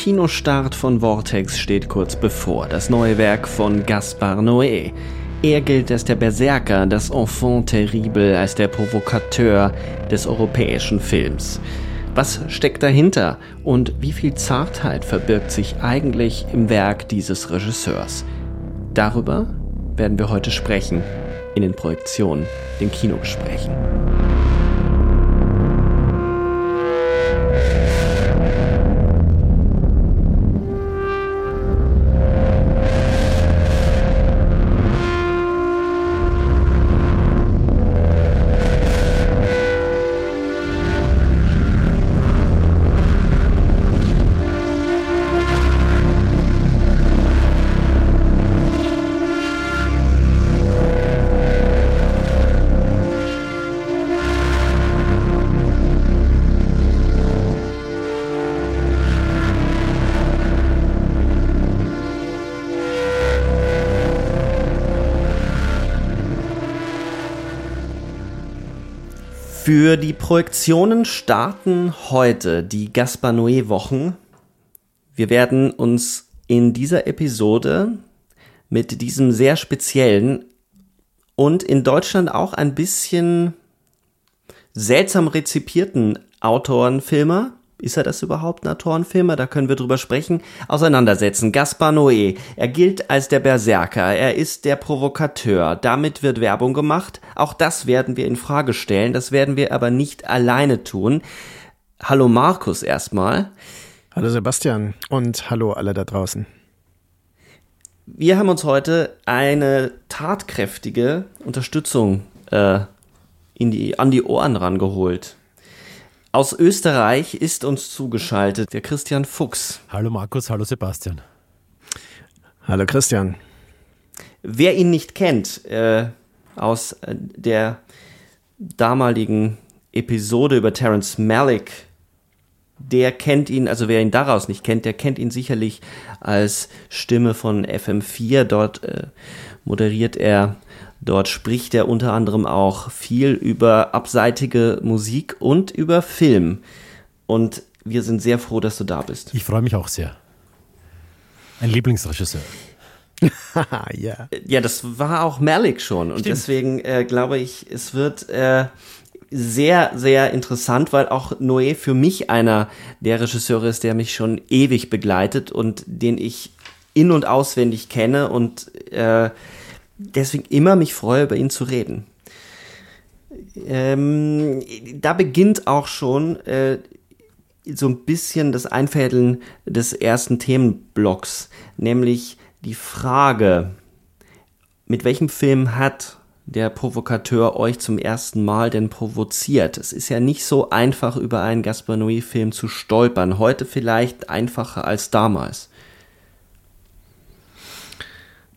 Kinostart von Vortex steht kurz bevor, das neue Werk von Gaspar Noé. Er gilt als der Berserker, das Enfant terrible, als der Provokateur des europäischen Films. Was steckt dahinter und wie viel Zartheit verbirgt sich eigentlich im Werk dieses Regisseurs? Darüber werden wir heute sprechen in den Projektionen, den Kinogesprächen. Für die Projektionen starten heute die Gaspar Noé Wochen. Wir werden uns in dieser Episode mit diesem sehr speziellen und in Deutschland auch ein bisschen seltsam rezipierten Autorenfilmer ist er das überhaupt, ein Autorenfilmer? Da können wir drüber sprechen. Auseinandersetzen. Gaspar Noé. Er gilt als der Berserker. Er ist der Provokateur. Damit wird Werbung gemacht. Auch das werden wir in Frage stellen. Das werden wir aber nicht alleine tun. Hallo Markus erstmal. Hallo Sebastian und hallo alle da draußen. Wir haben uns heute eine tatkräftige Unterstützung äh, in die, an die Ohren rangeholt. Aus Österreich ist uns zugeschaltet der Christian Fuchs. Hallo Markus, hallo Sebastian. Hallo Christian. Wer ihn nicht kennt, äh, aus äh, der damaligen Episode über Terence Malick, der kennt ihn, also wer ihn daraus nicht kennt, der kennt ihn sicherlich als Stimme von FM4. Dort äh, moderiert er Dort spricht er unter anderem auch viel über abseitige Musik und über Film. Und wir sind sehr froh, dass du da bist. Ich freue mich auch sehr. Ein Lieblingsregisseur. ja. Ja, das war auch Malik schon. Und Stimmt. deswegen äh, glaube ich, es wird äh, sehr, sehr interessant, weil auch Noé für mich einer der Regisseure ist, der mich schon ewig begleitet und den ich in- und auswendig kenne und äh, deswegen immer mich freue, über ihn zu reden. Ähm, da beginnt auch schon äh, so ein bisschen das Einfädeln des ersten Themenblocks, nämlich die Frage, mit welchem Film hat der Provokateur euch zum ersten Mal denn provoziert? Es ist ja nicht so einfach, über einen Gaspar Noé-Film zu stolpern. Heute vielleicht einfacher als damals.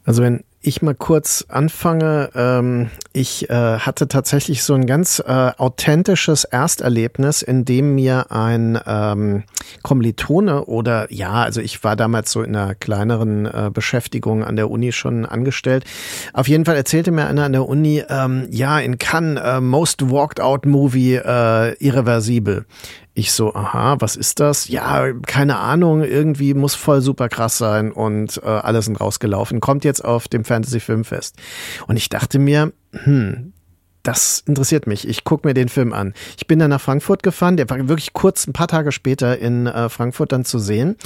Also wenn ich mal kurz anfange, ähm, ich äh, hatte tatsächlich so ein ganz äh, authentisches Ersterlebnis, in dem mir ein ähm, Kommilitone oder ja, also ich war damals so in einer kleineren äh, Beschäftigung an der Uni schon angestellt. Auf jeden Fall erzählte mir einer an der Uni, ähm, ja, in Cannes, äh, Most Walked Out Movie, äh, irreversibel. Ich so, aha, was ist das? Ja, keine Ahnung, irgendwie muss voll super krass sein und äh, alle sind rausgelaufen. Kommt jetzt auf dem Fantasy Filmfest. Und ich dachte mir, hm, das interessiert mich. Ich gucke mir den Film an. Ich bin dann nach Frankfurt gefahren. Der war wirklich kurz, ein paar Tage später in äh, Frankfurt dann zu sehen.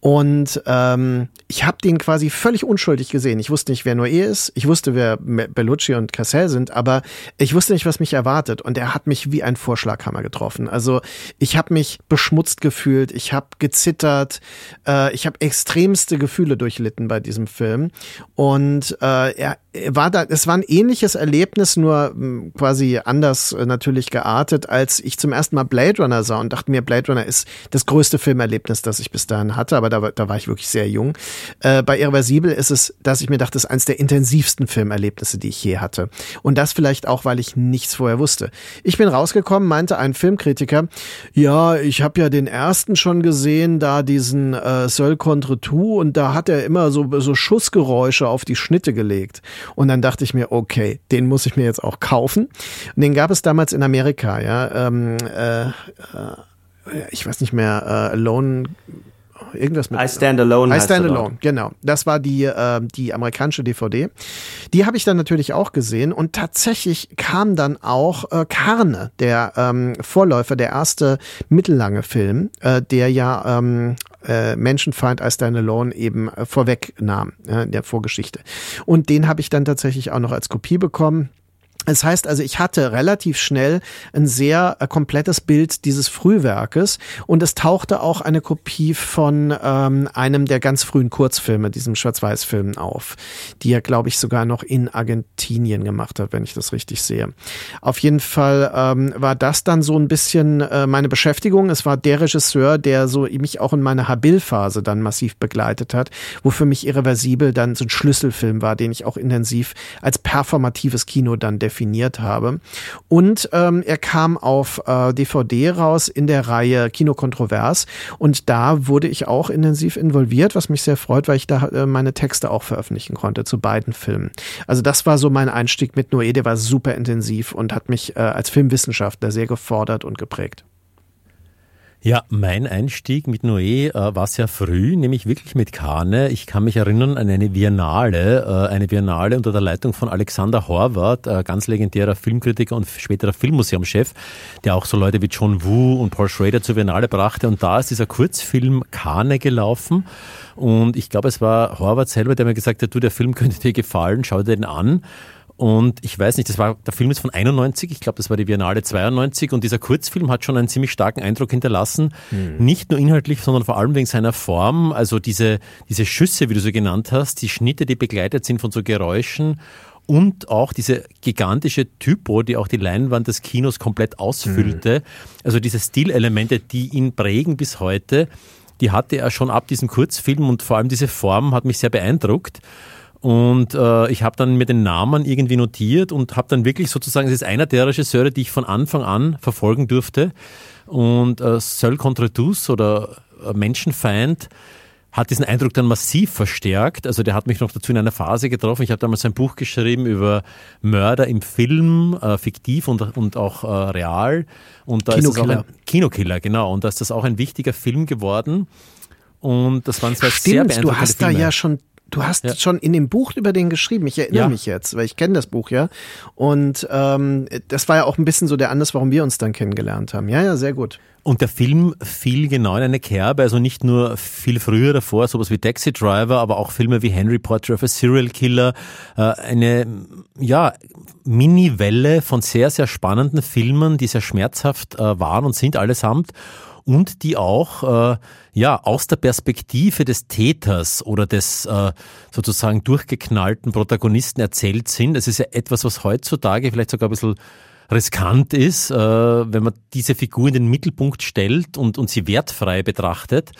Und ähm, ich habe den quasi völlig unschuldig gesehen. Ich wusste nicht, wer Noé ist. Ich wusste, wer Bellucci und Cassell sind, aber ich wusste nicht, was mich erwartet. Und er hat mich wie ein Vorschlaghammer getroffen. Also ich habe mich beschmutzt gefühlt. Ich habe gezittert. Äh, ich habe extremste Gefühle durchlitten bei diesem Film. Und äh, er war da, es war ein ähnliches Erlebnis, nur quasi anders äh, natürlich geartet, als ich zum ersten Mal Blade Runner sah und dachte mir, Blade Runner ist das größte Filmerlebnis, das ich bis dahin hatte, aber da, da war ich wirklich sehr jung. Äh, bei Irreversibel ist es, dass ich mir dachte, das ist eines der intensivsten Filmerlebnisse, die ich je hatte. Und das vielleicht auch, weil ich nichts vorher wusste. Ich bin rausgekommen, meinte ein Filmkritiker, ja, ich habe ja den ersten schon gesehen, da diesen äh, Seul contre tout und da hat er immer so, so Schussgeräusche auf die Schnitte gelegt. Und dann dachte ich mir, okay, den muss ich mir jetzt auch kaufen. Und den gab es damals in Amerika, ja. Ähm, äh, äh, ich weiß nicht mehr, äh, Alone irgendwas mit. I Stand Alone. I Stand Alone, genau. Das war die, äh, die amerikanische DVD. Die habe ich dann natürlich auch gesehen und tatsächlich kam dann auch äh, Karne, der ähm, Vorläufer, der erste mittellange Film, äh, der ja ähm, äh, Menschenfeind I Stand Alone eben äh, vorwegnahm äh, in der Vorgeschichte. Und den habe ich dann tatsächlich auch noch als Kopie bekommen. Das heißt also, ich hatte relativ schnell ein sehr äh, komplettes Bild dieses Frühwerkes und es tauchte auch eine Kopie von ähm, einem der ganz frühen Kurzfilme, diesem Schwarz-Weiß-Filmen auf, die er, glaube ich, sogar noch in Argentinien gemacht hat, wenn ich das richtig sehe. Auf jeden Fall ähm, war das dann so ein bisschen äh, meine Beschäftigung. Es war der Regisseur, der so mich auch in meiner Habil-Phase dann massiv begleitet hat, wo für mich Irreversibel dann so ein Schlüsselfilm war, den ich auch intensiv als performatives Kino dann definiert definiert habe. Und ähm, er kam auf äh, DVD raus in der Reihe Kino Kontrovers und da wurde ich auch intensiv involviert, was mich sehr freut, weil ich da äh, meine Texte auch veröffentlichen konnte zu beiden Filmen. Also das war so mein Einstieg mit Noé, der war super intensiv und hat mich äh, als Filmwissenschaftler sehr gefordert und geprägt. Ja, mein Einstieg mit Noé äh, war sehr früh, nämlich wirklich mit Kane. Ich kann mich erinnern an eine Biennale, äh, eine Biennale unter der Leitung von Alexander Horvath, äh, ganz legendärer Filmkritiker und späterer Filmmuseumchef, der auch so Leute wie John Woo und Paul Schrader zur Biennale brachte. Und da ist dieser Kurzfilm Kane gelaufen. Und ich glaube, es war Horvath selber, der mir gesagt hat, du, der Film könnte dir gefallen, schau dir den an. Und ich weiß nicht, das war, der Film ist von 91, ich glaube, das war die Biennale 92 und dieser Kurzfilm hat schon einen ziemlich starken Eindruck hinterlassen. Mhm. Nicht nur inhaltlich, sondern vor allem wegen seiner Form. Also diese, diese Schüsse, wie du sie genannt hast, die Schnitte, die begleitet sind von so Geräuschen und auch diese gigantische Typo, die auch die Leinwand des Kinos komplett ausfüllte. Mhm. Also diese Stilelemente, die ihn prägen bis heute, die hatte er schon ab diesem Kurzfilm und vor allem diese Form hat mich sehr beeindruckt. Und äh, ich habe dann mir den Namen irgendwie notiert und habe dann wirklich sozusagen, es ist einer der Regisseure, die ich von Anfang an verfolgen durfte. Und äh, Seul contre tous oder äh, Menschenfeind hat diesen Eindruck dann massiv verstärkt. Also der hat mich noch dazu in einer Phase getroffen. Ich habe damals ein Buch geschrieben über Mörder im Film, äh, fiktiv und, und auch äh, real. Und da Kinokiller. ist das auch ein Kinokiller, genau. Und da ist das auch ein wichtiger Film geworden. Und das waren zwei Stimmt, sehr beeindruckende du hast Filme. da ja schon Du hast ja. schon in dem Buch über den geschrieben. Ich erinnere ja. mich jetzt, weil ich kenne das Buch ja. Und ähm, das war ja auch ein bisschen so der Anlass, warum wir uns dann kennengelernt haben. Ja, ja, sehr gut. Und der Film fiel genau in eine Kerbe, also nicht nur viel früher davor, sowas wie Taxi Driver, aber auch Filme wie Henry Portrait of a Serial Killer, äh, eine ja, Mini-Welle von sehr, sehr spannenden Filmen, die sehr schmerzhaft äh, waren und sind allesamt und die auch äh, ja aus der Perspektive des Täters oder des äh, sozusagen durchgeknallten Protagonisten erzählt sind. Es ist ja etwas, was heutzutage vielleicht sogar ein bisschen riskant ist, äh, wenn man diese Figur in den Mittelpunkt stellt und, und sie wertfrei betrachtet.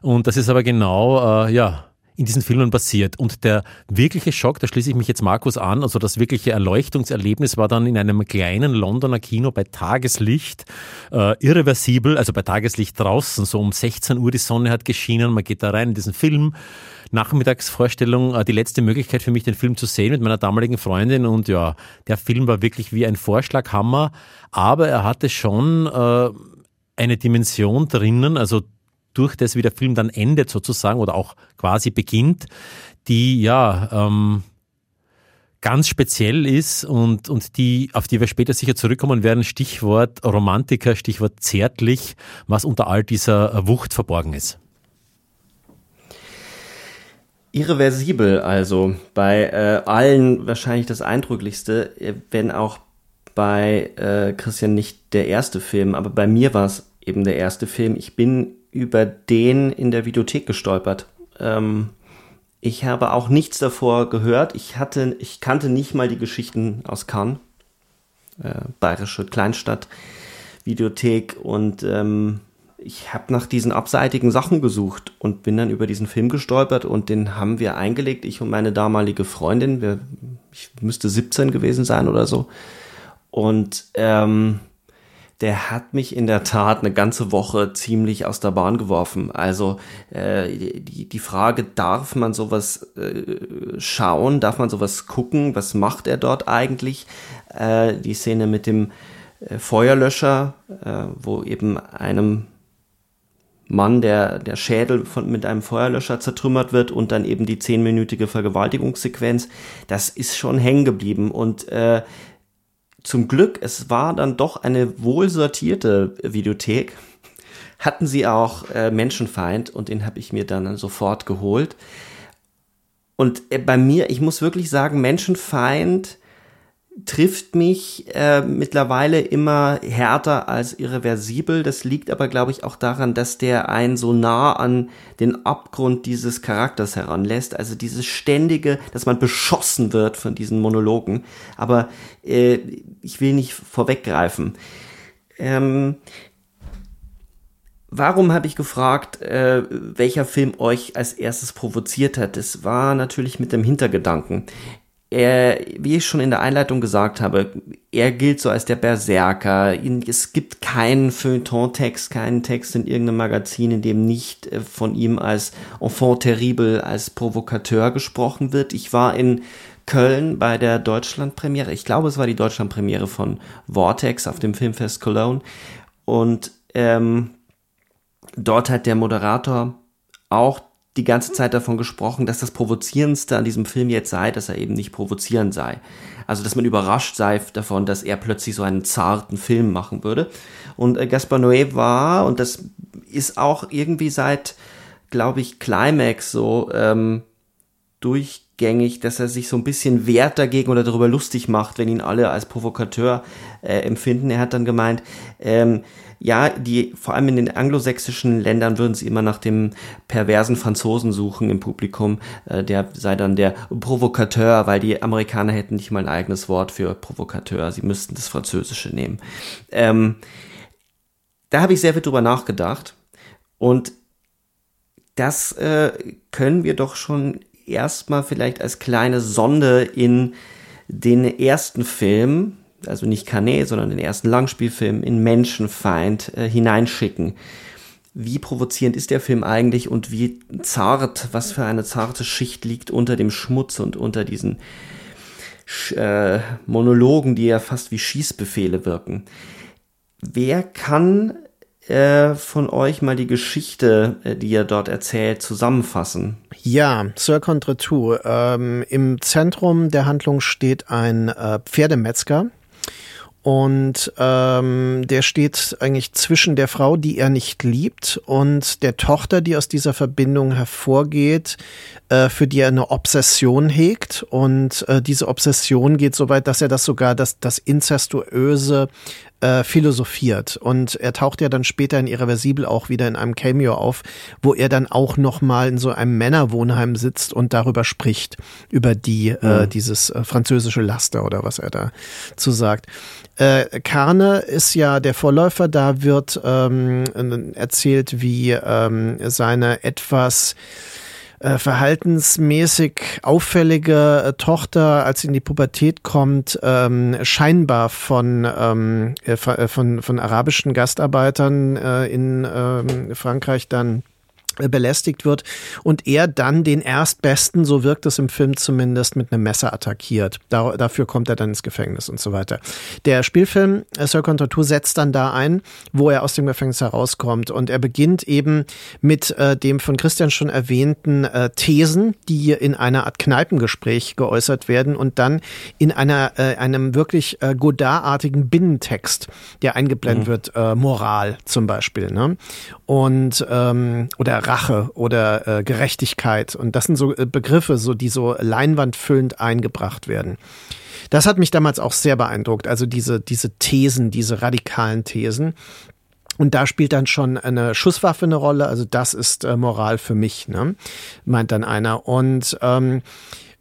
Und das ist aber genau, äh, ja, in diesen Filmen passiert. Und der wirkliche Schock, da schließe ich mich jetzt Markus an, also das wirkliche Erleuchtungserlebnis war dann in einem kleinen Londoner Kino bei Tageslicht, äh, irreversibel, also bei Tageslicht draußen, so um 16 Uhr die Sonne hat geschienen, man geht da rein in diesen Film. Nachmittagsvorstellung, äh, die letzte Möglichkeit für mich, den Film zu sehen mit meiner damaligen Freundin und ja, der Film war wirklich wie ein Vorschlaghammer, aber er hatte schon äh, eine Dimension drinnen, also durch das, wie der Film dann endet sozusagen oder auch quasi beginnt, die ja ähm, ganz speziell ist und, und die, auf die wir später sicher zurückkommen werden, Stichwort Romantiker, Stichwort zärtlich, was unter all dieser Wucht verborgen ist. Irreversibel also, bei äh, allen wahrscheinlich das eindrücklichste, wenn auch bei äh, Christian nicht der erste Film, aber bei mir war es eben der erste Film. Ich bin über den in der Videothek gestolpert. Ähm, ich habe auch nichts davor gehört. Ich hatte, ich kannte nicht mal die Geschichten aus Cannes, äh, bayerische Kleinstadt, Videothek und ähm, ich habe nach diesen abseitigen Sachen gesucht und bin dann über diesen Film gestolpert und den haben wir eingelegt, ich und meine damalige Freundin. Wir, ich müsste 17 gewesen sein oder so. Und ähm, der hat mich in der Tat eine ganze Woche ziemlich aus der Bahn geworfen. Also äh, die, die Frage, darf man sowas äh, schauen, darf man sowas gucken, was macht er dort eigentlich? Äh, die Szene mit dem äh, Feuerlöscher, äh, wo eben einem Mann der, der Schädel von, mit einem Feuerlöscher zertrümmert wird und dann eben die zehnminütige Vergewaltigungssequenz, das ist schon hängen geblieben und äh, zum Glück, es war dann doch eine wohl sortierte Videothek. Hatten sie auch äh, Menschenfeind und den habe ich mir dann sofort geholt. Und äh, bei mir, ich muss wirklich sagen, Menschenfeind trifft mich äh, mittlerweile immer härter als irreversibel. Das liegt aber, glaube ich, auch daran, dass der einen so nah an den Abgrund dieses Charakters heranlässt. Also dieses ständige, dass man beschossen wird von diesen Monologen. Aber äh, ich will nicht vorweggreifen. Ähm, Warum habe ich gefragt, äh, welcher Film euch als erstes provoziert hat? Das war natürlich mit dem Hintergedanken er, wie ich schon in der Einleitung gesagt habe, er gilt so als der Berserker. Es gibt keinen Feuilleton-Text, keinen Text in irgendeinem Magazin, in dem nicht äh, von ihm als Enfant terrible, als Provokateur gesprochen wird. Ich war in Köln bei der Deutschlandpremiere. Ich glaube, es war die Deutschlandpremiere von Vortex auf dem Filmfest Cologne. Und ähm, dort hat der Moderator auch die ganze Zeit davon gesprochen, dass das Provozierendste an diesem Film jetzt sei, dass er eben nicht provozierend sei. Also, dass man überrascht sei davon, dass er plötzlich so einen zarten Film machen würde. Und äh, Gaspar Noé war, und das ist auch irgendwie seit, glaube ich, Climax so ähm, durchgängig, dass er sich so ein bisschen wehrt dagegen oder darüber lustig macht, wenn ihn alle als Provokateur äh, empfinden. Er hat dann gemeint, ähm, ja, die, vor allem in den anglosächsischen Ländern würden sie immer nach dem perversen Franzosen suchen im Publikum. Äh, der sei dann der Provokateur, weil die Amerikaner hätten nicht mal ein eigenes Wort für Provokateur. Sie müssten das Französische nehmen. Ähm, da habe ich sehr viel drüber nachgedacht. Und das äh, können wir doch schon erstmal vielleicht als kleine Sonde in den ersten Film, also nicht Canet, sondern den ersten Langspielfilm in Menschenfeind äh, hineinschicken. Wie provozierend ist der Film eigentlich und wie zart, was für eine zarte Schicht liegt unter dem Schmutz und unter diesen äh, Monologen, die ja fast wie Schießbefehle wirken. Wer kann äh, von euch mal die Geschichte, äh, die er dort erzählt, zusammenfassen? Ja, Sir Contretout. Ähm, Im Zentrum der Handlung steht ein äh, Pferdemetzger, und ähm, der steht eigentlich zwischen der Frau, die er nicht liebt, und der Tochter, die aus dieser Verbindung hervorgeht, äh, für die er eine Obsession hegt. Und äh, diese Obsession geht so weit, dass er das sogar das, das Inzestuöse äh, philosophiert. Und er taucht ja dann später in Irreversibel auch wieder in einem Cameo auf, wo er dann auch nochmal in so einem Männerwohnheim sitzt und darüber spricht, über die, äh, mhm. äh, dieses äh, französische Laster oder was er da zu sagt. Äh, Karne ist ja der Vorläufer, da wird ähm, erzählt, wie ähm, seine etwas äh, verhaltensmäßig auffällige äh, Tochter, als sie in die Pubertät kommt, ähm, scheinbar von, ähm, äh, von, von arabischen Gastarbeitern äh, in ähm, Frankreich dann belästigt wird und er dann den Erstbesten, so wirkt es im Film zumindest, mit einem Messer attackiert. Da, dafür kommt er dann ins Gefängnis und so weiter. Der Spielfilm äh, Sir Contre Tour setzt dann da ein, wo er aus dem Gefängnis herauskommt und er beginnt eben mit äh, dem von Christian schon erwähnten äh, Thesen, die in einer Art Kneipengespräch geäußert werden und dann in einer äh, einem wirklich äh, Godard-artigen Binnentext, der eingeblendet mhm. wird, äh, Moral zum Beispiel, ne? Und ähm, oder Rache oder äh, Gerechtigkeit. Und das sind so äh, Begriffe, so die so leinwandfüllend eingebracht werden. Das hat mich damals auch sehr beeindruckt. Also diese, diese Thesen, diese radikalen Thesen. Und da spielt dann schon eine Schusswaffe eine Rolle. Also das ist äh, Moral für mich, ne? meint dann einer. Und ähm,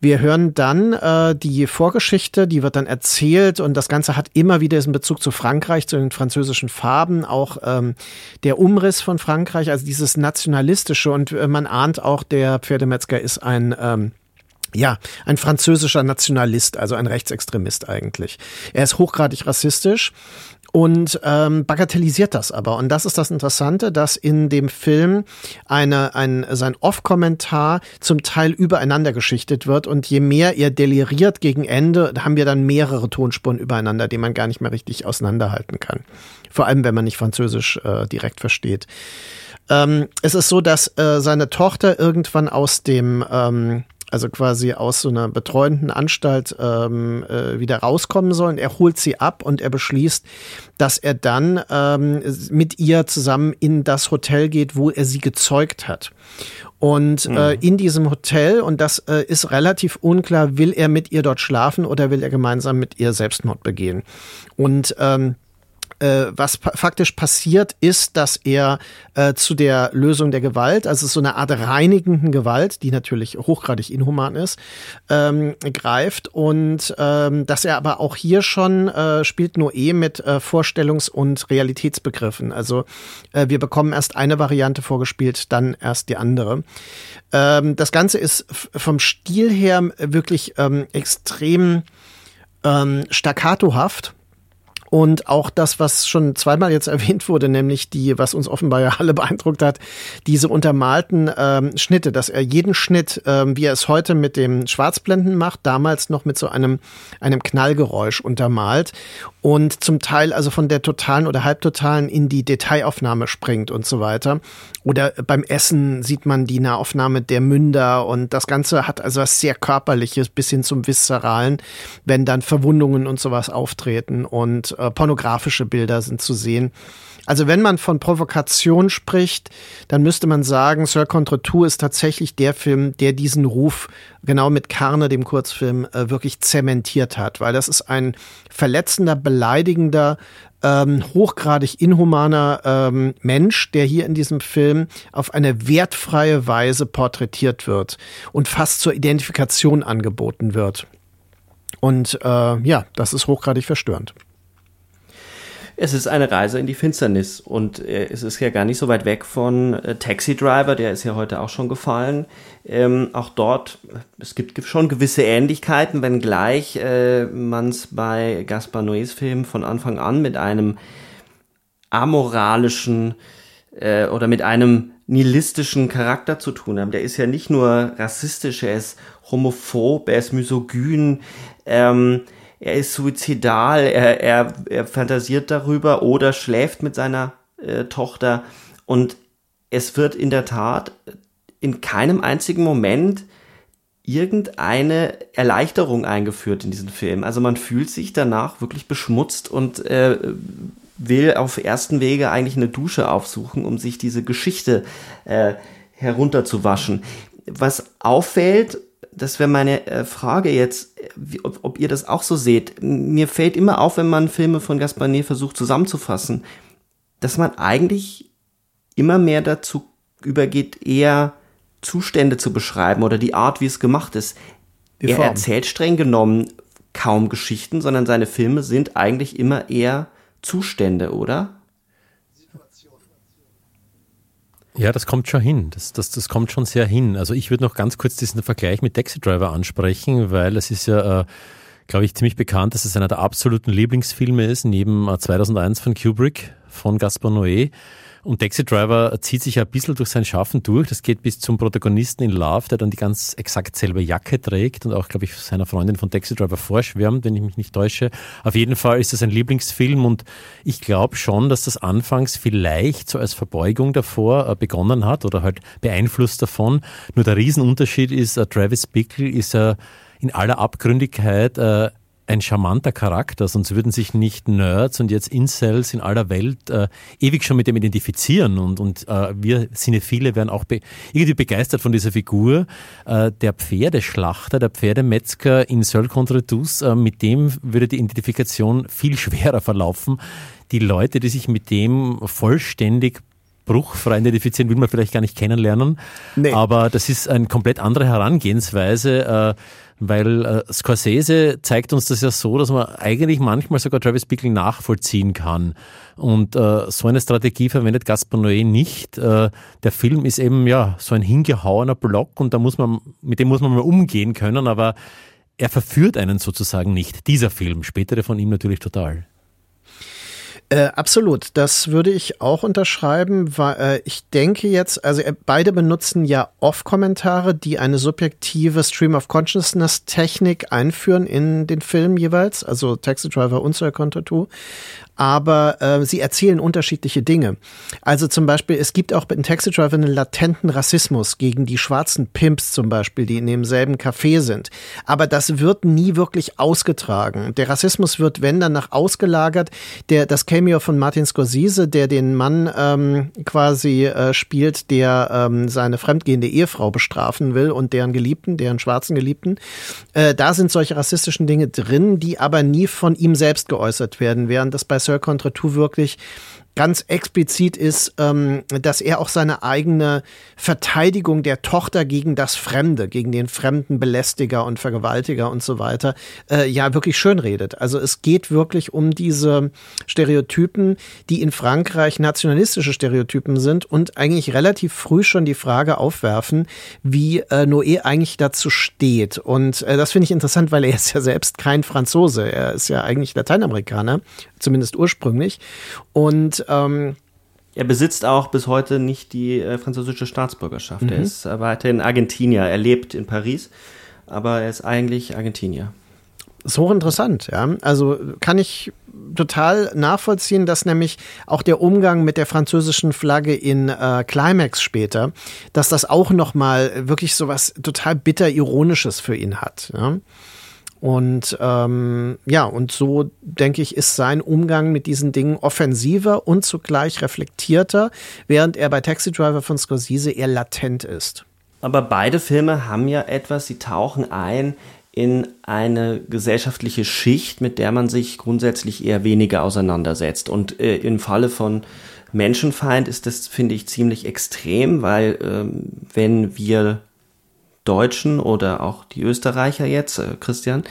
wir hören dann äh, die Vorgeschichte, die wird dann erzählt und das Ganze hat immer wieder diesen Bezug zu Frankreich, zu den französischen Farben, auch ähm, der Umriss von Frankreich, also dieses nationalistische und äh, man ahnt auch, der Pferdemetzger ist ein ähm, ja, ein französischer Nationalist, also ein Rechtsextremist eigentlich. Er ist hochgradig rassistisch und ähm, bagatellisiert das aber. Und das ist das Interessante, dass in dem Film eine, ein, sein Off-Kommentar zum Teil übereinander geschichtet wird. Und je mehr er deliriert gegen Ende, haben wir dann mehrere Tonspuren übereinander, die man gar nicht mehr richtig auseinanderhalten kann. Vor allem, wenn man nicht Französisch äh, direkt versteht. Ähm, es ist so, dass äh, seine Tochter irgendwann aus dem ähm, also quasi aus so einer betreuenden Anstalt ähm, äh, wieder rauskommen sollen. Er holt sie ab und er beschließt, dass er dann ähm, mit ihr zusammen in das Hotel geht, wo er sie gezeugt hat. Und mhm. äh, in diesem Hotel, und das äh, ist relativ unklar, will er mit ihr dort schlafen oder will er gemeinsam mit ihr Selbstmord begehen. Und ähm, äh, was pa faktisch passiert, ist, dass er äh, zu der Lösung der Gewalt, also so eine Art reinigenden Gewalt, die natürlich hochgradig inhuman ist, ähm, greift und ähm, dass er aber auch hier schon äh, spielt Noé mit äh, Vorstellungs- und Realitätsbegriffen. Also äh, wir bekommen erst eine Variante vorgespielt, dann erst die andere. Ähm, das Ganze ist vom Stil her wirklich ähm, extrem ähm, staccatohaft und auch das, was schon zweimal jetzt erwähnt wurde, nämlich die, was uns offenbar ja alle beeindruckt hat, diese untermalten ähm, Schnitte, dass er jeden Schnitt, ähm, wie er es heute mit dem Schwarzblenden macht, damals noch mit so einem, einem Knallgeräusch untermalt und zum Teil also von der totalen oder halbtotalen in die Detailaufnahme springt und so weiter. Oder beim Essen sieht man die Nahaufnahme der Münder und das Ganze hat also was sehr körperliches bis hin zum Viszeralen, wenn dann Verwundungen und sowas auftreten und äh, pornografische Bilder sind zu sehen. Also wenn man von Provokation spricht, dann müsste man sagen, Sir Contre Tour ist tatsächlich der Film, der diesen Ruf genau mit Karne, dem Kurzfilm, äh, wirklich zementiert hat, weil das ist ein verletzender, beleidigender, ähm, hochgradig inhumaner ähm, Mensch, der hier in diesem Film auf eine wertfreie Weise porträtiert wird und fast zur Identifikation angeboten wird. Und äh, ja, das ist hochgradig verstörend. Es ist eine Reise in die Finsternis und äh, es ist ja gar nicht so weit weg von äh, Taxi Driver, der ist ja heute auch schon gefallen. Ähm, auch dort, es gibt schon gewisse Ähnlichkeiten, wenngleich äh, man es bei Gaspar Noés Film von Anfang an mit einem amoralischen äh, oder mit einem nihilistischen Charakter zu tun haben. Der ist ja nicht nur rassistisch, er ist homophob, er ist misogyn, ähm, er ist suizidal, er, er, er fantasiert darüber oder schläft mit seiner äh, Tochter und es wird in der Tat in keinem einzigen Moment irgendeine Erleichterung eingeführt in diesem Film. Also man fühlt sich danach wirklich beschmutzt und äh, will auf ersten Wege eigentlich eine Dusche aufsuchen, um sich diese Geschichte äh, herunterzuwaschen. Was auffällt, das wäre meine äh, Frage jetzt, wie, ob, ob, ihr das auch so seht. Mir fällt immer auf, wenn man Filme von Gaspar Noé versucht zusammenzufassen, dass man eigentlich immer mehr dazu übergeht, eher Zustände zu beschreiben oder die Art, wie es gemacht ist. Die er Form. erzählt streng genommen kaum Geschichten, sondern seine Filme sind eigentlich immer eher Zustände, oder? Ja, das kommt schon hin. Das, das, das kommt schon sehr hin. Also ich würde noch ganz kurz diesen Vergleich mit Taxi Driver ansprechen, weil es ist ja, äh, glaube ich, ziemlich bekannt, dass es einer der absoluten Lieblingsfilme ist, neben äh, 2001 von Kubrick, von Gaspar Noé. Und Taxi Driver zieht sich ein bisschen durch sein Schaffen durch. Das geht bis zum Protagonisten in Love, der dann die ganz exakt selbe Jacke trägt und auch, glaube ich, seiner Freundin von Taxi Driver vorschwärmt, wenn ich mich nicht täusche. Auf jeden Fall ist das ein Lieblingsfilm und ich glaube schon, dass das anfangs vielleicht so als Verbeugung davor äh, begonnen hat oder halt beeinflusst davon. Nur der Riesenunterschied ist, äh, Travis Bickle ist er in aller Abgründigkeit äh, ein charmanter Charakter, sonst würden sich nicht Nerds und jetzt Incels in aller Welt äh, ewig schon mit dem identifizieren und, und äh, wir Cinephile werden auch be irgendwie begeistert von dieser Figur. Äh, der Pferdeschlachter, der Pferdemetzger in Seul contre tous, äh, mit dem würde die Identifikation viel schwerer verlaufen. Die Leute, die sich mit dem vollständig bruchfrei identifizieren, will man vielleicht gar nicht kennenlernen. Nee. Aber das ist eine komplett andere Herangehensweise. Äh, weil äh, Scorsese zeigt uns das ja so, dass man eigentlich manchmal sogar Travis Bickle nachvollziehen kann. Und äh, so eine Strategie verwendet Gaspar Noé nicht. Äh, der Film ist eben ja so ein hingehauener Block und da muss man, mit dem muss man mal umgehen können, aber er verführt einen sozusagen nicht. Dieser Film, spätere von ihm natürlich total. Äh, absolut, das würde ich auch unterschreiben, weil äh, ich denke jetzt, also äh, beide benutzen ja Off-Kommentare, die eine subjektive Stream of Consciousness Technik einführen in den Film jeweils, also Taxi Driver und Sir Contour aber äh, sie erzählen unterschiedliche Dinge. Also zum Beispiel, es gibt auch in Taxi Driver einen latenten Rassismus gegen die schwarzen Pimps zum Beispiel, die in demselben Café sind. Aber das wird nie wirklich ausgetragen. Der Rassismus wird, wenn dann nach ausgelagert, der, das Cameo von Martin Scorsese, der den Mann ähm, quasi äh, spielt, der ähm, seine fremdgehende Ehefrau bestrafen will und deren Geliebten, deren schwarzen Geliebten, äh, da sind solche rassistischen Dinge drin, die aber nie von ihm selbst geäußert werden, während das bei Sir Contra Two wirklich ganz explizit ist, ähm, dass er auch seine eigene Verteidigung der Tochter gegen das Fremde, gegen den fremden Belästiger und Vergewaltiger und so weiter, äh, ja wirklich schön redet. Also es geht wirklich um diese Stereotypen, die in Frankreich nationalistische Stereotypen sind und eigentlich relativ früh schon die Frage aufwerfen, wie äh, Noé eigentlich dazu steht. Und äh, das finde ich interessant, weil er ist ja selbst kein Franzose. Er ist ja eigentlich Lateinamerikaner, zumindest ursprünglich. Und ähm, er besitzt auch bis heute nicht die äh, französische Staatsbürgerschaft. Mhm. Er ist äh, weiterhin Argentinier. Er lebt in Paris, aber er ist eigentlich Argentinier. So interessant, ja. Also kann ich total nachvollziehen, dass nämlich auch der Umgang mit der französischen Flagge in äh, Climax später, dass das auch noch mal wirklich so was total bitter ironisches für ihn hat. Ja? Und ähm, ja, und so denke ich, ist sein Umgang mit diesen Dingen offensiver und zugleich reflektierter, während er bei Taxi Driver von Scorsese eher latent ist. Aber beide Filme haben ja etwas, sie tauchen ein in eine gesellschaftliche Schicht, mit der man sich grundsätzlich eher weniger auseinandersetzt. Und äh, im Falle von Menschenfeind ist das, finde ich, ziemlich extrem, weil ähm, wenn wir Deutschen oder auch die Österreicher jetzt, äh, Christian,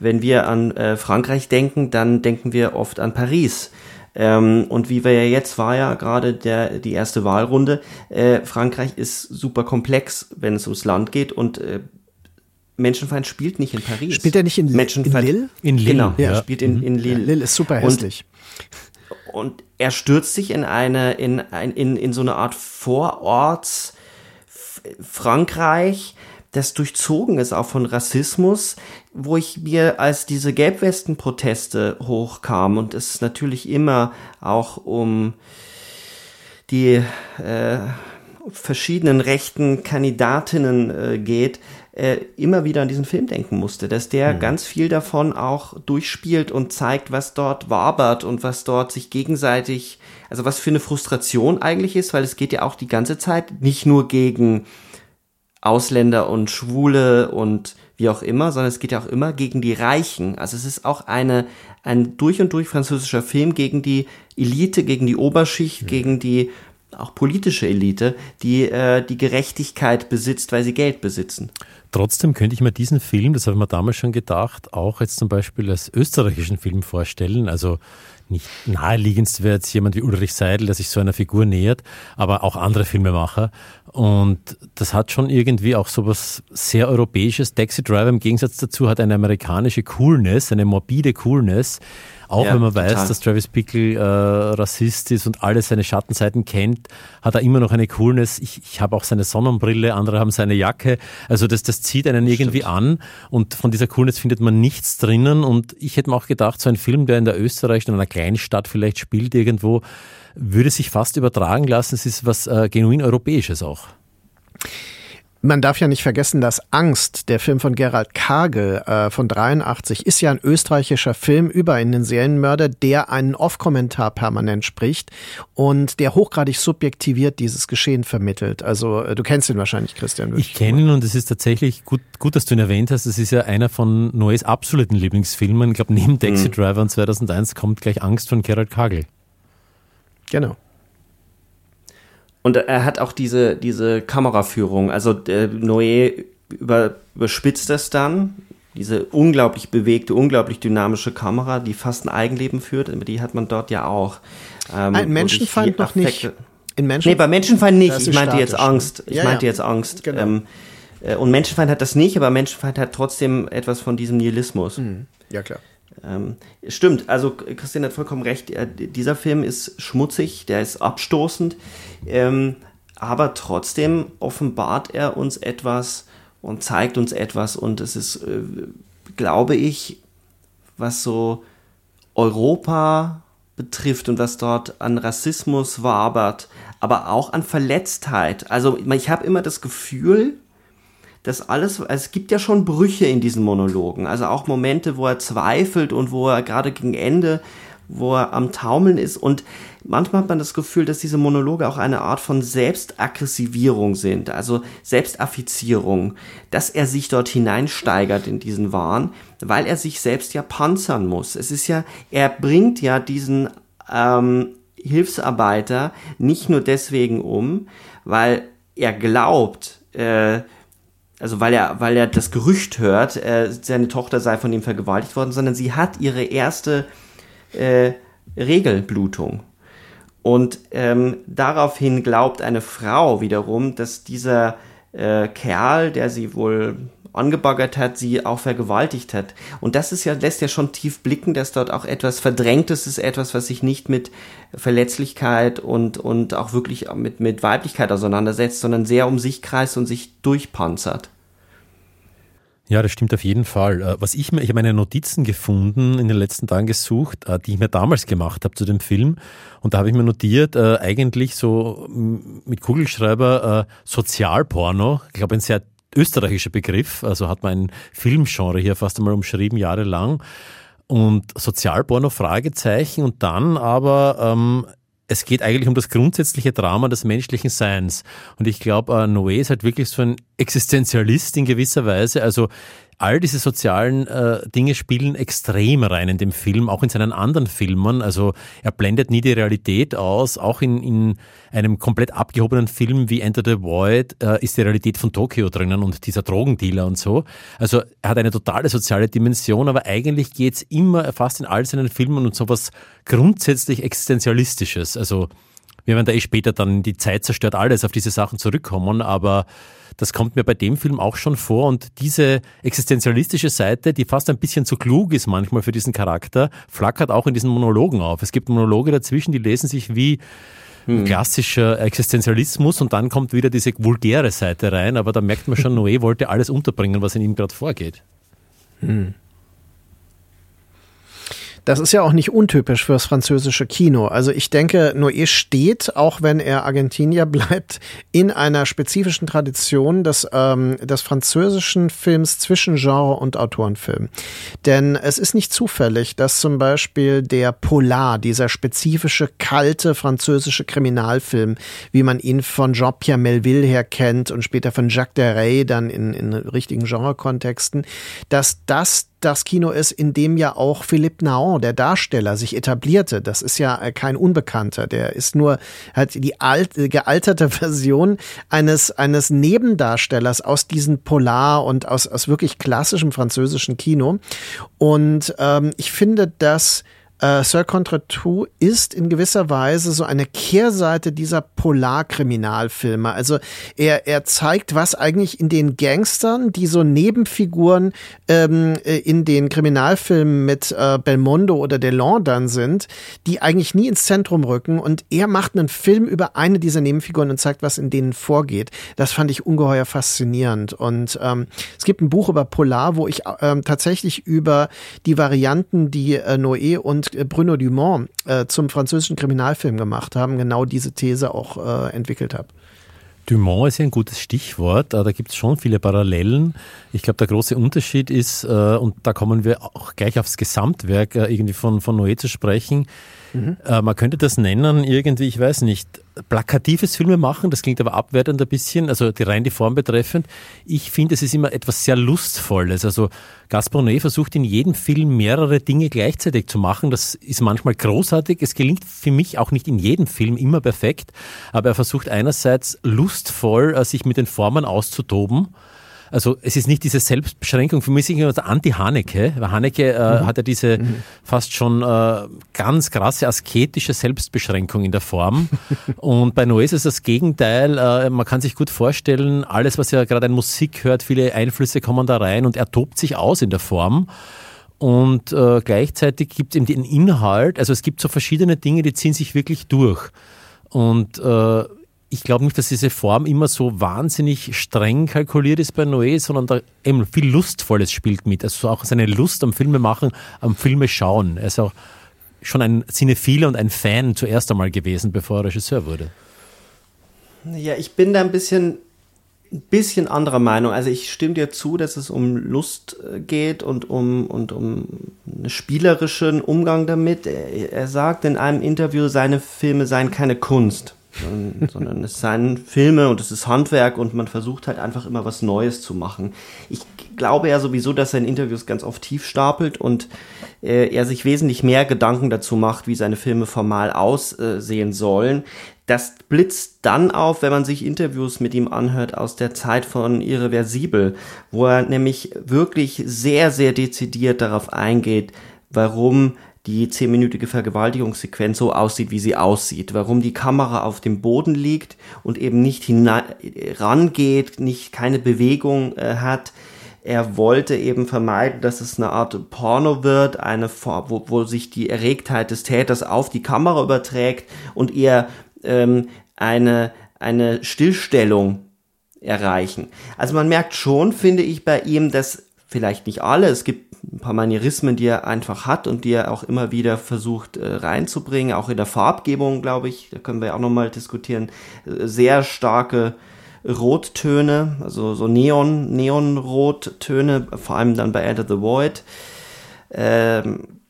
wenn wir an äh, Frankreich denken, dann denken wir oft an Paris. Ähm, und wie wir ja jetzt war ja gerade der die erste Wahlrunde. Äh, Frankreich ist super komplex, wenn es ums Land geht und äh, Menschenfeind spielt nicht in Paris. Spielt er nicht in, Menschenfeind, in Lille? In Lille. Genau, ja. er spielt in, in Lille. Ja, Lille ist super hässlich. Und, und er stürzt sich in eine in, in, in so eine Art Vororts Frankreich, das durchzogen ist auch von Rassismus, wo ich mir, als diese Gelbwesten-Proteste hochkamen und es natürlich immer auch um die äh, verschiedenen rechten Kandidatinnen äh, geht, äh, immer wieder an diesen Film denken musste, dass der mhm. ganz viel davon auch durchspielt und zeigt, was dort wabert und was dort sich gegenseitig, also was für eine Frustration eigentlich ist, weil es geht ja auch die ganze Zeit nicht nur gegen Ausländer und Schwule und wie auch immer, sondern es geht ja auch immer gegen die Reichen. Also es ist auch eine, ein durch und durch französischer Film gegen die Elite, gegen die Oberschicht, mhm. gegen die auch politische Elite, die äh, die Gerechtigkeit besitzt, weil sie Geld besitzen. Trotzdem könnte ich mir diesen Film, das habe ich mir damals schon gedacht, auch jetzt zum Beispiel als österreichischen Film vorstellen. Also nicht naheliegendst wäre jetzt jemand wie Ulrich Seidel, der sich so einer Figur nähert, aber auch andere Filmemacher. Und das hat schon irgendwie auch so was sehr Europäisches. Taxi Driver im Gegensatz dazu hat eine amerikanische Coolness, eine morbide Coolness. Auch ja, wenn man total. weiß, dass Travis Bickle äh, Rassist ist und alle seine Schattenseiten kennt, hat er immer noch eine Coolness. Ich, ich habe auch seine Sonnenbrille, andere haben seine Jacke. Also das, das zieht einen irgendwie Stimmt. an und von dieser Coolness findet man nichts drinnen. Und ich hätte mir auch gedacht, so ein Film, der in der Österreich, in einer Kleinstadt vielleicht spielt irgendwo, würde sich fast übertragen lassen. Es ist was äh, genuin Europäisches auch. Man darf ja nicht vergessen, dass Angst, der Film von Gerald Kagel äh, von 83, ist ja ein österreichischer Film über einen Serienmörder, der einen Off-Kommentar permanent spricht und der hochgradig subjektiviert dieses Geschehen vermittelt. Also äh, du kennst ihn wahrscheinlich, Christian. Ich kenne ihn und es ist tatsächlich gut, gut, dass du ihn erwähnt hast. Es ist ja einer von Noes absoluten Lieblingsfilmen. Ich glaube, neben Taxi mhm. Driver und 2001 kommt gleich Angst von Gerald Kagel. Genau. Und er hat auch diese, diese Kameraführung. Also äh, Noé über, überspitzt das dann. Diese unglaublich bewegte, unglaublich dynamische Kamera, die fast ein Eigenleben führt, die hat man dort ja auch. Ähm, ein Menschenfeind noch nicht. In Menschen nee, bei Menschenfeind nicht. Ich meinte statisch, jetzt Angst. Ich ja, meinte ja. jetzt Angst. Genau. Ähm, äh, und Menschenfeind hat das nicht, aber Menschenfeind hat trotzdem etwas von diesem Nihilismus. Mhm. Ja, klar. Ähm, stimmt, also Christian hat vollkommen recht. Er, dieser Film ist schmutzig, der ist abstoßend, ähm, aber trotzdem offenbart er uns etwas und zeigt uns etwas und es ist, äh, glaube ich, was so Europa betrifft und was dort an Rassismus wabert, aber auch an Verletztheit. Also ich habe immer das Gefühl, das alles, es gibt ja schon Brüche in diesen Monologen, also auch Momente, wo er zweifelt und wo er gerade gegen Ende, wo er am Taumeln ist und manchmal hat man das Gefühl, dass diese Monologe auch eine Art von Selbstaggressivierung sind, also Selbstaffizierung, dass er sich dort hineinsteigert in diesen Wahn, weil er sich selbst ja panzern muss. Es ist ja, er bringt ja diesen ähm, Hilfsarbeiter nicht nur deswegen um, weil er glaubt, äh, also weil er, weil er das Gerücht hört, äh, seine Tochter sei von ihm vergewaltigt worden, sondern sie hat ihre erste äh, Regelblutung. Und ähm, daraufhin glaubt eine Frau wiederum, dass dieser äh, Kerl, der sie wohl angebaggert hat, sie auch vergewaltigt hat. Und das ist ja, lässt ja schon tief blicken, dass dort auch etwas Verdrängtes ist, etwas, was sich nicht mit Verletzlichkeit und, und auch wirklich mit, mit Weiblichkeit auseinandersetzt, sondern sehr um sich kreist und sich durchpanzert. Ja, das stimmt auf jeden Fall. Äh, was ich mir, ich habe meine Notizen gefunden, in den letzten Tagen gesucht, äh, die ich mir damals gemacht habe zu dem Film. Und da habe ich mir notiert, äh, eigentlich so mit Kugelschreiber Sozialporno. Ich glaube, ein sehr österreichischer Begriff, also hat man ein Filmgenre hier fast einmal umschrieben, jahrelang. Und Sozialporno, Fragezeichen und dann aber ähm, es geht eigentlich um das grundsätzliche Drama des menschlichen Seins. Und ich glaube, äh, Noé ist halt wirklich so ein Existenzialist in gewisser Weise. Also all diese sozialen äh, Dinge spielen extrem rein in dem Film, auch in seinen anderen Filmen. Also er blendet nie die Realität aus. Auch in, in einem komplett abgehobenen Film wie Enter the Void äh, ist die Realität von Tokio drinnen und dieser Drogendealer und so. Also er hat eine totale soziale Dimension, aber eigentlich geht's immer fast in all seinen Filmen um sowas grundsätzlich Existenzialistisches. Also wir werden da eh später dann die Zeit zerstört alles auf diese Sachen zurückkommen, aber das kommt mir bei dem Film auch schon vor und diese existenzialistische Seite, die fast ein bisschen zu klug ist manchmal für diesen Charakter, flackert auch in diesen Monologen auf. Es gibt Monologe dazwischen, die lesen sich wie hm. klassischer Existenzialismus und dann kommt wieder diese vulgäre Seite rein, aber da merkt man schon, Noé wollte alles unterbringen, was in ihm gerade vorgeht. Hm. Das ist ja auch nicht untypisch fürs französische Kino. Also ich denke, Noé steht, auch wenn er Argentinier bleibt, in einer spezifischen Tradition des, ähm, des französischen Films zwischen Genre und Autorenfilm. Denn es ist nicht zufällig, dass zum Beispiel der Polar, dieser spezifische, kalte französische Kriminalfilm, wie man ihn von Jean-Pierre Melville her kennt und später von Jacques Deray dann in, in richtigen Genrekontexten, dass das das Kino ist, in dem ja auch Philippe Naon, der Darsteller, sich etablierte. Das ist ja äh, kein Unbekannter. Der ist nur halt die alt, gealterte Version eines, eines Nebendarstellers aus diesem Polar und aus, aus wirklich klassischem französischen Kino. Und ähm, ich finde, dass äh, Sir Contra 2 ist in gewisser Weise so eine Kehrseite dieser Polarkriminalfilme. Also er, er zeigt, was eigentlich in den Gangstern, die so Nebenfiguren ähm, äh, in den Kriminalfilmen mit äh, Belmondo oder Delon dann sind, die eigentlich nie ins Zentrum rücken. Und er macht einen Film über eine dieser Nebenfiguren und zeigt, was in denen vorgeht. Das fand ich ungeheuer faszinierend. Und ähm, es gibt ein Buch über Polar, wo ich ähm, tatsächlich über die Varianten, die äh, Noé und äh, Bruno Dumont äh, zum französischen Kriminalfilm gemacht haben, genau diese These auch äh, entwickelt habe. Dumont ist ja ein gutes Stichwort. Äh, da gibt es schon viele Parallelen. Ich glaube, der große Unterschied ist, äh, und da kommen wir auch gleich aufs Gesamtwerk irgendwie von, von Noé zu sprechen, Mhm. Äh, man könnte das nennen, irgendwie, ich weiß nicht, plakatives Filme machen, das klingt aber abwertend ein bisschen, also die rein die Form betreffend. Ich finde, es ist immer etwas sehr Lustvolles. Also Gaspar Noé versucht in jedem Film mehrere Dinge gleichzeitig zu machen. Das ist manchmal großartig. Es gelingt für mich auch nicht in jedem Film immer perfekt, aber er versucht einerseits lustvoll, äh, sich mit den Formen auszutoben also es ist nicht diese Selbstbeschränkung, für mich ist es Anti-Haneke, weil Haneke äh, mhm. hat ja diese mhm. fast schon äh, ganz krasse asketische Selbstbeschränkung in der Form. Und bei Noé ist es das Gegenteil, äh, man kann sich gut vorstellen, alles was ja gerade an Musik hört, viele Einflüsse kommen da rein und er tobt sich aus in der Form. Und äh, gleichzeitig gibt es eben den Inhalt, also es gibt so verschiedene Dinge, die ziehen sich wirklich durch. Und äh, ich glaube nicht, dass diese Form immer so wahnsinnig streng kalkuliert ist bei Noé, sondern da eben viel Lustvolles spielt mit. Also auch seine Lust am Filme machen, am Filme schauen. Er ist auch schon ein Cinephile und ein Fan zuerst einmal gewesen, bevor er Regisseur wurde. Ja, ich bin da ein bisschen, ein bisschen anderer Meinung. Also ich stimme dir zu, dass es um Lust äh, geht und um, und um einen spielerischen Umgang damit. Er, er sagt in einem Interview, seine Filme seien keine Kunst sondern, es seien Filme und es ist Handwerk und man versucht halt einfach immer was Neues zu machen. Ich glaube ja sowieso, dass er in Interviews ganz oft tief stapelt und äh, er sich wesentlich mehr Gedanken dazu macht, wie seine Filme formal aussehen sollen. Das blitzt dann auf, wenn man sich Interviews mit ihm anhört aus der Zeit von Irreversibel, wo er nämlich wirklich sehr, sehr dezidiert darauf eingeht, warum die zehnminütige Vergewaltigungssequenz so aussieht, wie sie aussieht. Warum die Kamera auf dem Boden liegt und eben nicht rangeht, nicht keine Bewegung äh, hat. Er wollte eben vermeiden, dass es eine Art Porno wird, eine Form, wo, wo sich die Erregtheit des Täters auf die Kamera überträgt und eher ähm, eine, eine Stillstellung erreichen. Also man merkt schon, finde ich bei ihm, dass vielleicht nicht alle, es gibt ein paar Manierismen, die er einfach hat und die er auch immer wieder versucht äh, reinzubringen, auch in der Farbgebung, glaube ich, da können wir auch nochmal diskutieren, äh, sehr starke Rottöne, also so Neon, Neonrottöne, vor allem dann bei Enter the Void. Ähm,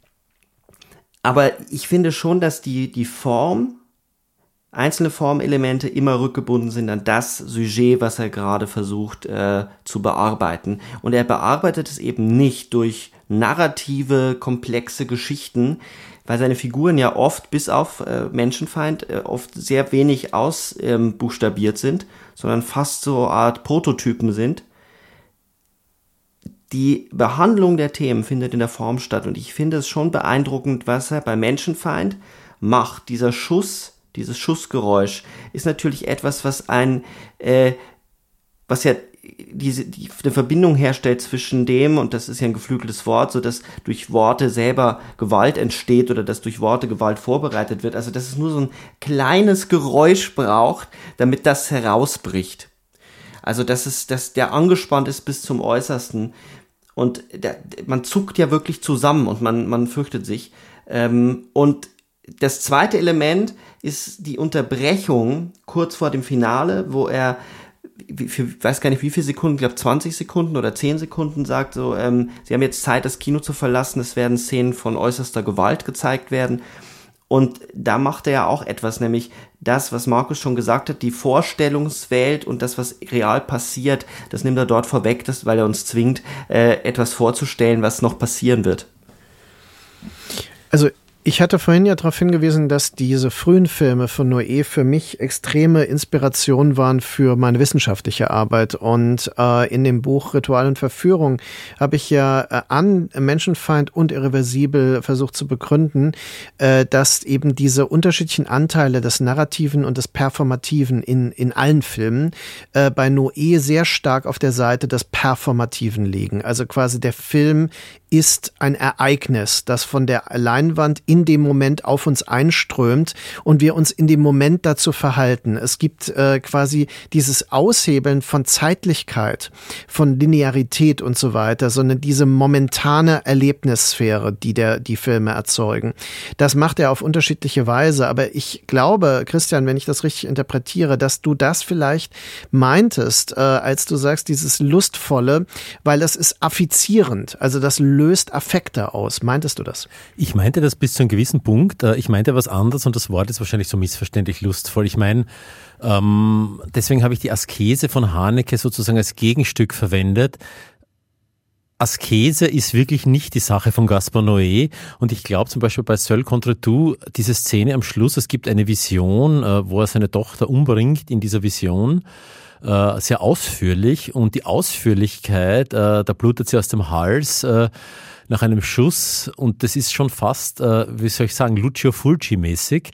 aber ich finde schon, dass die, die Form einzelne Formelemente immer rückgebunden sind an das Sujet, was er gerade versucht äh, zu bearbeiten. Und er bearbeitet es eben nicht durch narrative, komplexe Geschichten, weil seine Figuren ja oft, bis auf äh, Menschenfeind, äh, oft sehr wenig ausbuchstabiert ähm, sind, sondern fast so Art Prototypen sind. Die Behandlung der Themen findet in der Form statt und ich finde es schon beeindruckend, was er bei Menschenfeind macht. Dieser Schuss dieses Schussgeräusch, ist natürlich etwas, was ein, äh, was ja diese die, eine Verbindung herstellt zwischen dem und das ist ja ein geflügeltes Wort, so dass durch Worte selber Gewalt entsteht oder dass durch Worte Gewalt vorbereitet wird. Also dass es nur so ein kleines Geräusch braucht, damit das herausbricht. Also dass es dass der angespannt ist bis zum äußersten und der, man zuckt ja wirklich zusammen und man man fürchtet sich. Ähm, und das zweite Element ist die Unterbrechung kurz vor dem Finale, wo er für, weiß gar nicht wie viele Sekunden, ich glaube 20 Sekunden oder 10 Sekunden sagt so, ähm, sie haben jetzt Zeit, das Kino zu verlassen, es werden Szenen von äußerster Gewalt gezeigt werden. Und da macht er ja auch etwas, nämlich das, was Markus schon gesagt hat, die Vorstellungswelt und das, was real passiert, das nimmt er dort vorweg, das, weil er uns zwingt, äh, etwas vorzustellen, was noch passieren wird. Also Ich hatte vorhin ja darauf hingewiesen, dass diese frühen Filme von Noé für mich extreme Inspiration waren für meine wissenschaftliche Arbeit. Und äh, in dem Buch Ritual und Verführung habe ich ja äh, an Menschenfeind und Irreversibel versucht zu begründen, äh, dass eben diese unterschiedlichen Anteile des Narrativen und des Performativen in, in allen Filmen äh, bei Noé sehr stark auf der Seite des Performativen liegen. Also quasi der Film ist ein Ereignis, das von der Leinwand in dem Moment auf uns einströmt und wir uns in dem Moment dazu verhalten. Es gibt äh, quasi dieses Aushebeln von Zeitlichkeit, von Linearität und so weiter, sondern diese momentane Erlebnissphäre, die der, die Filme erzeugen. Das macht er auf unterschiedliche Weise, aber ich glaube, Christian, wenn ich das richtig interpretiere, dass du das vielleicht meintest, äh, als du sagst, dieses Lustvolle, weil das ist affizierend, also das löst Affekte aus. Meintest du das? Ich meinte das bis zu einem gewissen Punkt. Äh, ich meinte was anderes und das Wort ist wahrscheinlich so missverständlich lustvoll. Ich meine, ähm, deswegen habe ich die Askese von Haneke sozusagen als Gegenstück verwendet. Askese ist wirklich nicht die Sache von Gaspar Noé. Und ich glaube zum Beispiel bei Seul contre tout, diese Szene am Schluss, es gibt eine Vision, äh, wo er seine Tochter umbringt in dieser Vision äh, sehr ausführlich. Und die Ausführlichkeit, äh, da blutet sie aus dem Hals äh, nach einem Schuss. Und das ist schon fast, äh, wie soll ich sagen, Lucio Fulci mäßig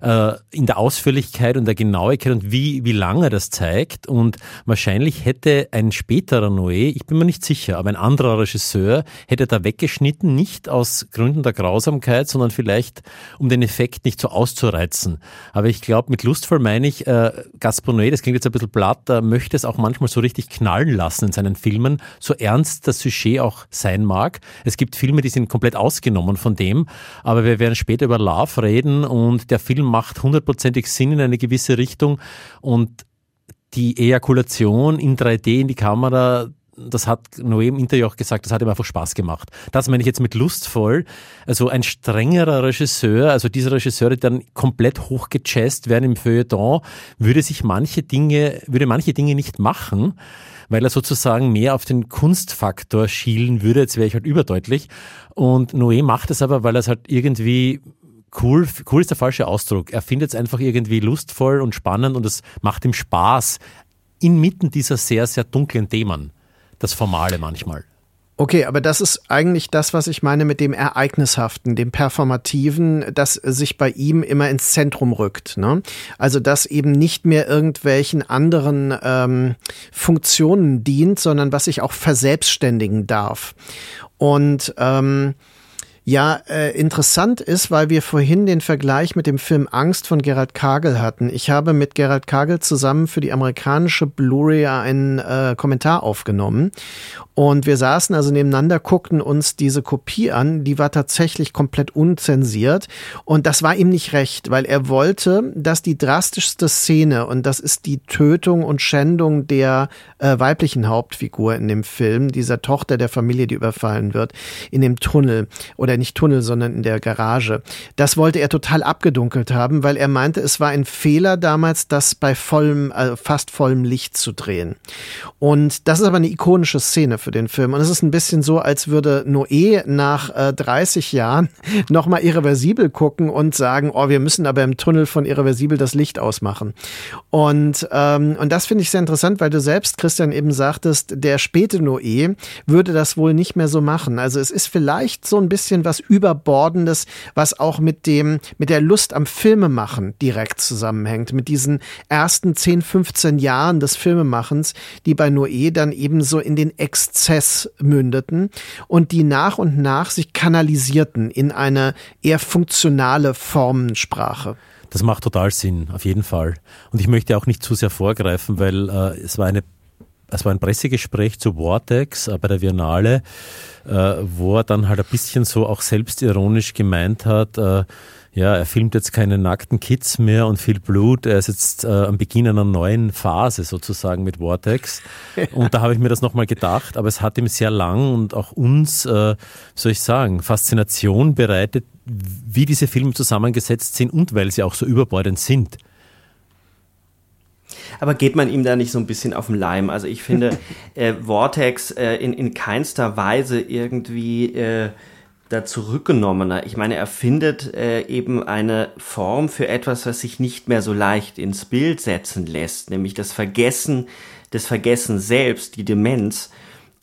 äh, in der Ausführlichkeit und der Genauigkeit und wie, wie lange das zeigt. Und wahrscheinlich hätte ein späterer Noé, ich bin mir nicht sicher, aber ein anderer Regisseur hätte da weggeschnitten, nicht aus Gründen der Grausamkeit, sondern vielleicht, um den Effekt nicht so auszureizen. Aber ich glaube, mit lustvoll meine ich, äh, Gaspar Noé, das klingt jetzt ein bisschen platt, äh, möchte es auch manchmal so richtig knallen lassen in seinen Filmen, so ernst das Sujet auch sein mag. Es gibt Filme, die sind komplett ausgenommen von dem, aber wir werden später über Love reden und der Film macht hundertprozentig Sinn in eine gewisse Richtung und die Ejakulation in 3D in die Kamera, das hat Noé im Interview auch gesagt, das hat ihm einfach Spaß gemacht. Das meine ich jetzt mit lustvoll. Also ein strengerer Regisseur, also diese Regisseure, die dann komplett hochgechest werden im Feuilleton, würde sich manche Dinge, würde manche Dinge nicht machen, weil er sozusagen mehr auf den Kunstfaktor schielen würde. Jetzt wäre ich halt überdeutlich. Und Noé macht es aber, weil er es halt irgendwie cool, cool ist der falsche Ausdruck. Er findet es einfach irgendwie lustvoll und spannend und es macht ihm Spaß inmitten dieser sehr, sehr dunklen Themen. Das Formale manchmal. Okay, aber das ist eigentlich das, was ich meine mit dem Ereignishaften, dem Performativen, das sich bei ihm immer ins Zentrum rückt. Ne? Also das eben nicht mehr irgendwelchen anderen ähm, Funktionen dient, sondern was sich auch verselbstständigen darf. Und ähm, ja, äh, interessant ist, weil wir vorhin den Vergleich mit dem Film Angst von Gerald Kagel hatten. Ich habe mit Gerald Kagel zusammen für die amerikanische Blu-ray einen äh, Kommentar aufgenommen. Und wir saßen also nebeneinander, guckten uns diese Kopie an, die war tatsächlich komplett unzensiert. Und das war ihm nicht recht, weil er wollte, dass die drastischste Szene und das ist die Tötung und Schändung der äh, weiblichen Hauptfigur in dem Film, dieser Tochter der Familie, die überfallen wird, in dem Tunnel oder nicht Tunnel, sondern in der Garage. Das wollte er total abgedunkelt haben, weil er meinte, es war ein Fehler damals, das bei vollem, also fast vollem Licht zu drehen. Und das ist aber eine ikonische Szene für den Film. Und es ist ein bisschen so, als würde Noé nach äh, 30 Jahren nochmal irreversibel gucken und sagen, oh, wir müssen aber im Tunnel von irreversibel das Licht ausmachen. Und, ähm, und das finde ich sehr interessant, weil du selbst, Christian, eben sagtest, der späte Noé würde das wohl nicht mehr so machen. Also es ist vielleicht so ein bisschen was Überbordendes, was auch mit dem, mit der Lust am Filmemachen direkt zusammenhängt, mit diesen ersten 10, 15 Jahren des Filmemachens, die bei Noé dann eben so in den Exzess mündeten und die nach und nach sich kanalisierten in eine eher funktionale Formensprache. Das macht total Sinn, auf jeden Fall. Und ich möchte auch nicht zu sehr vorgreifen, weil äh, es war eine es war ein Pressegespräch zu Vortex äh, bei der Biennale, äh, wo er dann halt ein bisschen so auch selbstironisch gemeint hat, äh, ja, er filmt jetzt keine nackten Kids mehr und viel Blut. Er ist jetzt äh, am Beginn einer neuen Phase sozusagen mit Vortex. Und da habe ich mir das nochmal gedacht, aber es hat ihm sehr lang und auch uns, äh, soll ich sagen, Faszination bereitet, wie diese Filme zusammengesetzt sind und weil sie auch so überbordend sind. Aber geht man ihm da nicht so ein bisschen auf den Leim? Also ich finde, äh, Vortex äh, in, in keinster Weise irgendwie äh, da zurückgenommener. Ich meine, er findet äh, eben eine Form für etwas, was sich nicht mehr so leicht ins Bild setzen lässt, nämlich das Vergessen, das Vergessen selbst, die Demenz.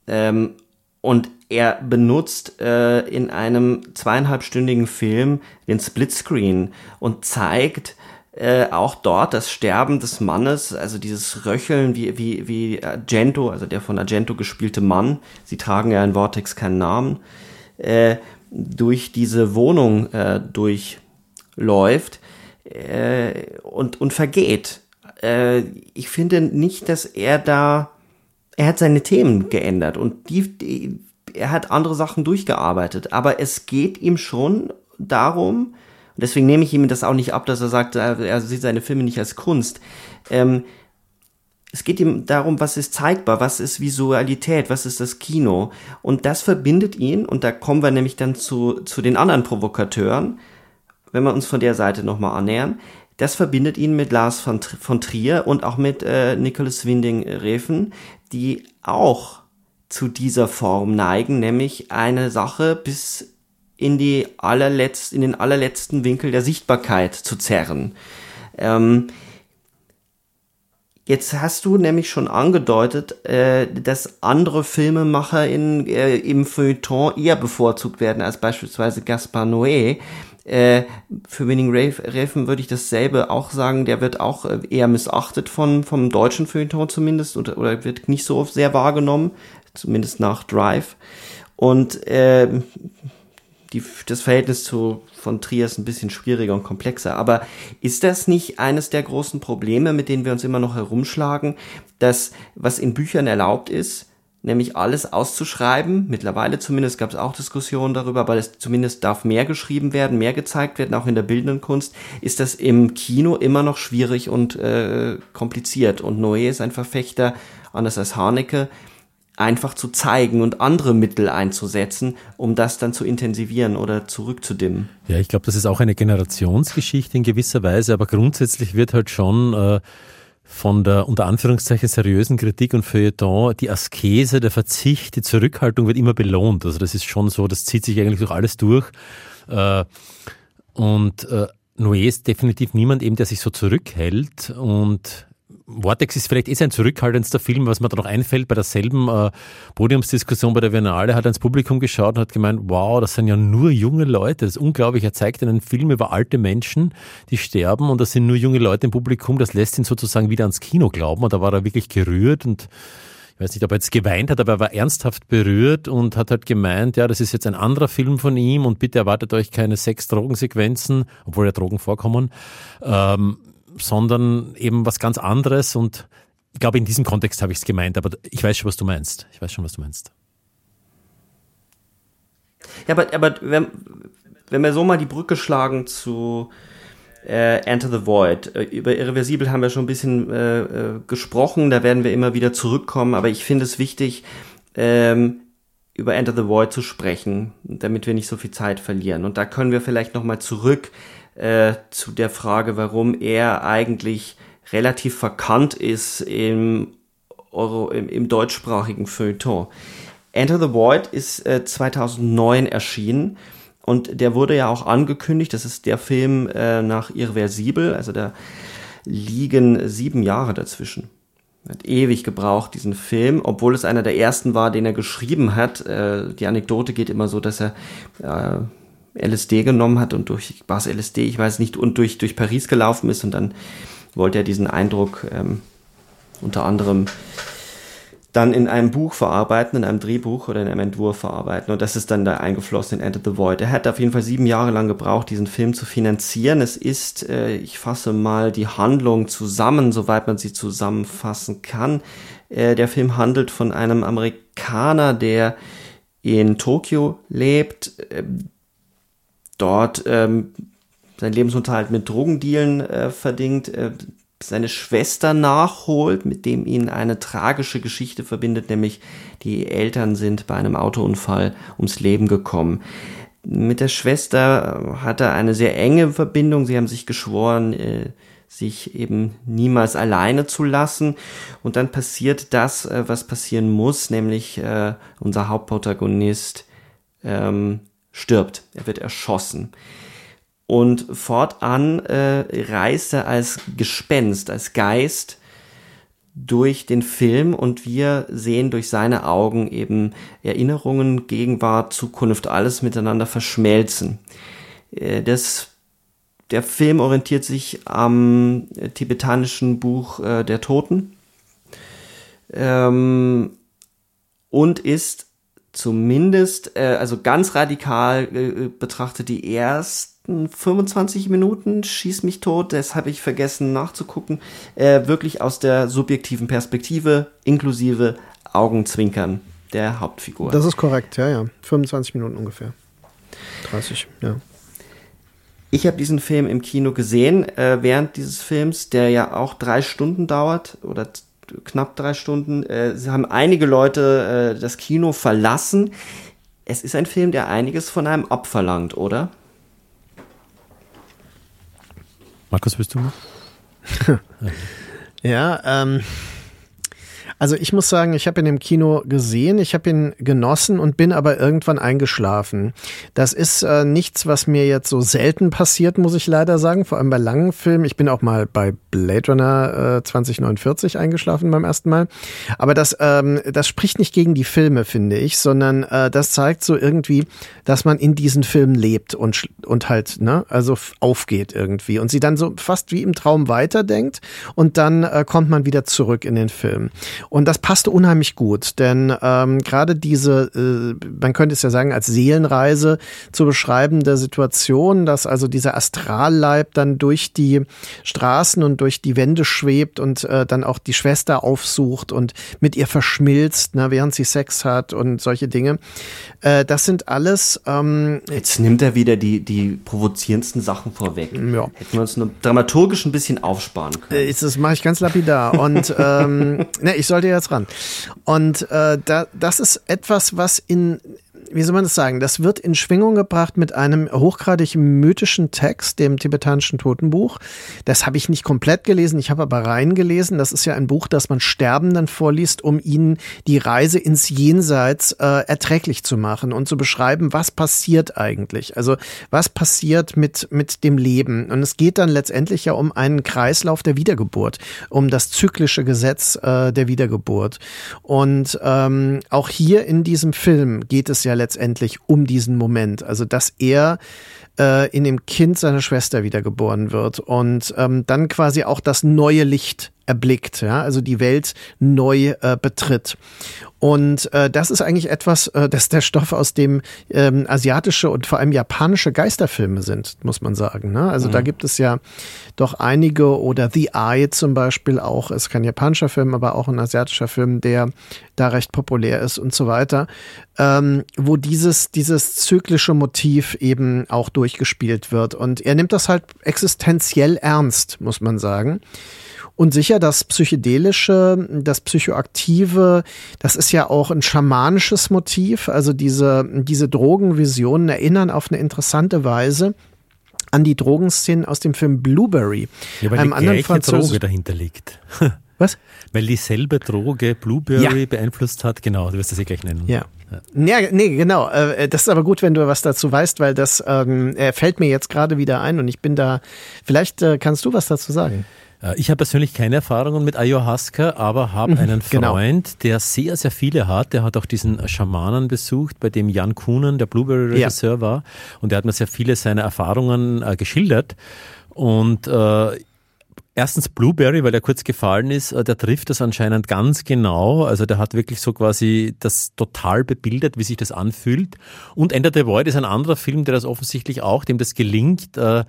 Ähm, und er benutzt äh, in einem zweieinhalbstündigen Film den Splitscreen und zeigt äh, auch dort das Sterben des Mannes, also dieses Röcheln wie, wie, wie Argento, also der von Argento gespielte Mann, sie tragen ja in Vortex keinen Namen, äh, durch diese Wohnung äh, durchläuft äh, und, und vergeht. Äh, ich finde nicht, dass er da, er hat seine Themen geändert und die, die, er hat andere Sachen durchgearbeitet, aber es geht ihm schon darum, und deswegen nehme ich ihm das auch nicht ab, dass er sagt, er sieht seine Filme nicht als Kunst. Ähm, es geht ihm darum, was ist zeigbar, was ist Visualität, was ist das Kino. Und das verbindet ihn, und da kommen wir nämlich dann zu, zu den anderen Provokateuren, wenn wir uns von der Seite nochmal annähern, das verbindet ihn mit Lars von, von Trier und auch mit äh, Nicholas Winding Refen, die auch zu dieser Form neigen, nämlich eine Sache bis in die allerletzt, in den allerletzten Winkel der Sichtbarkeit zu zerren. Ähm, Jetzt hast du nämlich schon angedeutet, äh, dass andere Filmemacher in, äh, im Feuilleton eher bevorzugt werden als beispielsweise Gaspar Noé. Äh, für Winning Raven würde ich dasselbe auch sagen. Der wird auch äh, eher missachtet von, vom deutschen Feuilleton zumindest oder, oder wird nicht so sehr wahrgenommen, zumindest nach Drive. Und äh, die, das Verhältnis zu von Trier ist ein bisschen schwieriger und komplexer. Aber ist das nicht eines der großen Probleme, mit denen wir uns immer noch herumschlagen, dass was in Büchern erlaubt ist, nämlich alles auszuschreiben. Mittlerweile zumindest gab es auch Diskussionen darüber, aber es zumindest darf mehr geschrieben werden, mehr gezeigt werden, auch in der bildenden Kunst. Ist das im Kino immer noch schwierig und äh, kompliziert. Und Noé ist ein Verfechter, anders als Haneke, einfach zu zeigen und andere Mittel einzusetzen, um das dann zu intensivieren oder zurückzudimmen. Ja, ich glaube, das ist auch eine Generationsgeschichte in gewisser Weise, aber grundsätzlich wird halt schon äh, von der unter Anführungszeichen seriösen Kritik und Feuilleton die Askese, der Verzicht, die Zurückhaltung wird immer belohnt. Also das ist schon so, das zieht sich eigentlich durch alles durch. Äh, und äh, Noé ist definitiv niemand eben, der sich so zurückhält und Vortex ist vielleicht eh sein zurückhaltendster Film, was mir da noch einfällt. Bei derselben äh, Podiumsdiskussion bei der Biennale hat er ins Publikum geschaut und hat gemeint, wow, das sind ja nur junge Leute. Das ist unglaublich. Er zeigt einen Film über alte Menschen, die sterben und das sind nur junge Leute im Publikum. Das lässt ihn sozusagen wieder ans Kino glauben. Und da war er wirklich gerührt und ich weiß nicht, ob er jetzt geweint hat, aber er war ernsthaft berührt und hat halt gemeint, ja, das ist jetzt ein anderer Film von ihm und bitte erwartet euch keine Sex-Drogensequenzen, obwohl ja Drogen vorkommen. Ähm, sondern eben was ganz anderes. Und ich glaube, in diesem Kontext habe ich es gemeint, aber ich weiß schon, was du meinst. Ich weiß schon, was du meinst. Ja, aber, aber wenn, wenn wir so mal die Brücke schlagen zu äh, Enter the Void, äh, über Irreversibel haben wir schon ein bisschen äh, äh, gesprochen, da werden wir immer wieder zurückkommen, aber ich finde es wichtig, ähm, über Enter the Void zu sprechen, damit wir nicht so viel Zeit verlieren. Und da können wir vielleicht nochmal zurück äh, zu der Frage, warum er eigentlich relativ verkannt ist im, Euro, im, im deutschsprachigen Feuilleton. Enter the Void ist äh, 2009 erschienen und der wurde ja auch angekündigt. Das ist der Film äh, nach Irreversibel, also da liegen sieben Jahre dazwischen. Hat ewig gebraucht, diesen Film, obwohl es einer der ersten war, den er geschrieben hat. Äh, die Anekdote geht immer so, dass er äh, LSD genommen hat und durch, war es LSD, ich weiß nicht, und durch, durch Paris gelaufen ist und dann wollte er diesen Eindruck ähm, unter anderem dann in einem Buch verarbeiten, in einem Drehbuch oder in einem Entwurf verarbeiten. Und das ist dann da eingeflossen in Enter the Void. Er hat auf jeden Fall sieben Jahre lang gebraucht, diesen Film zu finanzieren. Es ist, äh, ich fasse mal die Handlung zusammen, soweit man sie zusammenfassen kann. Äh, der Film handelt von einem Amerikaner, der in Tokio lebt, äh, dort ähm, sein Lebensunterhalt mit Drogendealen äh, verdient, äh, seine Schwester nachholt, mit dem ihn eine tragische Geschichte verbindet, nämlich die Eltern sind bei einem Autounfall ums Leben gekommen. Mit der Schwester hat er eine sehr enge Verbindung. Sie haben sich geschworen, äh, sich eben niemals alleine zu lassen. Und dann passiert das, äh, was passieren muss, nämlich äh, unser Hauptprotagonist ähm, stirbt. Er wird erschossen. Und fortan äh, reist er als Gespenst, als Geist durch den Film und wir sehen durch seine Augen eben Erinnerungen, Gegenwart, Zukunft, alles miteinander verschmelzen. Äh, das, der Film orientiert sich am tibetanischen Buch äh, der Toten ähm, und ist zumindest, äh, also ganz radikal äh, betrachtet, die ersten 25 Minuten schieß mich tot, das habe ich vergessen nachzugucken, äh, wirklich aus der subjektiven Perspektive inklusive Augenzwinkern der Hauptfigur. Das ist korrekt, ja, ja. 25 Minuten ungefähr. 30, ja. Ich habe diesen Film im Kino gesehen, äh, während dieses Films, der ja auch drei Stunden dauert oder knapp drei Stunden. Äh, sie haben einige Leute äh, das Kino verlassen. Es ist ein Film, der einiges von einem abverlangt, oder? Markus, bist du noch? ja, ähm, also ich muss sagen, ich habe ihn im Kino gesehen, ich habe ihn genossen und bin aber irgendwann eingeschlafen. Das ist äh, nichts, was mir jetzt so selten passiert, muss ich leider sagen, vor allem bei langen Filmen. Ich bin auch mal bei Blade Runner äh, 2049 eingeschlafen beim ersten Mal. Aber das, ähm, das spricht nicht gegen die Filme, finde ich, sondern äh, das zeigt so irgendwie, dass man in diesen Filmen lebt und, und halt, ne, also aufgeht irgendwie und sie dann so fast wie im Traum weiterdenkt und dann äh, kommt man wieder zurück in den Film. Und das passte unheimlich gut, denn ähm, gerade diese, äh, man könnte es ja sagen, als Seelenreise zu beschreibende Situation, dass also dieser Astralleib dann durch die Straßen und durch die Wände schwebt und äh, dann auch die Schwester aufsucht und mit ihr verschmilzt, ne, während sie Sex hat und solche Dinge. Äh, das sind alles. Ähm, Jetzt nimmt er wieder die, die provozierendsten Sachen vorweg. Ja. Hätten wir uns dramaturgisch ein bisschen aufsparen können. Äh, das mache ich ganz lapidar. Und ähm, ne, ich sollte jetzt ran. Und äh, da, das ist etwas, was in wie soll man das sagen, das wird in Schwingung gebracht mit einem hochgradig mythischen Text, dem tibetanischen Totenbuch. Das habe ich nicht komplett gelesen, ich habe aber reingelesen. Das ist ja ein Buch, das man Sterbenden vorliest, um ihnen die Reise ins Jenseits äh, erträglich zu machen und zu beschreiben, was passiert eigentlich. Also was passiert mit, mit dem Leben. Und es geht dann letztendlich ja um einen Kreislauf der Wiedergeburt, um das zyklische Gesetz äh, der Wiedergeburt. Und ähm, auch hier in diesem Film geht es ja letztendlich um diesen Moment. Also, dass er äh, in dem Kind seiner Schwester wiedergeboren wird und ähm, dann quasi auch das neue Licht erblickt, ja, also die Welt neu äh, betritt. Und äh, das ist eigentlich etwas, äh, dass der Stoff aus dem ähm, asiatische und vor allem japanische Geisterfilme sind, muss man sagen. Ne? Also mhm. da gibt es ja doch einige oder The Eye zum Beispiel auch, ist kein japanischer Film, aber auch ein asiatischer Film, der da recht populär ist und so weiter, ähm, wo dieses, dieses zyklische Motiv eben auch durchgespielt wird. Und er nimmt das halt existenziell ernst, muss man sagen. Und sicher, das Psychedelische, das Psychoaktive, das ist ja auch ein schamanisches Motiv. Also diese, diese Drogenvisionen erinnern auf eine interessante Weise an die Drogenszenen aus dem Film Blueberry. Ja, weil einem die anderen gleiche Droge dahinter liegt. Was? Weil dieselbe Droge Blueberry ja. beeinflusst hat. Genau, du wirst das eh gleich nennen. Ja. Ja, nee, genau. Äh, das ist aber gut, wenn du was dazu weißt, weil das ähm, fällt mir jetzt gerade wieder ein und ich bin da. Vielleicht äh, kannst du was dazu sagen. Äh, ich habe persönlich keine Erfahrungen mit Ayahuasca, aber habe mhm, einen genau. Freund, genau. der sehr, sehr viele hat. Der hat auch diesen Schamanen besucht, bei dem Jan Kuhnen, der Blueberry-Regisseur, ja. war. Und der hat mir sehr viele seiner Erfahrungen äh, geschildert. Und äh, Erstens Blueberry, weil er kurz gefallen ist, äh, der trifft das anscheinend ganz genau. Also der hat wirklich so quasi das total bebildert, wie sich das anfühlt. Und Ender the Void ist ein anderer Film, der das offensichtlich auch, dem das gelingt, äh,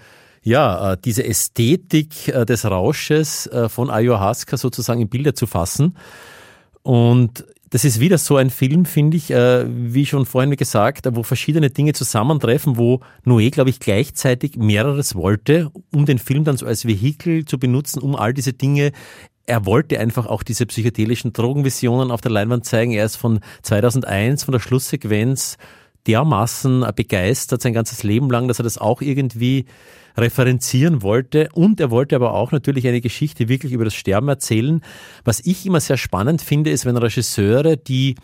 ja, äh, diese Ästhetik äh, des Rausches äh, von Ayahuasca sozusagen in Bilder zu fassen. Und das ist wieder so ein Film, finde ich, wie schon vorhin gesagt, wo verschiedene Dinge zusammentreffen, wo Noé, glaube ich, gleichzeitig mehreres wollte, um den Film dann so als Vehikel zu benutzen, um all diese Dinge er wollte einfach auch diese psychedelischen Drogenvisionen auf der Leinwand zeigen. Er ist von 2001, von der Schlusssequenz dermaßen begeistert sein ganzes Leben lang, dass er das auch irgendwie referenzieren wollte. Und er wollte aber auch natürlich eine Geschichte wirklich über das Sterben erzählen. Was ich immer sehr spannend finde, ist, wenn Regisseure, die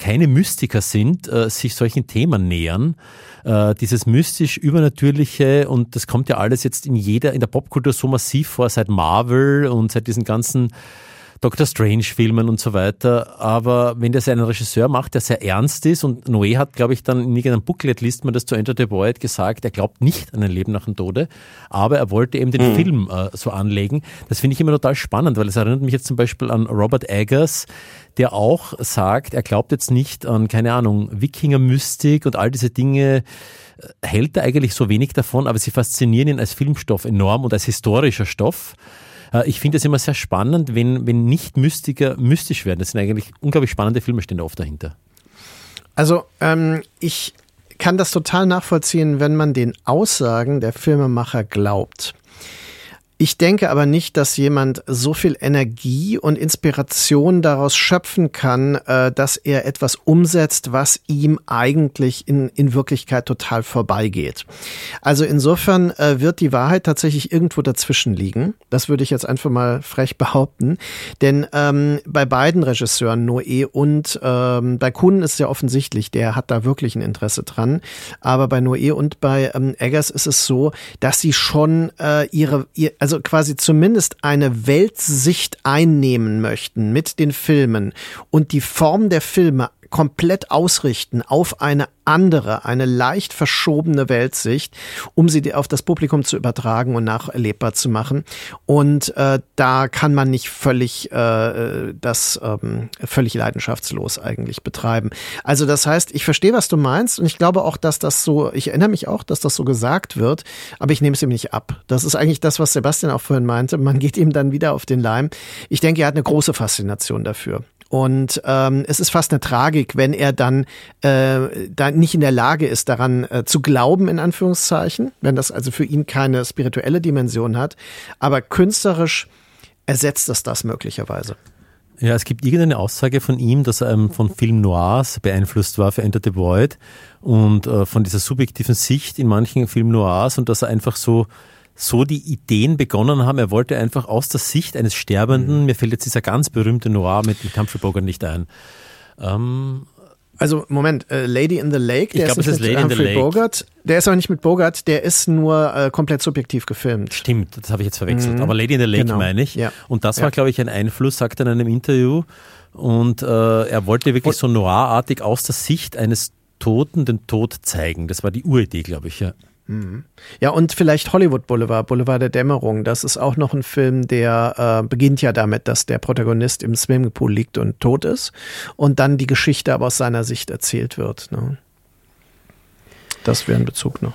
keine Mystiker sind, äh, sich solchen Themen nähern. Äh, dieses mystisch Übernatürliche und das kommt ja alles jetzt in jeder, in der Popkultur so massiv vor, seit Marvel und seit diesen ganzen Doctor Strange-Filmen und so weiter. Aber wenn das ein Regisseur macht, der sehr ernst ist, und Noé hat, glaube ich, dann in irgendeinem Booklet liest man das zu Enter the Void gesagt, er glaubt nicht an ein Leben nach dem Tode, aber er wollte eben den mhm. Film äh, so anlegen. Das finde ich immer total spannend, weil es erinnert mich jetzt zum Beispiel an Robert Eggers, der auch sagt, er glaubt jetzt nicht an, keine Ahnung, Wikinger-Mystik und all diese Dinge, äh, hält er eigentlich so wenig davon, aber sie faszinieren ihn als Filmstoff enorm und als historischer Stoff. Äh, ich finde es immer sehr spannend, wenn, wenn Nicht-Mystiker mystisch werden. Das sind eigentlich unglaublich spannende Filme, stehen da oft dahinter. Also, ähm, ich kann das total nachvollziehen, wenn man den Aussagen der Filmemacher glaubt. Ich denke aber nicht, dass jemand so viel Energie und Inspiration daraus schöpfen kann, äh, dass er etwas umsetzt, was ihm eigentlich in, in Wirklichkeit total vorbeigeht. Also insofern äh, wird die Wahrheit tatsächlich irgendwo dazwischen liegen. Das würde ich jetzt einfach mal frech behaupten. Denn ähm, bei beiden Regisseuren, Noé und ähm, bei Kuhn ist es ja offensichtlich, der hat da wirklich ein Interesse dran. Aber bei Noé und bei ähm, Eggers ist es so, dass sie schon äh, ihre, ihr, also also quasi zumindest eine Weltsicht einnehmen möchten mit den Filmen und die Form der Filme komplett ausrichten auf eine andere, eine leicht verschobene Weltsicht, um sie auf das Publikum zu übertragen und nacherlebbar zu machen. Und äh, da kann man nicht völlig äh, das ähm, völlig leidenschaftslos eigentlich betreiben. Also das heißt, ich verstehe, was du meinst und ich glaube auch, dass das so, ich erinnere mich auch, dass das so gesagt wird, aber ich nehme es ihm nicht ab. Das ist eigentlich das, was Sebastian auch vorhin meinte. Man geht ihm dann wieder auf den Leim. Ich denke, er hat eine große Faszination dafür. Und ähm, es ist fast eine Tragik, wenn er dann, äh, dann nicht in der Lage ist, daran äh, zu glauben, in Anführungszeichen, wenn das also für ihn keine spirituelle Dimension hat. Aber künstlerisch ersetzt es das möglicherweise. Ja, es gibt irgendeine Aussage von ihm, dass er ähm, von Film Noirs beeinflusst war für Enter the Void und äh, von dieser subjektiven Sicht in manchen Film Noirs und dass er einfach so so die Ideen begonnen haben. Er wollte einfach aus der Sicht eines Sterbenden, mhm. mir fällt jetzt dieser ganz berühmte Noir mit, Humphrey Bogart nicht ein. Ähm, also Moment, äh, Lady in the Lake, der ich glaub, ist, ist Lady Humphrey Bogart. Der ist aber nicht mit Bogart, der ist nur äh, komplett subjektiv gefilmt. Stimmt, das habe ich jetzt verwechselt. Mhm. Aber Lady in the Lake genau. meine ich. Ja. Und das ja. war, glaube ich, ein Einfluss, sagt er in einem Interview. Und äh, er wollte wirklich Und, so noirartig aus der Sicht eines Toten den Tod zeigen. Das war die Uridee, glaube ich, ja. Ja, und vielleicht Hollywood Boulevard, Boulevard der Dämmerung. Das ist auch noch ein Film, der äh, beginnt ja damit, dass der Protagonist im Swimmingpool liegt und tot ist und dann die Geschichte aber aus seiner Sicht erzählt wird. Ne? Das wäre ein Bezug noch.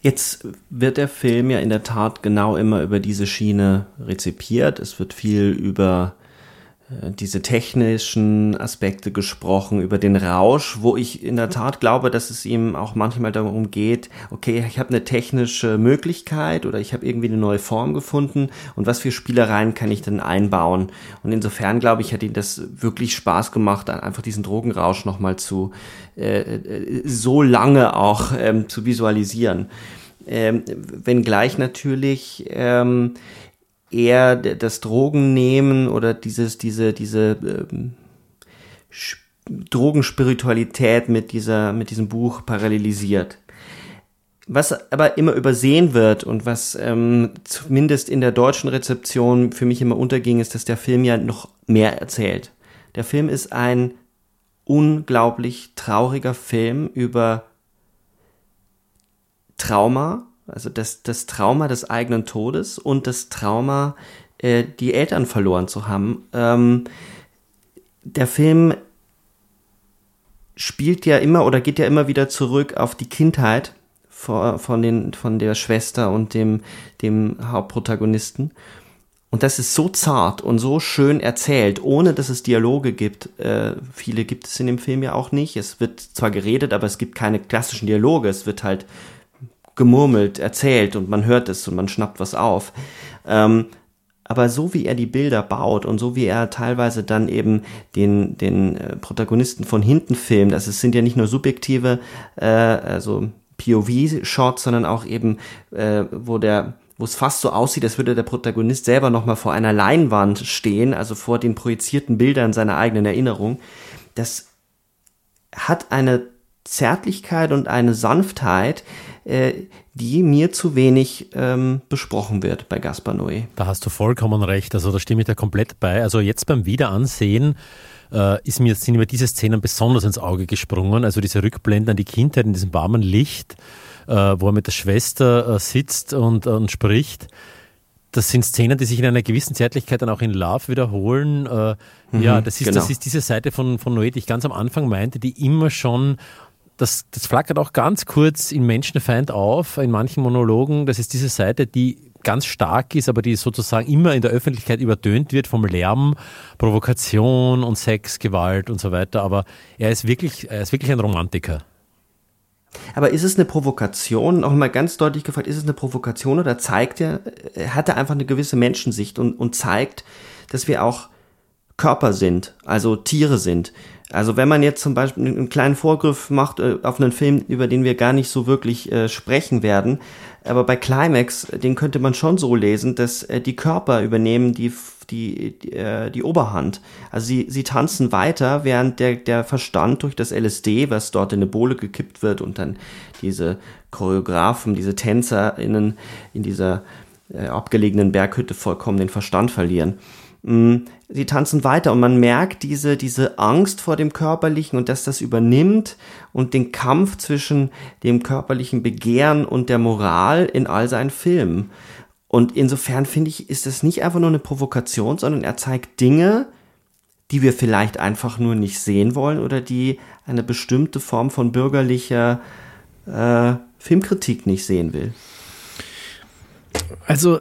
Jetzt wird der Film ja in der Tat genau immer über diese Schiene rezipiert. Es wird viel über diese technischen Aspekte gesprochen, über den Rausch, wo ich in der Tat glaube, dass es ihm auch manchmal darum geht, okay, ich habe eine technische Möglichkeit oder ich habe irgendwie eine neue Form gefunden und was für Spielereien kann ich denn einbauen? Und insofern glaube ich, hat ihm das wirklich Spaß gemacht, einfach diesen Drogenrausch nochmal zu äh, äh, so lange auch ähm, zu visualisieren. Ähm, wenngleich natürlich ähm, eher das Drogennehmen oder dieses, diese, diese ähm, Drogenspiritualität mit dieser, mit diesem Buch parallelisiert. Was aber immer übersehen wird und was ähm, zumindest in der deutschen Rezeption für mich immer unterging, ist, dass der Film ja noch mehr erzählt. Der Film ist ein unglaublich trauriger Film über Trauma, also das, das Trauma des eigenen Todes und das Trauma, äh, die Eltern verloren zu haben. Ähm, der Film spielt ja immer oder geht ja immer wieder zurück auf die Kindheit von, von, den, von der Schwester und dem, dem Hauptprotagonisten. Und das ist so zart und so schön erzählt, ohne dass es Dialoge gibt. Äh, viele gibt es in dem Film ja auch nicht. Es wird zwar geredet, aber es gibt keine klassischen Dialoge. Es wird halt gemurmelt, erzählt und man hört es und man schnappt was auf. Ähm, aber so wie er die Bilder baut und so wie er teilweise dann eben den, den äh, Protagonisten von hinten filmt, also es sind ja nicht nur subjektive, äh, also POV-Shots, sondern auch eben, äh, wo der wo es fast so aussieht, als würde der Protagonist selber nochmal vor einer Leinwand stehen, also vor den projizierten Bildern seiner eigenen Erinnerung. Das hat eine Zärtlichkeit und eine Sanftheit, äh, die mir zu wenig ähm, besprochen wird bei Gaspar Noé. Da hast du vollkommen recht. Also da stimme ich da komplett bei. Also jetzt beim Wiederansehen äh, ist mir, sind mir diese Szenen besonders ins Auge gesprungen. Also diese Rückblenden an die Kindheit in diesem warmen Licht, äh, wo er mit der Schwester äh, sitzt und, und spricht das sind Szenen, die sich in einer gewissen Zärtlichkeit dann auch in Love wiederholen. Äh, mhm, ja, das ist, genau. das ist diese Seite von, von Noé, die ich ganz am Anfang meinte, die immer schon, das, das flackert auch ganz kurz in Menschenfeind auf, in manchen Monologen. Das ist diese Seite, die ganz stark ist, aber die sozusagen immer in der Öffentlichkeit übertönt wird vom Lärm, Provokation und Sex, Gewalt und so weiter. Aber er ist wirklich, er ist wirklich ein Romantiker. Aber ist es eine Provokation, auch mal ganz deutlich gefragt, ist es eine Provokation oder zeigt er, hat er einfach eine gewisse Menschensicht und, und zeigt, dass wir auch Körper sind, also Tiere sind. Also wenn man jetzt zum Beispiel einen kleinen Vorgriff macht äh, auf einen Film, über den wir gar nicht so wirklich äh, sprechen werden, aber bei Climax, den könnte man schon so lesen, dass äh, die Körper übernehmen die die, die, äh, die Oberhand. Also sie, sie tanzen weiter, während der, der Verstand durch das LSD, was dort in eine Bohle gekippt wird und dann diese Choreografen, diese TänzerInnen in dieser äh, abgelegenen Berghütte vollkommen den Verstand verlieren. Mm, sie tanzen weiter und man merkt diese, diese Angst vor dem Körperlichen und dass das übernimmt und den Kampf zwischen dem körperlichen Begehren und der Moral in all seinen Filmen. Und insofern finde ich, ist das nicht einfach nur eine Provokation, sondern er zeigt Dinge, die wir vielleicht einfach nur nicht sehen wollen oder die eine bestimmte Form von bürgerlicher äh, Filmkritik nicht sehen will. Also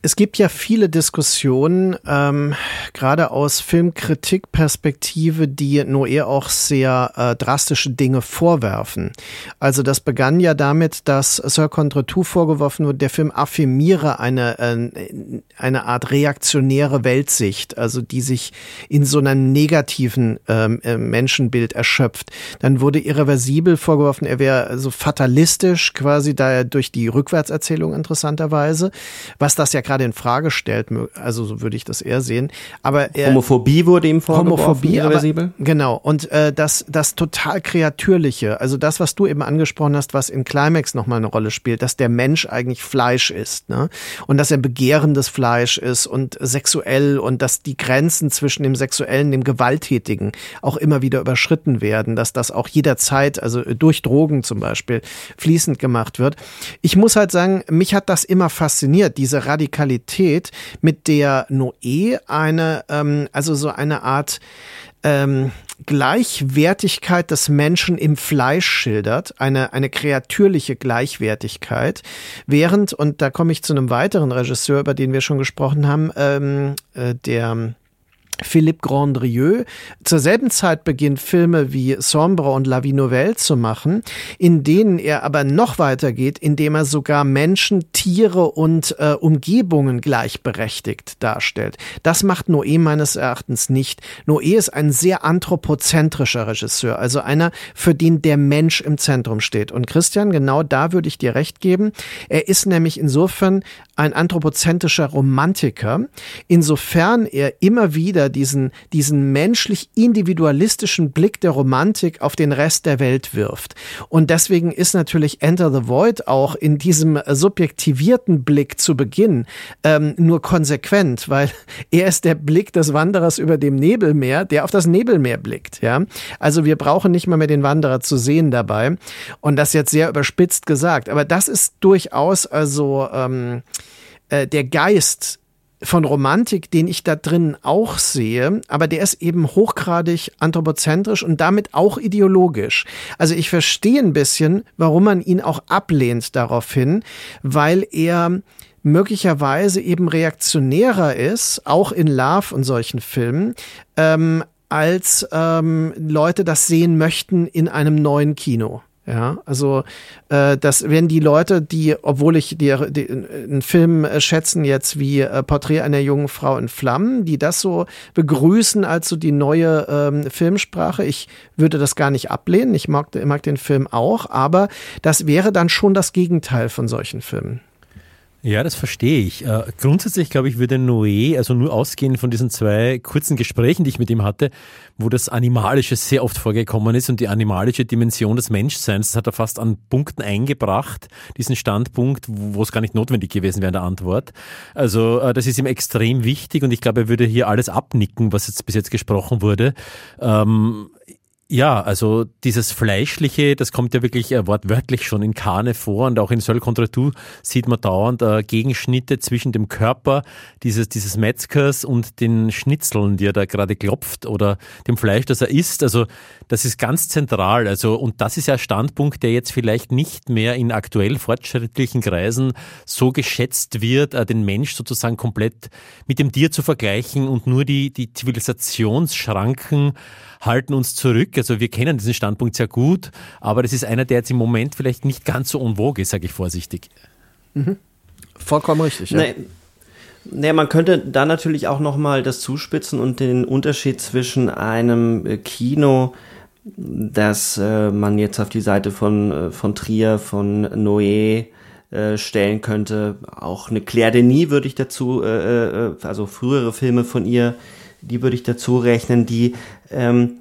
es gibt ja viele Diskussionen, ähm, gerade aus Filmkritikperspektive, die Noé auch sehr äh, drastische Dinge vorwerfen. Also das begann ja damit, dass Sir Contretout vorgeworfen wurde, der Film affirmiere eine, äh, eine Art reaktionäre Weltsicht, also die sich in so einem negativen ähm, äh, Menschenbild erschöpft. Dann wurde irreversibel vorgeworfen, er wäre so fatalistisch quasi, da er durch die Rückwärtserzählung interessanterweise, was das ja gerade in Frage stellt, also so würde ich das eher sehen. Aber er, Homophobie wurde ihm vorgeworfen. Homophobie, aber, genau. Und äh, das, das total kreatürliche, also das, was du eben angesprochen hast, was in Climax nochmal eine Rolle spielt, dass der Mensch eigentlich Fleisch ist, ne? Und dass er begehrendes Fleisch ist und sexuell und dass die Grenzen zwischen dem Sexuellen, dem Gewalttätigen auch immer wieder überschritten werden, dass das auch jederzeit, also durch Drogen zum Beispiel, fließend gemacht wird. Ich muss halt sagen, mich hat das immer fasziniert, diese Radikalität Radikalität, mit der Noé eine, ähm, also so eine Art ähm, Gleichwertigkeit des Menschen im Fleisch schildert, eine, eine kreatürliche Gleichwertigkeit, während, und da komme ich zu einem weiteren Regisseur, über den wir schon gesprochen haben, ähm, äh, der Philippe Grandrieux zur selben Zeit beginnt, Filme wie Sombre und La Vie Nouvelle zu machen, in denen er aber noch weiter geht, indem er sogar Menschen, Tiere und äh, Umgebungen gleichberechtigt darstellt. Das macht Noé meines Erachtens nicht. Noé ist ein sehr anthropozentrischer Regisseur, also einer, für den der Mensch im Zentrum steht. Und Christian, genau da würde ich dir recht geben. Er ist nämlich insofern ein anthropozentrischer Romantiker, insofern er immer wieder diesen, diesen menschlich individualistischen Blick der Romantik auf den Rest der Welt wirft. Und deswegen ist natürlich Enter the Void auch in diesem subjektivierten Blick zu Beginn ähm, nur konsequent, weil er ist der Blick des Wanderers über dem Nebelmeer, der auf das Nebelmeer blickt. Ja, also wir brauchen nicht mal mehr den Wanderer zu sehen dabei. Und das jetzt sehr überspitzt gesagt, aber das ist durchaus also ähm, äh, der Geist von Romantik, den ich da drin auch sehe, aber der ist eben hochgradig anthropozentrisch und damit auch ideologisch. Also ich verstehe ein bisschen, warum man ihn auch ablehnt daraufhin, weil er möglicherweise eben reaktionärer ist, auch in Love und solchen Filmen, ähm, als ähm, Leute das sehen möchten in einem neuen Kino. Ja, also äh, das werden die Leute, die, obwohl ich die, die, einen Film schätzen jetzt wie äh, Porträt einer jungen Frau in Flammen, die das so begrüßen als so die neue ähm, Filmsprache. Ich würde das gar nicht ablehnen. Ich mag, mag den Film auch, aber das wäre dann schon das Gegenteil von solchen Filmen. Ja, das verstehe ich. Äh, grundsätzlich glaube ich, würde Noé, also nur ausgehen von diesen zwei kurzen Gesprächen, die ich mit ihm hatte, wo das Animalische sehr oft vorgekommen ist und die animalische Dimension des Menschseins, das hat er fast an Punkten eingebracht, diesen Standpunkt, wo es gar nicht notwendig gewesen wäre in der Antwort. Also äh, das ist ihm extrem wichtig und ich glaube, er würde hier alles abnicken, was jetzt bis jetzt gesprochen wurde. Ähm, ja, also dieses Fleischliche, das kommt ja wirklich äh, wortwörtlich schon in Kane vor und auch in Seul contre tout sieht man dauernd äh, Gegenschnitte zwischen dem Körper dieses, dieses Metzgers und den Schnitzeln, die er da gerade klopft oder dem Fleisch, das er isst. Also das ist ganz zentral. Also und das ist ja ein Standpunkt, der jetzt vielleicht nicht mehr in aktuell fortschrittlichen Kreisen so geschätzt wird, äh, den Mensch sozusagen komplett mit dem Tier zu vergleichen und nur die, die Zivilisationsschranken halten uns zurück. Also wir kennen diesen Standpunkt sehr gut, aber das ist einer, der jetzt im Moment vielleicht nicht ganz so en vogue ist, sage ich vorsichtig. Mhm. Vollkommen richtig. Ja. Nee. Nee, man könnte da natürlich auch nochmal das zuspitzen und den Unterschied zwischen einem äh, Kino, das äh, man jetzt auf die Seite von, äh, von Trier, von Noé äh, stellen könnte. Auch eine Claire Denis würde ich dazu, äh, äh, also frühere Filme von ihr, die würde ich dazu rechnen, die ähm,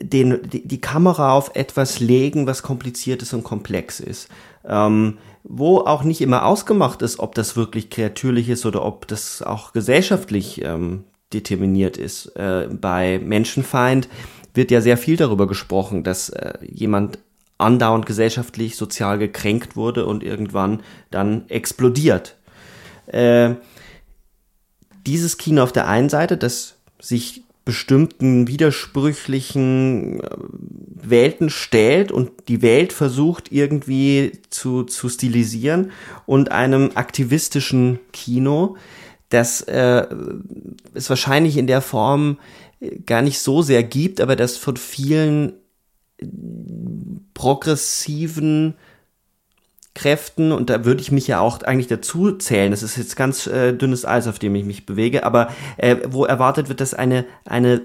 den, die, die Kamera auf etwas legen, was kompliziert ist und komplex ist. Ähm, wo auch nicht immer ausgemacht ist, ob das wirklich kreatürlich ist oder ob das auch gesellschaftlich ähm, determiniert ist. Äh, bei Menschenfeind wird ja sehr viel darüber gesprochen, dass äh, jemand andauernd gesellschaftlich, sozial gekränkt wurde und irgendwann dann explodiert. Äh, dieses Kino auf der einen Seite, das sich bestimmten widersprüchlichen äh, Welten stellt und die Welt versucht irgendwie zu, zu stilisieren und einem aktivistischen Kino, das äh, es wahrscheinlich in der Form äh, gar nicht so sehr gibt, aber das von vielen progressiven Kräften und da würde ich mich ja auch eigentlich dazu zählen. Das ist jetzt ganz äh, dünnes Eis, auf dem ich mich bewege, aber äh, wo erwartet wird, dass eine eine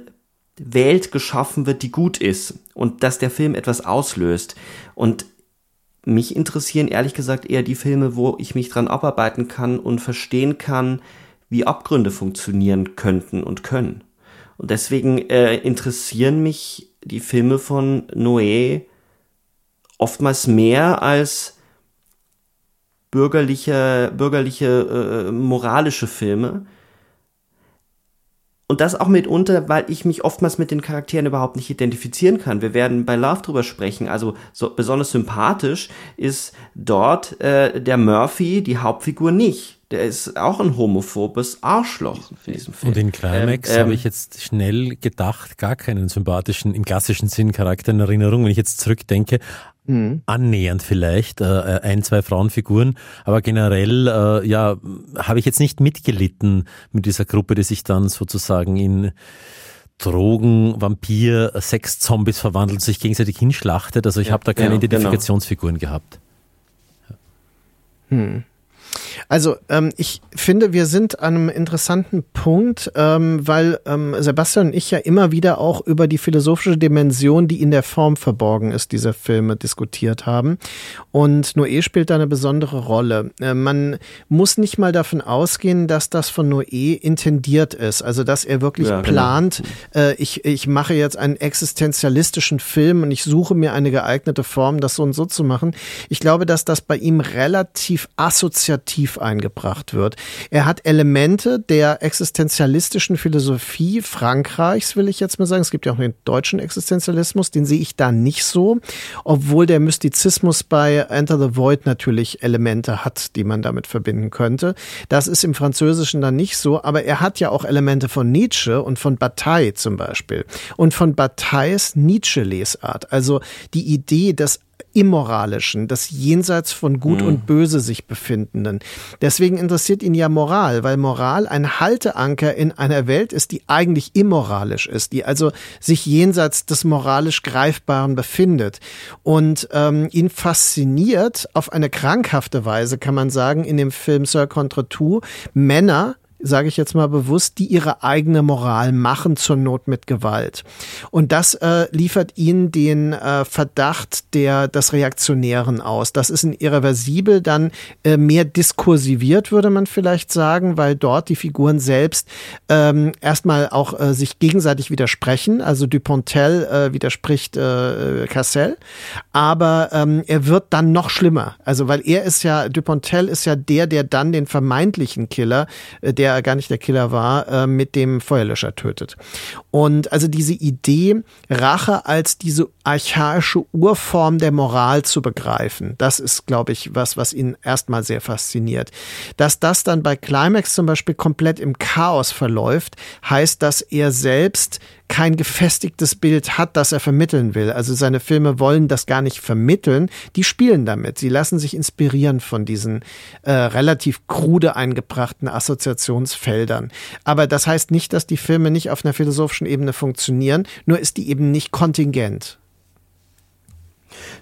Welt geschaffen wird, die gut ist und dass der Film etwas auslöst. Und mich interessieren ehrlich gesagt eher die Filme, wo ich mich dran abarbeiten kann und verstehen kann, wie Abgründe funktionieren könnten und können. Und deswegen äh, interessieren mich die Filme von Noé oftmals mehr als bürgerliche, bürgerliche, äh, moralische Filme. Und das auch mitunter, weil ich mich oftmals mit den Charakteren überhaupt nicht identifizieren kann. Wir werden bei Love drüber sprechen. Also so, besonders sympathisch ist dort äh, der Murphy, die Hauptfigur, nicht. Der ist auch ein homophobes Arschloch in diesem Film. Und in Climax ähm, habe ich jetzt schnell gedacht, gar keinen sympathischen, im klassischen Sinn Charakter in Erinnerung, wenn ich jetzt zurückdenke. Mhm. Annähernd vielleicht, äh, ein, zwei Frauenfiguren, aber generell, äh, ja, habe ich jetzt nicht mitgelitten mit dieser Gruppe, die sich dann sozusagen in Drogen, Vampir, Sex-Zombies verwandelt, sich gegenseitig hinschlachtet. Also ich ja, habe da keine ja, genau. Identifikationsfiguren genau. gehabt. Hm. Also ähm, ich finde, wir sind an einem interessanten Punkt, ähm, weil ähm, Sebastian und ich ja immer wieder auch über die philosophische Dimension, die in der Form verborgen ist, dieser Filme diskutiert haben. Und Noé spielt da eine besondere Rolle. Äh, man muss nicht mal davon ausgehen, dass das von Noé intendiert ist, also dass er wirklich ja, genau. plant, genau. äh, ich, ich mache jetzt einen existenzialistischen Film und ich suche mir eine geeignete Form, das so und so zu machen. Ich glaube, dass das bei ihm relativ assoziativ Motiv eingebracht wird. Er hat Elemente der existenzialistischen Philosophie Frankreichs, will ich jetzt mal sagen. Es gibt ja auch den deutschen Existenzialismus, den sehe ich da nicht so, obwohl der Mystizismus bei Enter the Void natürlich Elemente hat, die man damit verbinden könnte. Das ist im Französischen dann nicht so, aber er hat ja auch Elemente von Nietzsche und von Bataille zum Beispiel und von Batailles Nietzsche-Lesart. Also die Idee, dass Immoralischen, das jenseits von Gut mhm. und Böse sich befindenden. Deswegen interessiert ihn ja Moral, weil Moral ein Halteanker in einer Welt ist, die eigentlich immoralisch ist, die also sich jenseits des moralisch Greifbaren befindet. Und ähm, ihn fasziniert auf eine krankhafte Weise, kann man sagen, in dem Film Sir Contre Tout Männer, sage ich jetzt mal bewusst, die ihre eigene Moral machen, zur Not mit Gewalt. Und das äh, liefert ihnen den äh, Verdacht der des Reaktionären aus. Das ist in irreversibel dann äh, mehr diskursiviert, würde man vielleicht sagen, weil dort die Figuren selbst ähm, erstmal auch äh, sich gegenseitig widersprechen. Also Dupontel äh, widerspricht äh, Cassel, aber ähm, er wird dann noch schlimmer. Also weil er ist ja, Dupontel ist ja der, der dann den vermeintlichen Killer, äh, der gar nicht der Killer war, äh, mit dem Feuerlöscher tötet. Und also diese Idee, Rache als diese archaische Urform der Moral zu begreifen, das ist, glaube ich, was, was ihn erstmal sehr fasziniert. Dass das dann bei Climax zum Beispiel komplett im Chaos verläuft, heißt, dass er selbst kein gefestigtes Bild hat, das er vermitteln will. Also seine Filme wollen das gar nicht vermitteln, die spielen damit. Sie lassen sich inspirieren von diesen äh, relativ krude eingebrachten Assoziationsfeldern. Aber das heißt nicht, dass die Filme nicht auf einer philosophischen Ebene funktionieren, nur ist die eben nicht kontingent.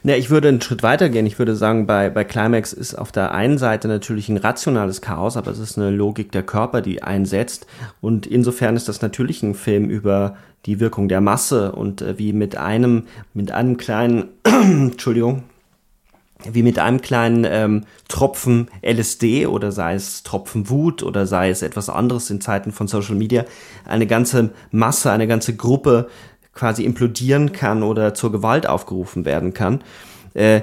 Na, ich würde einen Schritt weiter gehen. Ich würde sagen, bei, bei Climax ist auf der einen Seite natürlich ein rationales Chaos, aber es ist eine Logik der Körper, die einsetzt. Und insofern ist das natürlich ein Film über die Wirkung der Masse und äh, wie mit einem, mit einem kleinen, Entschuldigung, wie mit einem kleinen ähm, Tropfen LSD oder sei es Tropfen Wut oder sei es etwas anderes in Zeiten von Social Media eine ganze Masse, eine ganze Gruppe quasi implodieren kann oder zur Gewalt aufgerufen werden kann. Äh,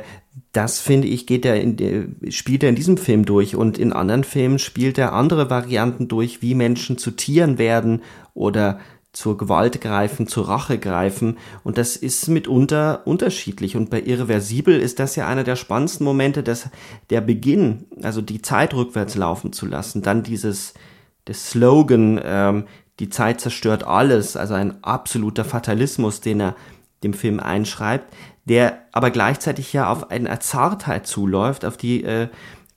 das finde ich, geht er in, spielt er in diesem Film durch und in anderen Filmen spielt er andere Varianten durch, wie Menschen zu Tieren werden oder zur Gewalt greifen, zur Rache greifen. Und das ist mitunter unterschiedlich. Und bei Irreversibel ist das ja einer der spannendsten Momente, dass der Beginn, also die Zeit rückwärts laufen zu lassen, dann dieses, das Slogan, ähm, die Zeit zerstört alles, also ein absoluter Fatalismus, den er dem Film einschreibt, der aber gleichzeitig ja auf eine Zartheit zuläuft, auf die äh,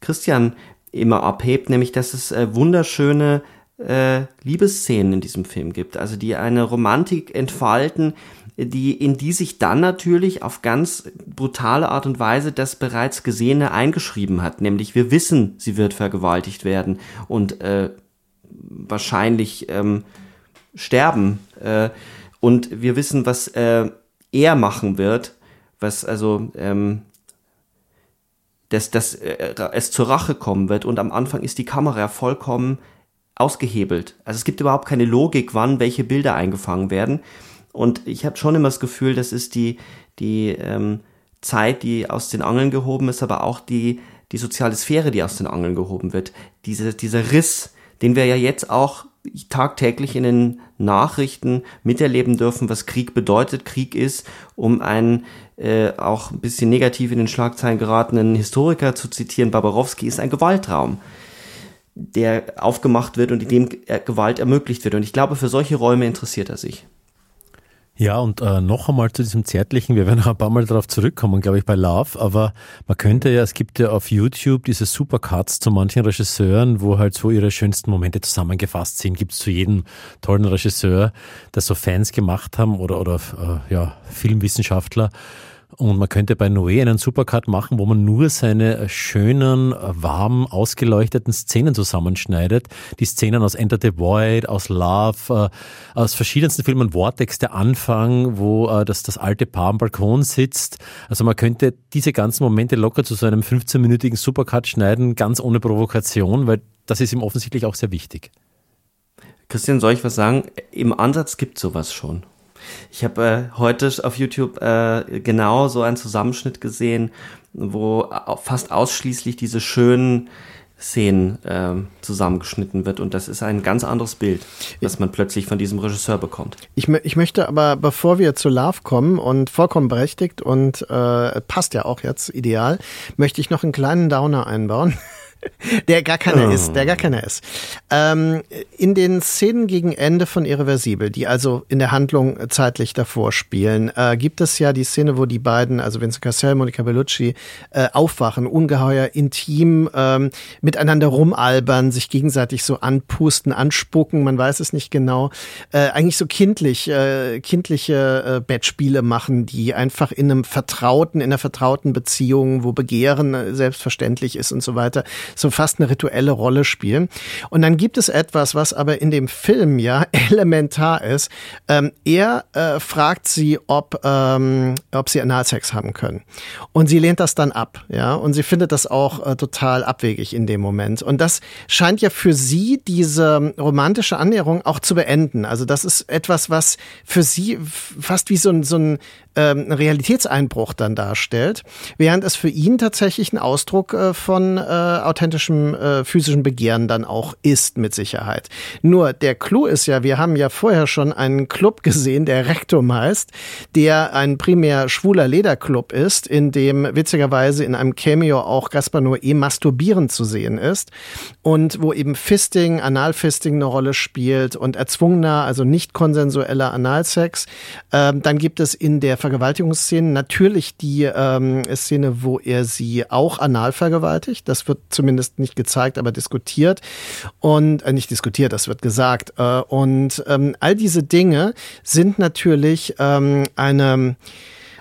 Christian immer abhebt, nämlich dass es äh, wunderschöne äh, Liebesszenen in diesem Film gibt, also die eine Romantik entfalten, die, in die sich dann natürlich auf ganz brutale Art und Weise das bereits Gesehene eingeschrieben hat, nämlich wir wissen, sie wird vergewaltigt werden. Und äh, wahrscheinlich ähm, sterben. Äh, und wir wissen, was äh, er machen wird, was also ähm, dass, dass äh, es zur Rache kommen wird. Und am Anfang ist die Kamera vollkommen ausgehebelt. Also es gibt überhaupt keine Logik, wann welche Bilder eingefangen werden. Und ich habe schon immer das Gefühl, das ist die, die ähm, Zeit, die aus den Angeln gehoben ist, aber auch die, die soziale Sphäre, die aus den Angeln gehoben wird. Diese, dieser Riss, den wir ja jetzt auch tagtäglich in den Nachrichten miterleben dürfen, was Krieg bedeutet. Krieg ist, um einen äh, auch ein bisschen negativ in den Schlagzeilen geratenen Historiker zu zitieren, Barbarowski ist ein Gewaltraum, der aufgemacht wird und in dem Gewalt ermöglicht wird. Und ich glaube, für solche Räume interessiert er sich. Ja, und äh, noch einmal zu diesem Zärtlichen, wir werden noch ein paar Mal darauf zurückkommen, glaube ich, bei Love, aber man könnte ja, es gibt ja auf YouTube diese Supercuts zu manchen Regisseuren, wo halt so ihre schönsten Momente zusammengefasst sind, gibt es zu jedem tollen Regisseur, das so Fans gemacht haben oder, oder äh, ja, Filmwissenschaftler. Und man könnte bei Noé einen Supercut machen, wo man nur seine schönen, warm ausgeleuchteten Szenen zusammenschneidet. Die Szenen aus Enter the Void, aus Love, äh, aus verschiedensten Filmen. Vortex, der Anfang, wo äh, das, das alte Paar am Balkon sitzt. Also man könnte diese ganzen Momente locker zu so einem 15-minütigen Supercut schneiden, ganz ohne Provokation, weil das ist ihm offensichtlich auch sehr wichtig. Christian, soll ich was sagen? Im Ansatz gibt sowas schon. Ich habe äh, heute auf YouTube äh, genau so einen Zusammenschnitt gesehen, wo fast ausschließlich diese schönen Szenen äh, zusammengeschnitten wird und das ist ein ganz anderes Bild, das man plötzlich von diesem Regisseur bekommt. Ich, ich möchte aber, bevor wir zu Love kommen und vollkommen berechtigt und äh, passt ja auch jetzt ideal, möchte ich noch einen kleinen Downer einbauen. der gar keiner oh. ist, der gar keiner ist. Ähm, in den Szenen gegen Ende von Irreversibel, die also in der Handlung zeitlich davor spielen, äh, gibt es ja die Szene, wo die beiden, also Vincent Cassel, Monica Bellucci, äh, aufwachen, ungeheuer intim ähm, miteinander rumalbern, sich gegenseitig so anpusten, anspucken, man weiß es nicht genau. Äh, eigentlich so kindlich, äh, kindliche äh, Bettspiele machen, die einfach in einem vertrauten, in einer vertrauten Beziehung, wo Begehren äh, selbstverständlich ist und so weiter, so fast eine rituelle Rolle spielen. Und dann gibt es etwas, was aber in dem Film ja elementar ist. Ähm, er äh, fragt sie, ob, ähm, ob sie Analsex haben können. Und sie lehnt das dann ab, ja. Und sie findet das auch äh, total abwegig in dem Moment. Und das scheint ja für sie diese romantische Annäherung auch zu beenden. Also das ist etwas, was für sie fast wie so ein, so ein ähm, Realitätseinbruch dann darstellt, während es für ihn tatsächlich ein Ausdruck äh, von äh, authentischem äh, physischen Begehren dann auch ist, mit Sicherheit. Nur der Clou ist ja, wir haben ja vorher schon einen Club gesehen, der Rektum heißt, der ein primär schwuler Lederclub ist, in dem witzigerweise in einem Cameo auch Gaspar Noé masturbierend zu sehen ist und wo eben Fisting, Analfisting eine Rolle spielt und erzwungener, also nicht konsensueller Analsex. Ähm, dann gibt es in der Vergewaltigungsszenen natürlich die ähm, Szene, wo er sie auch anal vergewaltigt. Das wird zumindest nicht gezeigt, aber diskutiert. Und äh, nicht diskutiert, das wird gesagt. Äh, und ähm, all diese Dinge sind natürlich ähm, eine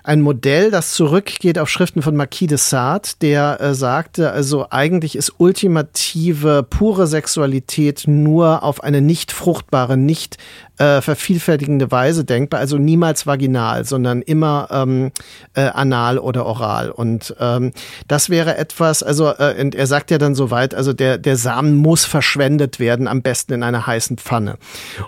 ein Modell, das zurückgeht auf Schriften von Marquis de Sade, der äh, sagte, also eigentlich ist ultimative, pure Sexualität nur auf eine nicht fruchtbare, nicht äh, vervielfältigende Weise denkbar, also niemals vaginal, sondern immer ähm, äh, anal oder oral. Und ähm, das wäre etwas, also äh, und er sagt ja dann soweit, also der, der Samen muss verschwendet werden, am besten in einer heißen Pfanne.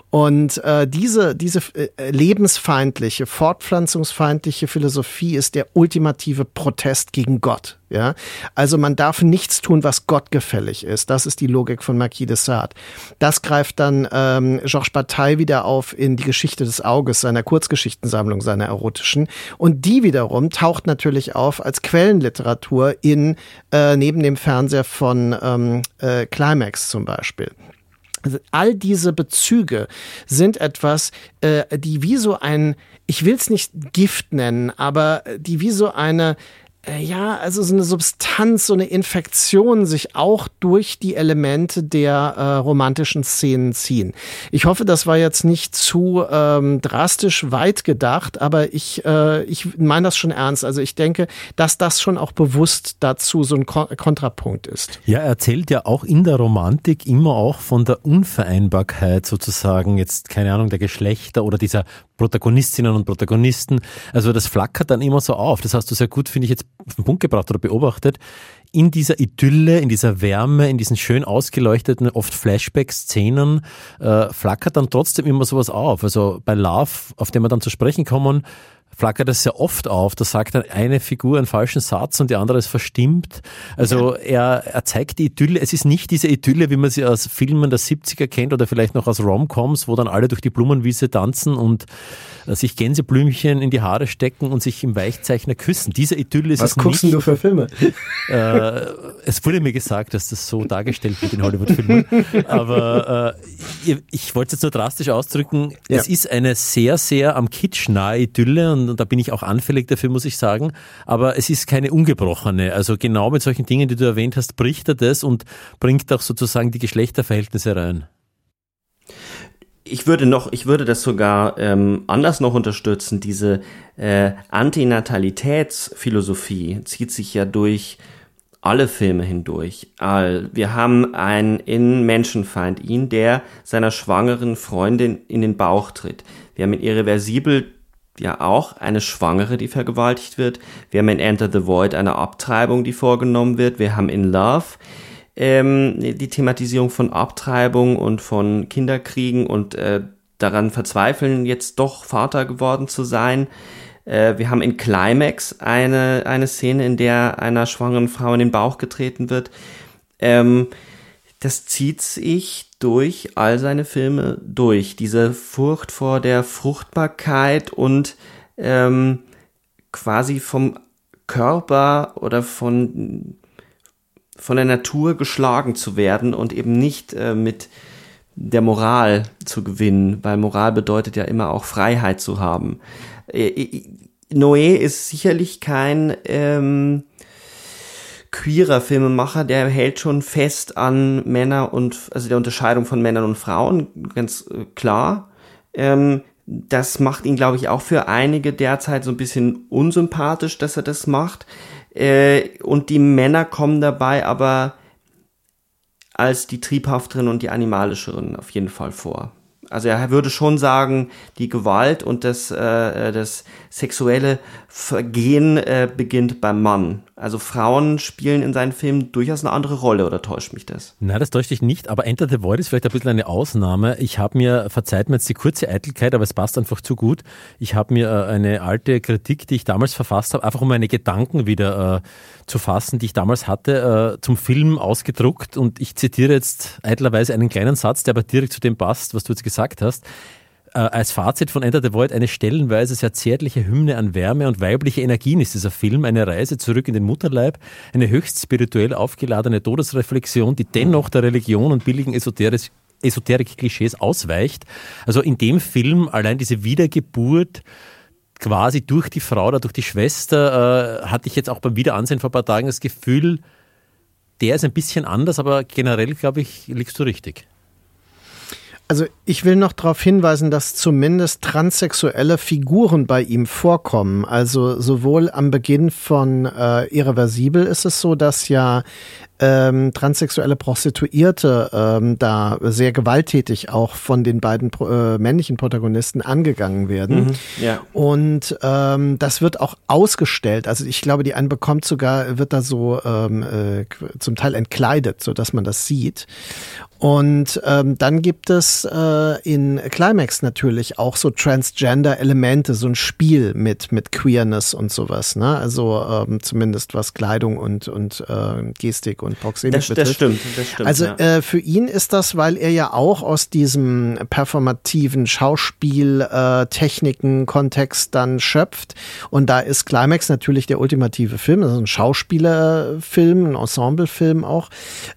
Und äh, diese, diese äh, lebensfeindliche, fortpflanzungsfeindliche Philosophie ist der ultimative Protest gegen Gott. Ja, also man darf nichts tun, was gottgefällig ist. Das ist die Logik von Marquis de Sade. Das greift dann ähm, Georges Bataille wieder auf in die Geschichte des Auges, seiner Kurzgeschichtensammlung, seiner erotischen. Und die wiederum taucht natürlich auf als Quellenliteratur in äh, neben dem Fernseher von ähm, äh, Climax zum Beispiel. Also all diese Bezüge sind etwas, äh, die wie so ein, ich will es nicht Gift nennen, aber die wie so eine ja, also so eine Substanz, so eine Infektion sich auch durch die Elemente der äh, romantischen Szenen ziehen. Ich hoffe, das war jetzt nicht zu ähm, drastisch weit gedacht, aber ich, äh, ich meine das schon ernst. Also ich denke, dass das schon auch bewusst dazu so ein Kon Kontrapunkt ist. Ja, er erzählt ja auch in der Romantik immer auch von der Unvereinbarkeit sozusagen, jetzt keine Ahnung, der Geschlechter oder dieser Protagonistinnen und Protagonisten. Also das flackert dann immer so auf. Das hast du sehr gut, finde ich, jetzt auf den Punkt gebracht oder beobachtet. In dieser Idylle, in dieser Wärme, in diesen schön ausgeleuchteten, oft Flashback-Szenen, äh, flackert dann trotzdem immer sowas auf. Also bei Love, auf den wir dann zu sprechen kommen, flackert das sehr oft auf. Da sagt dann eine Figur einen falschen Satz und die andere ist verstimmt. Also er, er zeigt die Idylle. Es ist nicht diese Idylle, wie man sie aus Filmen der 70er kennt oder vielleicht noch aus Romcoms, wo dann alle durch die Blumenwiese tanzen und äh, sich Gänseblümchen in die Haare stecken und sich im Weichzeichner küssen. Diese Idylle ist Was es guckst nicht. du für Filme? Äh, es wurde mir gesagt, dass das so dargestellt wird in Hollywood-Filmen. Aber äh, ich wollte es jetzt nur drastisch ausdrücken. Ja. Es ist eine sehr, sehr am Kitsch nahe Idylle und, und da bin ich auch anfällig dafür, muss ich sagen. Aber es ist keine ungebrochene. Also genau mit solchen Dingen, die du erwähnt hast, bricht er das und bringt auch sozusagen die Geschlechterverhältnisse rein. Ich würde noch, ich würde das sogar ähm, anders noch unterstützen. Diese äh, Antinatalitätsphilosophie zieht sich ja durch alle Filme hindurch. Wir haben einen in Menschenfeind, ihn, der seiner schwangeren Freundin in den Bauch tritt. Wir haben in Irreversibel ja auch eine Schwangere, die vergewaltigt wird. Wir haben in Enter the Void eine Abtreibung, die vorgenommen wird. Wir haben in Love ähm, die Thematisierung von Abtreibung und von Kinderkriegen und äh, daran verzweifeln, jetzt doch Vater geworden zu sein. Äh, wir haben in Climax eine, eine Szene, in der einer schwangeren Frau in den Bauch getreten wird. Ähm, das zieht sich durch all seine Filme durch. Diese Furcht vor der Fruchtbarkeit und ähm, quasi vom Körper oder von, von der Natur geschlagen zu werden und eben nicht äh, mit der Moral zu gewinnen, weil Moral bedeutet ja immer auch Freiheit zu haben. Äh, Noé ist sicherlich kein ähm, queerer Filmemacher, der hält schon fest an Männer und also der Unterscheidung von Männern und Frauen, ganz äh, klar. Ähm, das macht ihn, glaube ich, auch für einige derzeit so ein bisschen unsympathisch, dass er das macht. Äh, und die Männer kommen dabei aber als die triebhafteren und die animalischeren auf jeden Fall vor. Also er würde schon sagen, die Gewalt und das, äh, das sexuelle Vergehen äh, beginnt beim Mann. Also Frauen spielen in seinen Filmen durchaus eine andere Rolle, oder täuscht mich das? Nein, das täuscht dich nicht, aber Enter the Void ist vielleicht ein bisschen eine Ausnahme. Ich habe mir, verzeiht mir jetzt die kurze Eitelkeit, aber es passt einfach zu gut. Ich habe mir äh, eine alte Kritik, die ich damals verfasst habe, einfach um meine Gedanken wieder äh, zu fassen, die ich damals hatte, äh, zum Film ausgedruckt und ich zitiere jetzt eitlerweise einen kleinen Satz, der aber direkt zu dem passt, was du jetzt gesagt hast. Äh, als Fazit von Enter the Void eine stellenweise sehr zärtliche Hymne an Wärme und weibliche Energien ist dieser Film, eine Reise zurück in den Mutterleib, eine höchst spirituell aufgeladene Todesreflexion, die dennoch der Religion und billigen Esoterik-Klischees ausweicht. Also in dem Film allein diese Wiedergeburt quasi durch die Frau oder durch die Schwester, äh, hatte ich jetzt auch beim Wiederansehen vor ein paar Tagen das Gefühl, der ist ein bisschen anders, aber generell, glaube ich, liegst du richtig. Also ich will noch darauf hinweisen, dass zumindest transsexuelle Figuren bei ihm vorkommen. Also sowohl am Beginn von äh, Irreversibel ist es so, dass ja ähm, transsexuelle Prostituierte ähm, da sehr gewalttätig auch von den beiden äh, männlichen Protagonisten angegangen werden. Mhm, ja. Und ähm, das wird auch ausgestellt. Also ich glaube, die einen bekommt sogar, wird da so ähm, äh, zum Teil entkleidet, so dass man das sieht. Und ähm, dann gibt es äh, in Climax natürlich auch so Transgender-Elemente, so ein Spiel mit, mit Queerness und sowas. Ne? Also ähm, zumindest was Kleidung und, und äh, Gestik und Proxemik das, betrifft. Das stimmt, das stimmt. Also ja. äh, für ihn ist das, weil er ja auch aus diesem performativen Schauspieltechniken-Kontext äh, dann schöpft. Und da ist Climax natürlich der ultimative Film, also ein Schauspielerfilm, ein Ensemblefilm auch.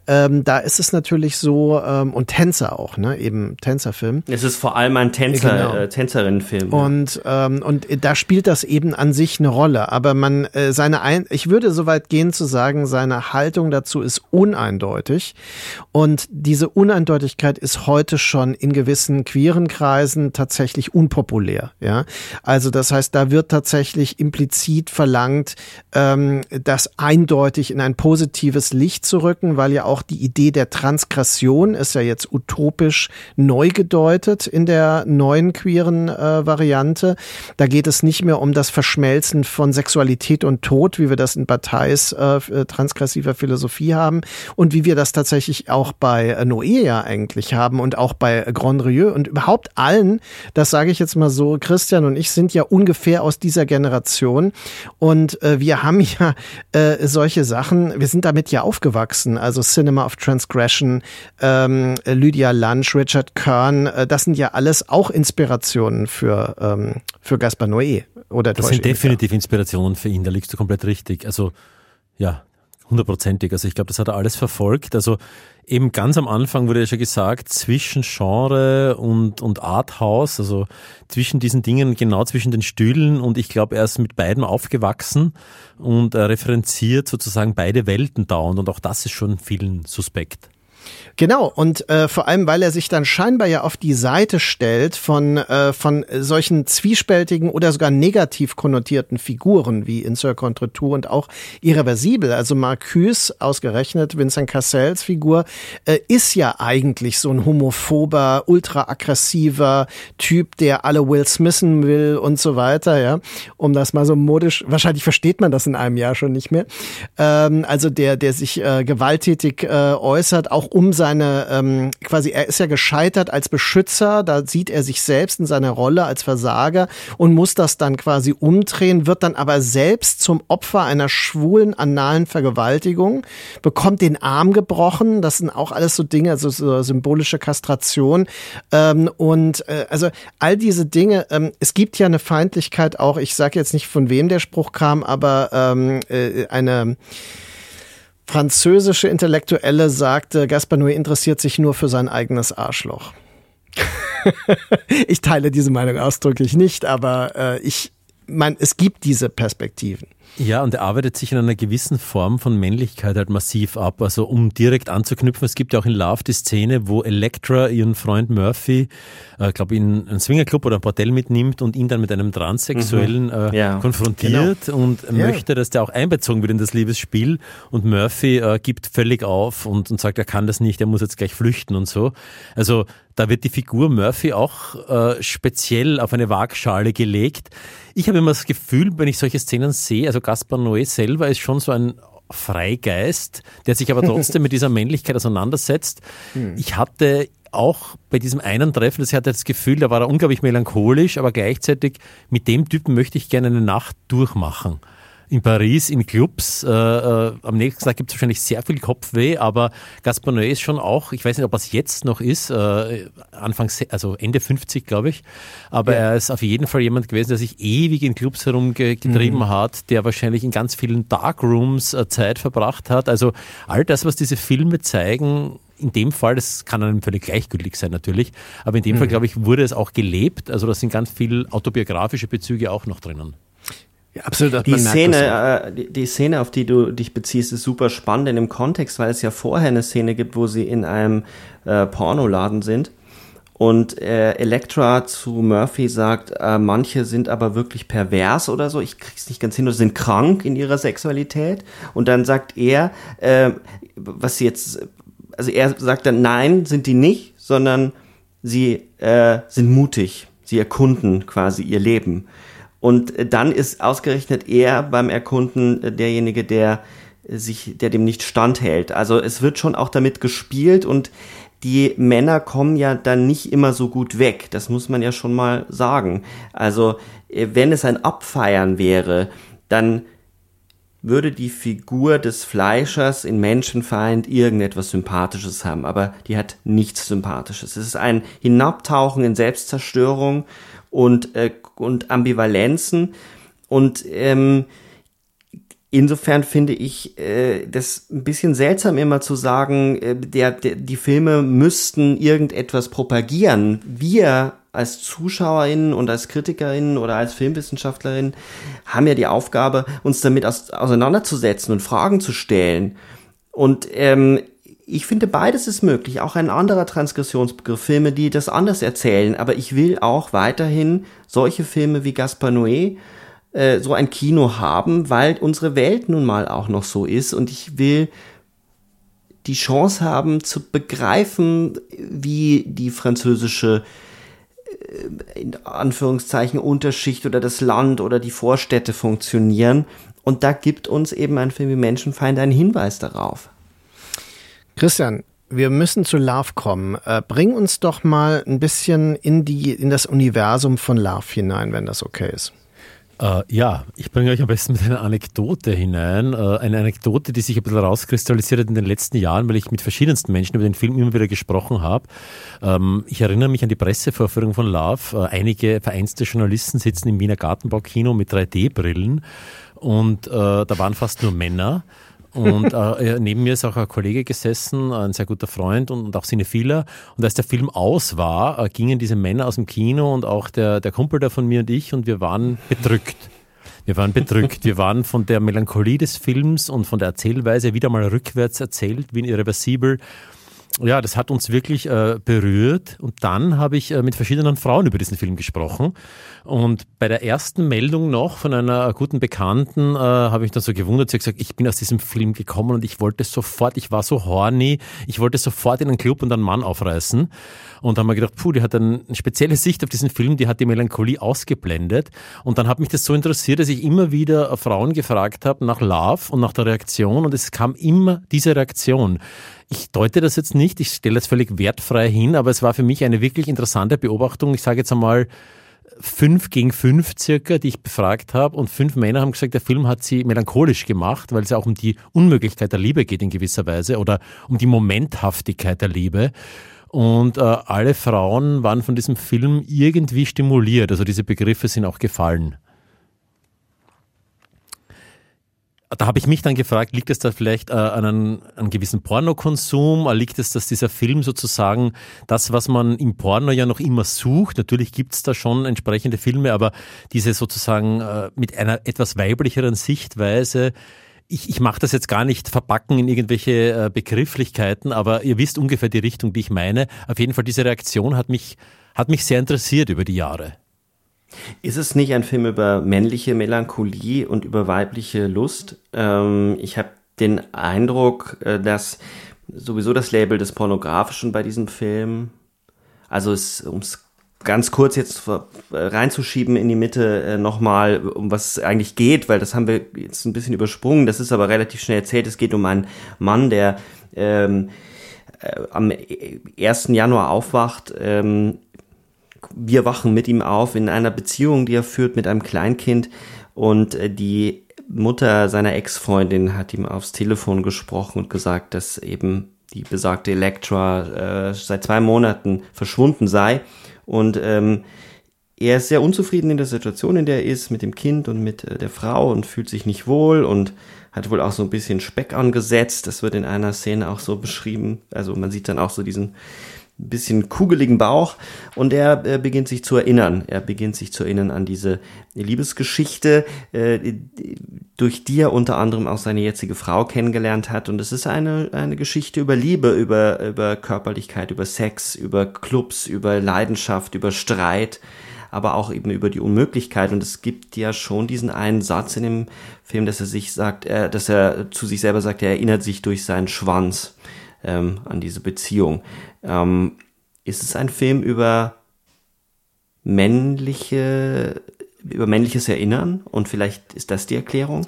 Ähm, da ist es natürlich so, ähm, und Tänzer auch, ne? Eben Tänzerfilm. Es ist vor allem ein Tänzer, genau. äh, Tänzerinnenfilm. Und ähm, und da spielt das eben an sich eine Rolle. Aber man äh, seine ein, ich würde so weit gehen zu sagen, seine Haltung dazu ist uneindeutig. Und diese Uneindeutigkeit ist heute schon in gewissen queeren Kreisen tatsächlich unpopulär. Ja, also das heißt, da wird tatsächlich implizit verlangt, ähm, das eindeutig in ein positives Licht zu rücken, weil ja auch die Idee der Transgression ist ja jetzt utopisch neu gedeutet in der neuen queeren äh, Variante. Da geht es nicht mehr um das Verschmelzen von Sexualität und Tod, wie wir das in Batailles äh, äh transgressiver Philosophie haben und wie wir das tatsächlich auch bei äh, Noé ja eigentlich haben und auch bei Grand Rieu und überhaupt allen, das sage ich jetzt mal so, Christian und ich sind ja ungefähr aus dieser Generation und äh, wir haben ja äh, solche Sachen, wir sind damit ja aufgewachsen, also Cinema of Transgression, äh, ähm, Lydia Lunch, Richard Kern, äh, das sind ja alles auch Inspirationen für, ähm, für Gaspar Noé. Oder das sind definitiv Inspirationen für ihn, da liegst du komplett richtig. Also ja, hundertprozentig. Also ich glaube, das hat er alles verfolgt. Also eben ganz am Anfang wurde ja schon gesagt, zwischen Genre und, und Arthouse, also zwischen diesen Dingen, genau zwischen den Stühlen. Und ich glaube, er ist mit beiden aufgewachsen und er referenziert sozusagen beide Welten dauernd. Und auch das ist schon vielen suspekt. Genau, und äh, vor allem, weil er sich dann scheinbar ja auf die Seite stellt von, äh, von solchen zwiespältigen oder sogar negativ konnotierten Figuren wie in Sir Contre Tour und auch Irreversibel. Also Marcuse, ausgerechnet Vincent Cassels Figur, äh, ist ja eigentlich so ein homophober, ultra-aggressiver Typ, der alle Will Smithen will und so weiter, ja. Um das mal so modisch, wahrscheinlich versteht man das in einem Jahr schon nicht mehr. Ähm, also der, der sich äh, gewalttätig äh, äußert, auch um seine, ähm, quasi, er ist ja gescheitert als Beschützer, da sieht er sich selbst in seiner Rolle als Versager und muss das dann quasi umdrehen, wird dann aber selbst zum Opfer einer schwulen analen Vergewaltigung, bekommt den Arm gebrochen, das sind auch alles so Dinge, also so symbolische Kastration. Ähm, und äh, also all diese Dinge, ähm, es gibt ja eine Feindlichkeit auch, ich sage jetzt nicht von wem der Spruch kam, aber ähm, äh, eine französische Intellektuelle sagte, Gaspar Noé interessiert sich nur für sein eigenes Arschloch. ich teile diese Meinung ausdrücklich nicht, aber äh, ich meine, es gibt diese Perspektiven. Ja, und er arbeitet sich in einer gewissen Form von Männlichkeit halt massiv ab. Also um direkt anzuknüpfen, es gibt ja auch in Love die Szene, wo Elektra ihren Freund Murphy, äh, glaube in einen Swingerclub oder ein Bordell mitnimmt und ihn dann mit einem Transsexuellen mhm. äh, ja. konfrontiert genau. und ja. möchte, dass der auch einbezogen wird in das Liebesspiel. Und Murphy äh, gibt völlig auf und, und sagt, er kann das nicht, er muss jetzt gleich flüchten und so. Also da wird die Figur Murphy auch äh, speziell auf eine Waagschale gelegt. Ich habe immer das Gefühl, wenn ich solche Szenen sehe, also Gaspar Noé selber ist schon so ein Freigeist, der sich aber trotzdem mit dieser Männlichkeit auseinandersetzt. Hm. Ich hatte auch bei diesem einen Treffen, das hatte das Gefühl, da war er unglaublich melancholisch, aber gleichzeitig mit dem Typen möchte ich gerne eine Nacht durchmachen in Paris in Clubs. Äh, äh, am nächsten Tag gibt es wahrscheinlich sehr viel Kopfweh, aber Gaspar Noé ist schon auch, ich weiß nicht, ob es jetzt noch ist, äh, Anfang, also Ende 50, glaube ich, aber ja. er ist auf jeden Fall jemand gewesen, der sich ewig in Clubs herumgetrieben mhm. hat, der wahrscheinlich in ganz vielen Darkrooms äh, Zeit verbracht hat. Also all das, was diese Filme zeigen, in dem Fall, das kann einem völlig gleichgültig sein natürlich, aber in dem mhm. Fall, glaube ich, wurde es auch gelebt. Also da sind ganz viele autobiografische Bezüge auch noch drinnen. Ja, absolut. Die Szene, äh, die, die, Szene, auf die du dich beziehst, ist super spannend in dem Kontext, weil es ja vorher eine Szene gibt, wo sie in einem äh, Pornoladen sind und äh, Elektra zu Murphy sagt, äh, manche sind aber wirklich pervers oder so, ich krieg's nicht ganz hin, oder sind krank in ihrer Sexualität. Und dann sagt er, äh, was sie jetzt, also er sagt dann, nein, sind die nicht, sondern sie äh, sind mutig, sie erkunden quasi ihr Leben. Und dann ist ausgerechnet er beim Erkunden äh, derjenige, der sich, der dem nicht standhält. Also es wird schon auch damit gespielt und die Männer kommen ja dann nicht immer so gut weg. Das muss man ja schon mal sagen. Also äh, wenn es ein Abfeiern wäre, dann würde die Figur des Fleischers in Menschenfeind irgendetwas Sympathisches haben, aber die hat nichts Sympathisches. Es ist ein Hinabtauchen in Selbstzerstörung und, äh, und Ambivalenzen. Und ähm, insofern finde ich äh, das ein bisschen seltsam immer zu sagen, äh, der, der, die Filme müssten irgendetwas propagieren. Wir als ZuschauerInnen und als KritikerInnen oder als FilmwissenschaftlerInnen haben ja die Aufgabe, uns damit aus, auseinanderzusetzen und Fragen zu stellen. Und ähm, ich finde, beides ist möglich. Auch ein anderer Transgressionsbegriff, Filme, die das anders erzählen. Aber ich will auch weiterhin solche Filme wie Gaspar Noé, äh, so ein Kino haben, weil unsere Welt nun mal auch noch so ist. Und ich will die Chance haben zu begreifen, wie die französische äh, in Anführungszeichen Unterschicht oder das Land oder die Vorstädte funktionieren. Und da gibt uns eben ein Film wie Menschenfeind einen Hinweis darauf. Christian, wir müssen zu Love kommen. Äh, bring uns doch mal ein bisschen in die, in das Universum von Love hinein, wenn das okay ist. Äh, ja, ich bringe euch am besten mit einer Anekdote hinein. Äh, eine Anekdote, die sich ein bisschen rauskristallisiert hat in den letzten Jahren, weil ich mit verschiedensten Menschen über den Film immer wieder gesprochen habe. Ähm, ich erinnere mich an die Pressevorführung von Love. Äh, einige vereinste Journalisten sitzen im Wiener Gartenbaukino mit 3D-Brillen und äh, da waren fast nur Männer. Und äh, neben mir ist auch ein Kollege gesessen, ein sehr guter Freund und, und auch Cinephiler. Und als der Film aus war, äh, gingen diese Männer aus dem Kino und auch der, der Kumpel da von mir und ich und wir waren bedrückt. Wir waren bedrückt. Wir waren von der Melancholie des Films und von der Erzählweise wieder mal rückwärts erzählt, wie in irreversibel ja, das hat uns wirklich äh, berührt. Und dann habe ich äh, mit verschiedenen Frauen über diesen Film gesprochen. Und bei der ersten Meldung noch von einer guten Bekannten äh, habe ich dann so gewundert. Sie hat gesagt, ich bin aus diesem Film gekommen und ich wollte sofort, ich war so horny, ich wollte sofort in einen Club und einen Mann aufreißen. Und dann haben wir gedacht, puh, die hat eine spezielle Sicht auf diesen Film, die hat die Melancholie ausgeblendet. Und dann hat mich das so interessiert, dass ich immer wieder Frauen gefragt habe nach Love und nach der Reaktion. Und es kam immer diese Reaktion. Ich deute das jetzt nicht, ich stelle das völlig wertfrei hin, aber es war für mich eine wirklich interessante Beobachtung. Ich sage jetzt einmal, fünf gegen fünf circa, die ich befragt habe. Und fünf Männer haben gesagt, der Film hat sie melancholisch gemacht, weil es auch um die Unmöglichkeit der Liebe geht in gewisser Weise oder um die Momenthaftigkeit der Liebe. Und äh, alle Frauen waren von diesem Film irgendwie stimuliert. Also diese Begriffe sind auch gefallen. Da habe ich mich dann gefragt, liegt es da vielleicht äh, an einem, einem gewissen Pornokonsum? Liegt es, dass dieser Film sozusagen das, was man im Porno ja noch immer sucht, natürlich gibt es da schon entsprechende Filme, aber diese sozusagen äh, mit einer etwas weiblicheren Sichtweise, ich, ich mache das jetzt gar nicht verpacken in irgendwelche äh, Begrifflichkeiten, aber ihr wisst ungefähr die Richtung, die ich meine. Auf jeden Fall, diese Reaktion hat mich, hat mich sehr interessiert über die Jahre. Ist es nicht ein Film über männliche Melancholie und über weibliche Lust? Ähm, ich habe den Eindruck, äh, dass sowieso das Label des Pornografischen bei diesem Film, also um es ganz kurz jetzt reinzuschieben in die Mitte äh, nochmal, um was es eigentlich geht, weil das haben wir jetzt ein bisschen übersprungen, das ist aber relativ schnell erzählt. Es geht um einen Mann, der ähm, äh, am 1. Januar aufwacht, ähm, wir wachen mit ihm auf in einer Beziehung, die er führt mit einem Kleinkind und äh, die Mutter seiner Ex-Freundin hat ihm aufs Telefon gesprochen und gesagt, dass eben die besagte Elektra äh, seit zwei Monaten verschwunden sei und ähm, er ist sehr unzufrieden in der Situation, in der er ist, mit dem Kind und mit äh, der Frau und fühlt sich nicht wohl und hat wohl auch so ein bisschen Speck angesetzt. Das wird in einer Szene auch so beschrieben. Also man sieht dann auch so diesen ein bisschen kugeligen Bauch und er äh, beginnt sich zu erinnern. Er beginnt sich zu erinnern an diese Liebesgeschichte, äh, durch die er unter anderem auch seine jetzige Frau kennengelernt hat. Und es ist eine, eine Geschichte über Liebe, über, über Körperlichkeit, über Sex, über Clubs, über Leidenschaft, über Streit, aber auch eben über die Unmöglichkeit. Und es gibt ja schon diesen einen Satz in dem Film, dass er sich sagt, dass er zu sich selber sagt, er erinnert sich durch seinen Schwanz ähm, an diese Beziehung. Ähm, ist es ein Film über männliche, über männliches Erinnern? Und vielleicht ist das die Erklärung?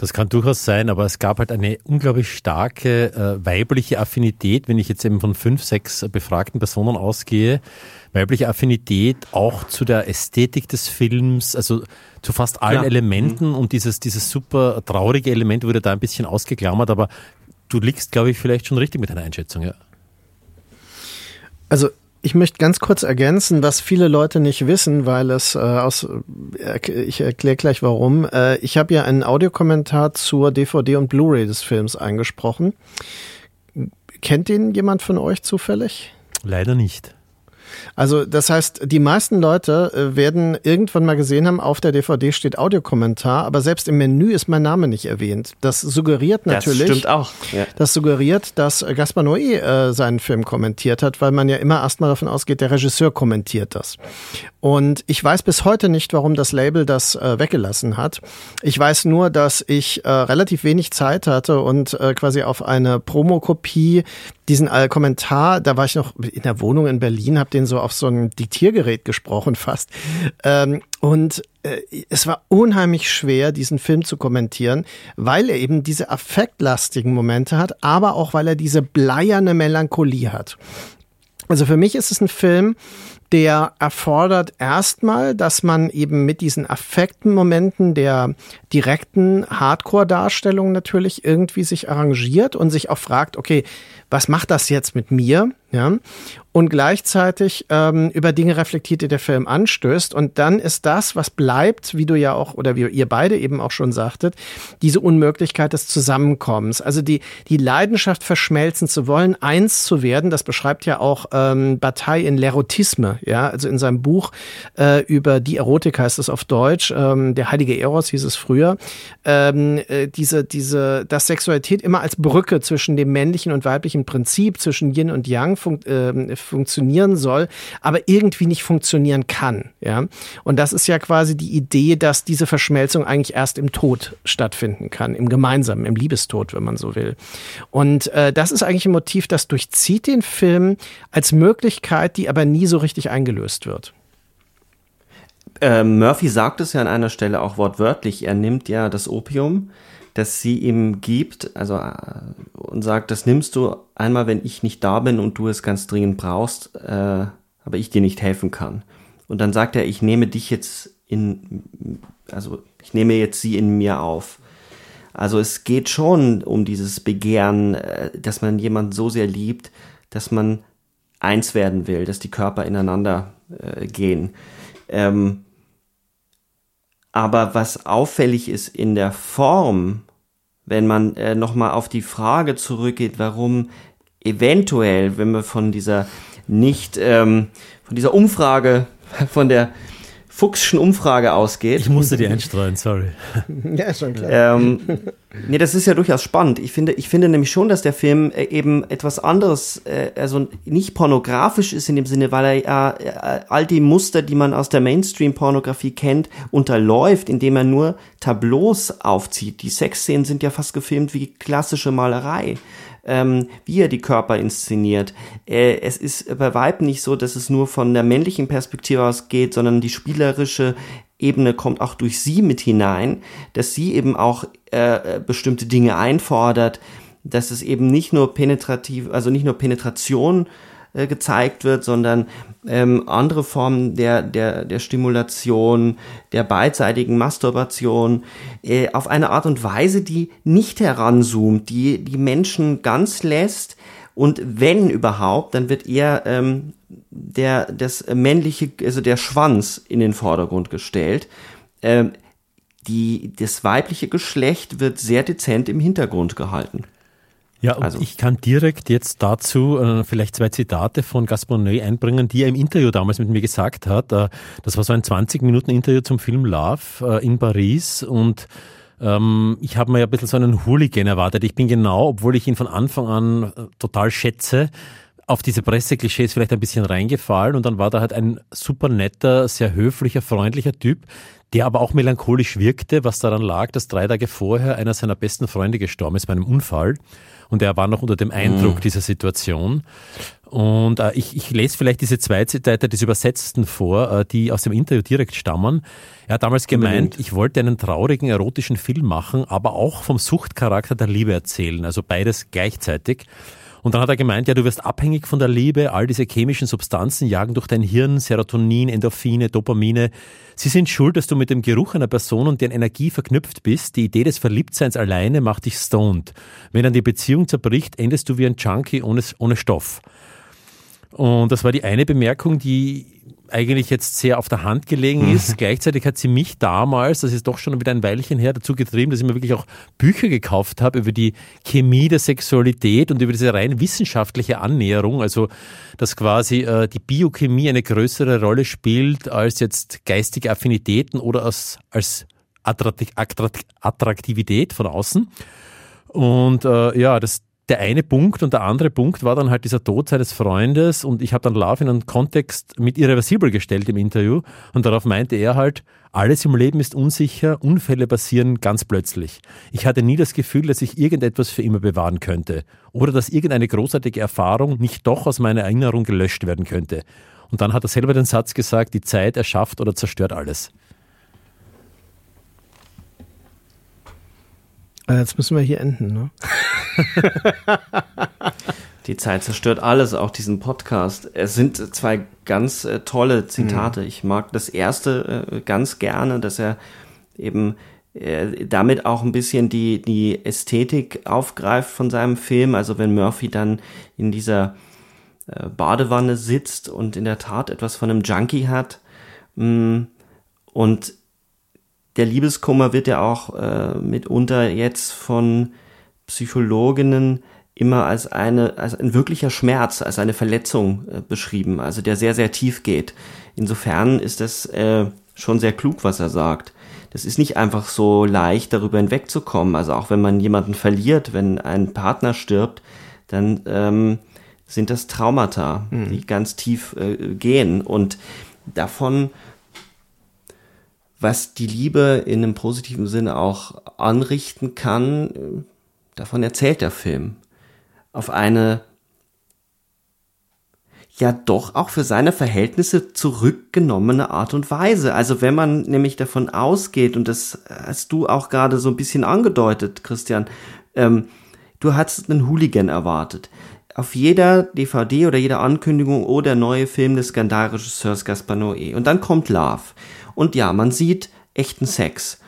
Das kann durchaus sein, aber es gab halt eine unglaublich starke äh, weibliche Affinität, wenn ich jetzt eben von fünf, sechs befragten Personen ausgehe, weibliche Affinität auch zu der Ästhetik des Films, also zu fast allen ja. Elementen mhm. und dieses, dieses super traurige Element wurde da ein bisschen ausgeklammert, aber du liegst, glaube ich, vielleicht schon richtig mit deiner Einschätzung, ja. Also ich möchte ganz kurz ergänzen, was viele Leute nicht wissen, weil es äh, aus ich erkläre gleich warum. Äh, ich habe ja einen Audiokommentar zur DVD und Blu-ray des Films eingesprochen. Kennt den jemand von euch zufällig? Leider nicht. Also das heißt, die meisten Leute äh, werden irgendwann mal gesehen haben, auf der DVD steht Audiokommentar, aber selbst im Menü ist mein Name nicht erwähnt. Das suggeriert natürlich. Das stimmt auch. Ja. Das suggeriert, dass Gaspar Noé äh, seinen Film kommentiert hat, weil man ja immer erstmal davon ausgeht, der Regisseur kommentiert das. Und ich weiß bis heute nicht, warum das Label das äh, weggelassen hat. Ich weiß nur, dass ich äh, relativ wenig Zeit hatte und äh, quasi auf eine Promokopie diesen äh, Kommentar, da war ich noch in der Wohnung in Berlin, habe den so auf so ein Diktiergerät gesprochen fast. Ähm, und äh, es war unheimlich schwer, diesen Film zu kommentieren, weil er eben diese affektlastigen Momente hat, aber auch weil er diese bleierne Melancholie hat. Also für mich ist es ein Film, der erfordert erstmal, dass man eben mit diesen affekten Momenten der direkten Hardcore-Darstellung natürlich irgendwie sich arrangiert und sich auch fragt, okay, was macht das jetzt mit mir? Ja, und gleichzeitig ähm, über Dinge reflektiert, die der Film anstößt. Und dann ist das, was bleibt, wie du ja auch oder wie ihr beide eben auch schon sagtet, diese Unmöglichkeit des Zusammenkommens. Also die, die Leidenschaft verschmelzen zu wollen, eins zu werden, das beschreibt ja auch ähm, Bataille in l'Erotisme, ja, also in seinem Buch äh, über die Erotik heißt es auf Deutsch, ähm, der heilige Eros hieß es früher, ähm, äh, diese, diese, dass Sexualität immer als Brücke zwischen dem männlichen und weiblichen Prinzip, zwischen Yin und Yang fun äh, funktionieren soll, aber irgendwie nicht funktionieren kann. Ja? Und das ist ja quasi die Idee, dass diese Verschmelzung eigentlich erst im Tod stattfinden kann, im Gemeinsamen, im Liebestod, wenn man so will. Und äh, das ist eigentlich ein Motiv, das durchzieht den Film als Möglichkeit, die aber nie so richtig eingelöst wird. Äh, Murphy sagt es ja an einer Stelle auch wortwörtlich. Er nimmt ja das Opium das sie ihm gibt, also äh, und sagt, das nimmst du einmal, wenn ich nicht da bin und du es ganz dringend brauchst, äh, aber ich dir nicht helfen kann. Und dann sagt er, ich nehme dich jetzt in, also ich nehme jetzt sie in mir auf. Also es geht schon um dieses Begehren, äh, dass man jemanden so sehr liebt, dass man eins werden will, dass die Körper ineinander äh, gehen. Ähm, aber was auffällig ist in der Form wenn man äh, nochmal auf die Frage zurückgeht, warum eventuell, wenn wir von dieser nicht, ähm, von dieser Umfrage, von der Fuchschen Umfrage ausgeht. Ich musste die einstreuen, sorry. ja, ist schon klar. Ähm, nee, das ist ja durchaus spannend. Ich finde, ich finde nämlich schon, dass der Film äh, eben etwas anderes, äh, also nicht pornografisch ist in dem Sinne, weil er ja äh, all die Muster, die man aus der Mainstream-Pornografie kennt, unterläuft, indem er nur Tableaus aufzieht. Die Sexszenen sind ja fast gefilmt wie klassische Malerei ähm, wie er die Körper inszeniert. Äh, es ist bei Weib nicht so, dass es nur von der männlichen Perspektive ausgeht, sondern die spielerische Ebene kommt auch durch sie mit hinein, dass sie eben auch äh, bestimmte Dinge einfordert, dass es eben nicht nur penetrativ, also nicht nur Penetration äh, gezeigt wird, sondern ähm, andere Formen der, der, der Stimulation, der beidseitigen Masturbation, äh, auf eine Art und Weise, die nicht heranzoomt, die die Menschen ganz lässt. Und wenn überhaupt, dann wird eher ähm, der, das männliche, also der Schwanz in den Vordergrund gestellt. Ähm, die, das weibliche Geschlecht wird sehr dezent im Hintergrund gehalten. Ja, und also. ich kann direkt jetzt dazu äh, vielleicht zwei Zitate von Gaspar Noé einbringen, die er im Interview damals mit mir gesagt hat. Äh, das war so ein 20-Minuten-Interview zum Film Love äh, in Paris und ähm, ich habe mir ja ein bisschen so einen Hooligan erwartet. Ich bin genau, obwohl ich ihn von Anfang an äh, total schätze, auf diese Presseklischees vielleicht ein bisschen reingefallen und dann war da halt ein super netter, sehr höflicher, freundlicher Typ, der aber auch melancholisch wirkte, was daran lag, dass drei Tage vorher einer seiner besten Freunde gestorben ist bei einem Unfall und er war noch unter dem Eindruck mhm. dieser Situation. Und äh, ich, ich lese vielleicht diese zwei Zitate des Übersetzten vor, äh, die aus dem Interview direkt stammen. Er hat damals gemeint, ich wollte einen traurigen erotischen Film machen, aber auch vom Suchtcharakter der Liebe erzählen, also beides gleichzeitig. Und dann hat er gemeint, ja, du wirst abhängig von der Liebe, all diese chemischen Substanzen jagen durch dein Hirn, Serotonin, Endorphine, Dopamine. Sie sind schuld, dass du mit dem Geruch einer Person und deren Energie verknüpft bist. Die Idee des Verliebtseins alleine macht dich stoned. Wenn dann die Beziehung zerbricht, endest du wie ein Junkie ohne, ohne Stoff. Und das war die eine Bemerkung, die eigentlich jetzt sehr auf der Hand gelegen ist. Mhm. Gleichzeitig hat sie mich damals, das ist doch schon wieder ein Weilchen her, dazu getrieben, dass ich mir wirklich auch Bücher gekauft habe über die Chemie der Sexualität und über diese rein wissenschaftliche Annäherung, also dass quasi äh, die Biochemie eine größere Rolle spielt als jetzt geistige Affinitäten oder als, als Attraktivität von außen. Und äh, ja, das, der eine Punkt und der andere Punkt war dann halt dieser Tod seines Freundes und ich habe dann Love in einen Kontext mit irreversibel gestellt im Interview und darauf meinte er halt, alles im Leben ist unsicher, Unfälle passieren ganz plötzlich. Ich hatte nie das Gefühl, dass ich irgendetwas für immer bewahren könnte oder dass irgendeine großartige Erfahrung nicht doch aus meiner Erinnerung gelöscht werden könnte. Und dann hat er selber den Satz gesagt, die Zeit erschafft oder zerstört alles. Äh, jetzt müssen wir hier enden, ne? Die Zeit zerstört alles, auch diesen Podcast. Es sind zwei ganz äh, tolle Zitate. Mhm. Ich mag das erste äh, ganz gerne, dass er eben äh, damit auch ein bisschen die, die Ästhetik aufgreift von seinem Film. Also wenn Murphy dann in dieser äh, Badewanne sitzt und in der Tat etwas von einem Junkie hat. Mh, mm, und der Liebeskummer wird ja auch äh, mitunter jetzt von Psychologinnen immer als eine als ein wirklicher Schmerz, als eine Verletzung äh, beschrieben, also der sehr sehr tief geht. Insofern ist das äh, schon sehr klug, was er sagt. Das ist nicht einfach so leicht, darüber hinwegzukommen. Also auch wenn man jemanden verliert, wenn ein Partner stirbt, dann ähm, sind das Traumata, mhm. die ganz tief äh, gehen und davon was die Liebe in einem positiven Sinne auch anrichten kann, davon erzählt der Film. Auf eine ja doch auch für seine Verhältnisse zurückgenommene Art und Weise. Also wenn man nämlich davon ausgeht, und das hast du auch gerade so ein bisschen angedeutet, Christian, ähm, du hast einen Hooligan erwartet. Auf jeder DVD oder jeder Ankündigung, oh, der neue Film des Skandalregisseurs Gaspar Noé. Und dann kommt Love. Und ja, man sieht echten Sex.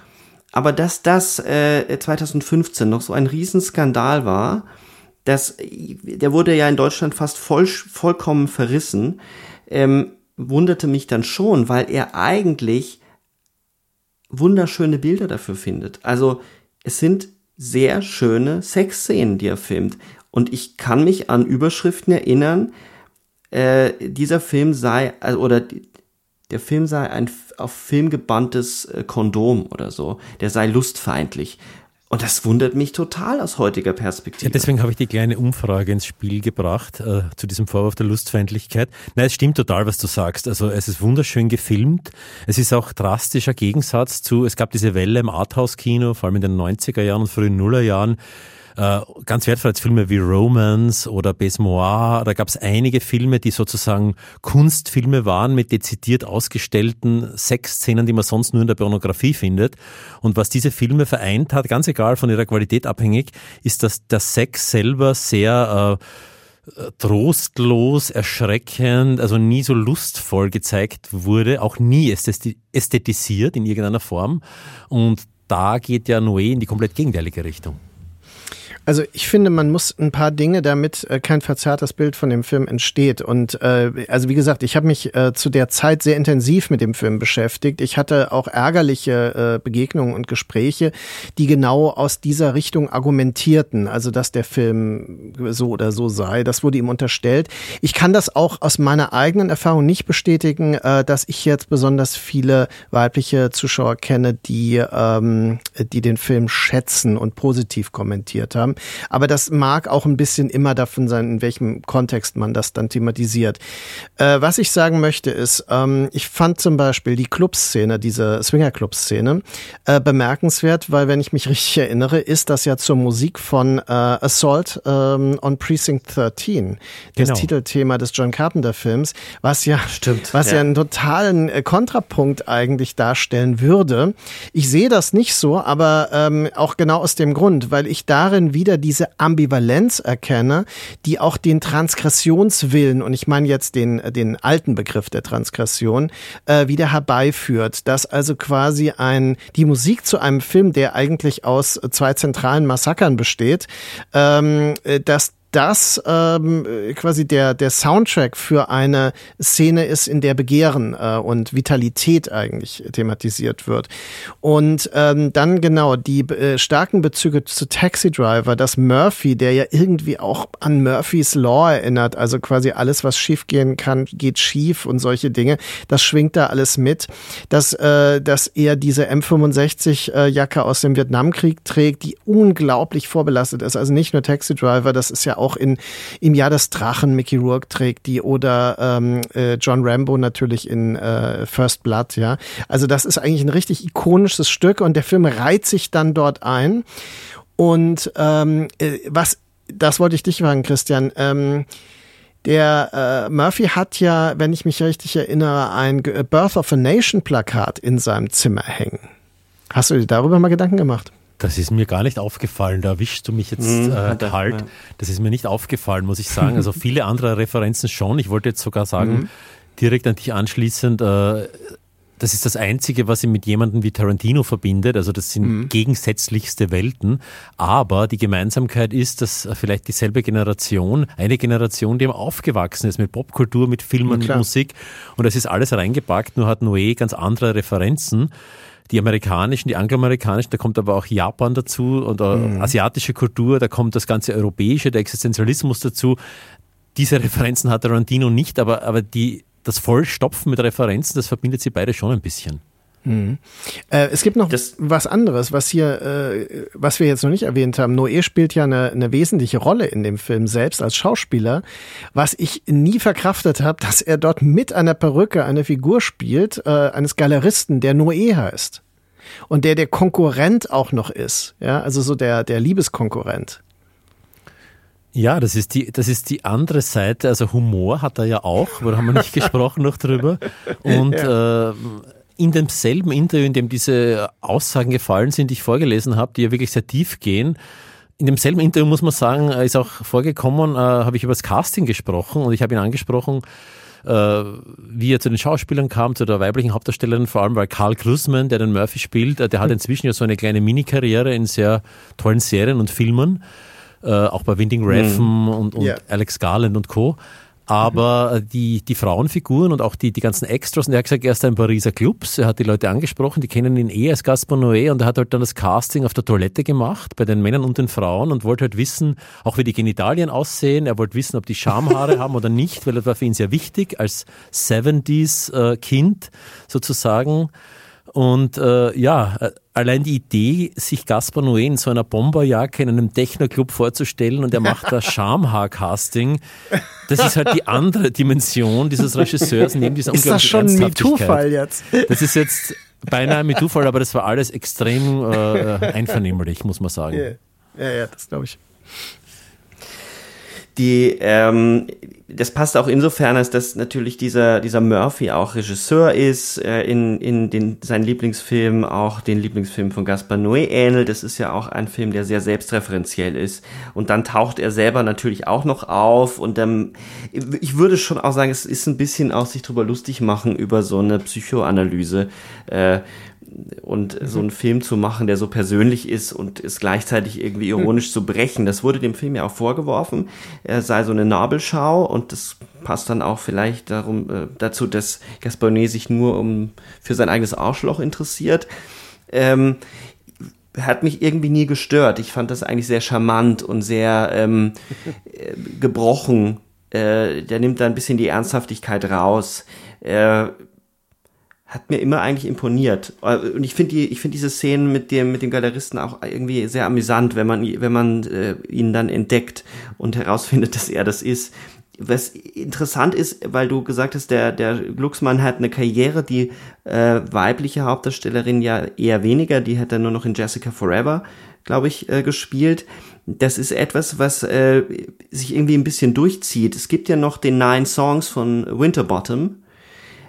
Aber dass das äh, 2015 noch so ein Riesenskandal war, das, der wurde ja in Deutschland fast voll, vollkommen verrissen, ähm, wunderte mich dann schon, weil er eigentlich wunderschöne Bilder dafür findet. Also es sind sehr schöne Sexszenen, die er filmt. Und ich kann mich an Überschriften erinnern, äh, dieser Film sei, also, oder der Film sei ein auf Film gebanntes äh, Kondom oder so. Der sei lustfeindlich. Und das wundert mich total aus heutiger Perspektive. Ja, deswegen habe ich die kleine Umfrage ins Spiel gebracht äh, zu diesem Vorwurf der Lustfeindlichkeit. Nein, es stimmt total, was du sagst. Also es ist wunderschön gefilmt. Es ist auch drastischer Gegensatz zu, es gab diese Welle im Arthouse-Kino, vor allem in den 90er Jahren und frühen Nullerjahren, äh, ganz wertvoll als Filme wie Romance oder Besmoir. Da gab es einige Filme, die sozusagen Kunstfilme waren mit dezidiert ausgestellten Sexszenen, die man sonst nur in der Pornografie findet. Und was diese Filme vereint hat, ganz egal von ihrer Qualität abhängig, ist, dass der Sex selber sehr äh, trostlos, erschreckend, also nie so lustvoll gezeigt wurde, auch nie ästhetisiert in irgendeiner Form. Und da geht ja Noé in die komplett gegenteilige Richtung. Also ich finde, man muss ein paar Dinge, damit äh, kein verzerrtes Bild von dem Film entsteht. Und äh, also wie gesagt, ich habe mich äh, zu der Zeit sehr intensiv mit dem Film beschäftigt. Ich hatte auch ärgerliche äh, Begegnungen und Gespräche, die genau aus dieser Richtung argumentierten. Also dass der Film so oder so sei. Das wurde ihm unterstellt. Ich kann das auch aus meiner eigenen Erfahrung nicht bestätigen, äh, dass ich jetzt besonders viele weibliche Zuschauer kenne, die, ähm, die den Film schätzen und positiv kommentiert haben haben. Aber das mag auch ein bisschen immer davon sein, in welchem Kontext man das dann thematisiert. Äh, was ich sagen möchte ist, ähm, ich fand zum Beispiel die Clubszene, diese Swinger-Club-Szene, äh, bemerkenswert, weil wenn ich mich richtig erinnere, ist das ja zur Musik von äh, Assault ähm, on Precinct 13, das genau. Titelthema des John Carpenter-Films, was ja, Stimmt, was ja. ja einen totalen äh, Kontrapunkt eigentlich darstellen würde. Ich sehe das nicht so, aber ähm, auch genau aus dem Grund, weil ich darin wieder diese Ambivalenz erkenne, die auch den Transgressionswillen, und ich meine jetzt den, den alten Begriff der Transgression, äh, wieder herbeiführt. Dass also quasi ein, die Musik zu einem Film, der eigentlich aus zwei zentralen Massakern besteht, ähm, äh, dass das ähm, quasi der, der Soundtrack für eine Szene ist, in der Begehren äh, und Vitalität eigentlich thematisiert wird. Und ähm, dann genau die äh, starken Bezüge zu Taxi Driver, dass Murphy, der ja irgendwie auch an Murphys Law erinnert, also quasi alles, was schief gehen kann, geht schief und solche Dinge, das schwingt da alles mit. Dass, äh, dass er diese M65-Jacke äh, aus dem Vietnamkrieg trägt, die unglaublich vorbelastet ist. Also nicht nur Taxi Driver, das ist ja auch in im Jahr des Drachen Mickey Rourke trägt die oder ähm, äh, John Rambo natürlich in äh, First Blood, ja. Also das ist eigentlich ein richtig ikonisches Stück und der Film reiht sich dann dort ein. Und ähm, äh, was, das wollte ich dich fragen, Christian. Ähm, der äh, Murphy hat ja, wenn ich mich richtig erinnere, ein Birth of a Nation Plakat in seinem Zimmer hängen. Hast du dir darüber mal Gedanken gemacht? Das ist mir gar nicht aufgefallen. Da erwischst du mich jetzt mhm, äh, kalt. Ja. Das ist mir nicht aufgefallen, muss ich sagen. Also viele andere Referenzen schon. Ich wollte jetzt sogar sagen, mhm. direkt an dich anschließend, äh, das ist das Einzige, was ihn mit jemandem wie Tarantino verbindet. Also das sind mhm. gegensätzlichste Welten. Aber die Gemeinsamkeit ist, dass vielleicht dieselbe Generation, eine Generation, die aufgewachsen ist mit Popkultur, mit Filmen, mit Musik. Und das ist alles reingepackt, nur hat Noé ganz andere Referenzen die amerikanischen, die angloamerikanischen, da kommt aber auch Japan dazu und mhm. asiatische Kultur, da kommt das ganze europäische, der Existenzialismus dazu. Diese Referenzen hat Tarantino nicht, aber, aber die, das Vollstopfen mit Referenzen, das verbindet sie beide schon ein bisschen. Mhm. Äh, es gibt noch das, was anderes, was hier, äh, was wir jetzt noch nicht erwähnt haben. Noé spielt ja eine, eine wesentliche Rolle in dem Film selbst als Schauspieler, was ich nie verkraftet habe, dass er dort mit einer Perücke eine Figur spielt, äh, eines Galeristen, der Noé heißt. Und der der Konkurrent auch noch ist, ja, also so der, der Liebeskonkurrent. Ja, das ist die, das ist die andere Seite. Also Humor hat er ja auch, da haben wir nicht gesprochen noch drüber. Und ja. äh, in demselben Interview, in dem diese Aussagen gefallen sind, die ich vorgelesen habe, die ja wirklich sehr tief gehen, in demselben Interview muss man sagen, äh, ist auch vorgekommen, äh, habe ich über das Casting gesprochen und ich habe ihn angesprochen, äh, wie er zu den Schauspielern kam, zu der weiblichen Hauptdarstellerin, vor allem weil Karl Krusman, der den Murphy spielt, äh, der hat hm. inzwischen ja so eine kleine Minikarriere in sehr tollen Serien und Filmen, äh, auch bei Winding Refn mhm. und, und yeah. Alex Garland und Co. Aber äh, die, die Frauenfiguren und auch die, die ganzen Extras, und er hat gesagt, er ist ein Pariser Clubs, er hat die Leute angesprochen, die kennen ihn eh als Gaspar Noé und er hat halt dann das Casting auf der Toilette gemacht, bei den Männern und den Frauen und wollte halt wissen, auch wie die Genitalien aussehen, er wollte wissen, ob die Schamhaare haben oder nicht, weil das war für ihn sehr wichtig, als 70s-Kind äh, sozusagen. Und äh, ja, äh, allein die Idee, sich Gaspar Noé in so einer Bomberjacke in einem Techno-Club vorzustellen und er macht das Schamhaar-Casting, das ist halt die andere Dimension dieses Regisseurs neben dieser Ist das schon ein MeToo-Fall jetzt? Das ist jetzt beinahe ein MeToo-Fall, aber das war alles extrem äh, einvernehmlich, muss man sagen. Yeah. Ja, ja, das glaube ich. Die, ähm, das passt auch insofern, als dass natürlich dieser, dieser Murphy auch Regisseur ist, äh, in, in den, seinen Lieblingsfilmen auch den Lieblingsfilm von Gaspar Noé ähnelt. Das ist ja auch ein Film, der sehr selbstreferenziell ist. Und dann taucht er selber natürlich auch noch auf. Und ähm, ich würde schon auch sagen, es ist ein bisschen auch sich drüber lustig machen über so eine Psychoanalyse. Äh, und so einen Film zu machen, der so persönlich ist und es gleichzeitig irgendwie ironisch hm. zu brechen. Das wurde dem Film ja auch vorgeworfen. Er sei so eine Nabelschau und das passt dann auch vielleicht darum, äh, dazu, dass Gasparnet sich nur um, für sein eigenes Arschloch interessiert. Ähm, hat mich irgendwie nie gestört. Ich fand das eigentlich sehr charmant und sehr ähm, äh, gebrochen. Äh, der nimmt da ein bisschen die Ernsthaftigkeit raus. Äh, hat mir immer eigentlich imponiert. Äh, und ich finde die, ich finde diese Szenen mit dem, mit dem Galeristen auch irgendwie sehr amüsant, wenn man, wenn man äh, ihn dann entdeckt und herausfindet, dass er das ist. Was interessant ist, weil du gesagt hast, der, der Glucksmann hat eine Karriere, die äh, weibliche Hauptdarstellerin ja eher weniger, die hat dann nur noch in Jessica Forever, glaube ich, äh, gespielt. Das ist etwas, was äh, sich irgendwie ein bisschen durchzieht. Es gibt ja noch den Nine Songs von Winterbottom,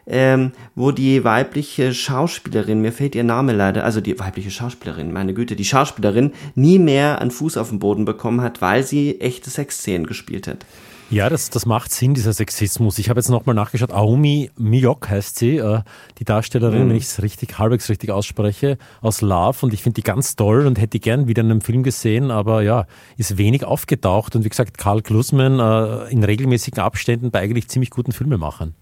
ähm, wo die weibliche Schauspielerin, mir fehlt ihr Name leider, also die weibliche Schauspielerin, meine Güte, die Schauspielerin nie mehr einen Fuß auf den Boden bekommen hat, weil sie echte Sexszenen gespielt hat. Ja, das, das macht Sinn, dieser Sexismus. Ich habe jetzt nochmal nachgeschaut. Aomi Miyok heißt sie, äh, die Darstellerin, mhm. wenn ich es richtig, halbwegs richtig ausspreche, aus Love. Und ich finde die ganz toll und hätte die gern wieder in einem Film gesehen, aber ja, ist wenig aufgetaucht. Und wie gesagt, Karl Klusman äh, in regelmäßigen Abständen bei eigentlich ziemlich guten Filmemachern.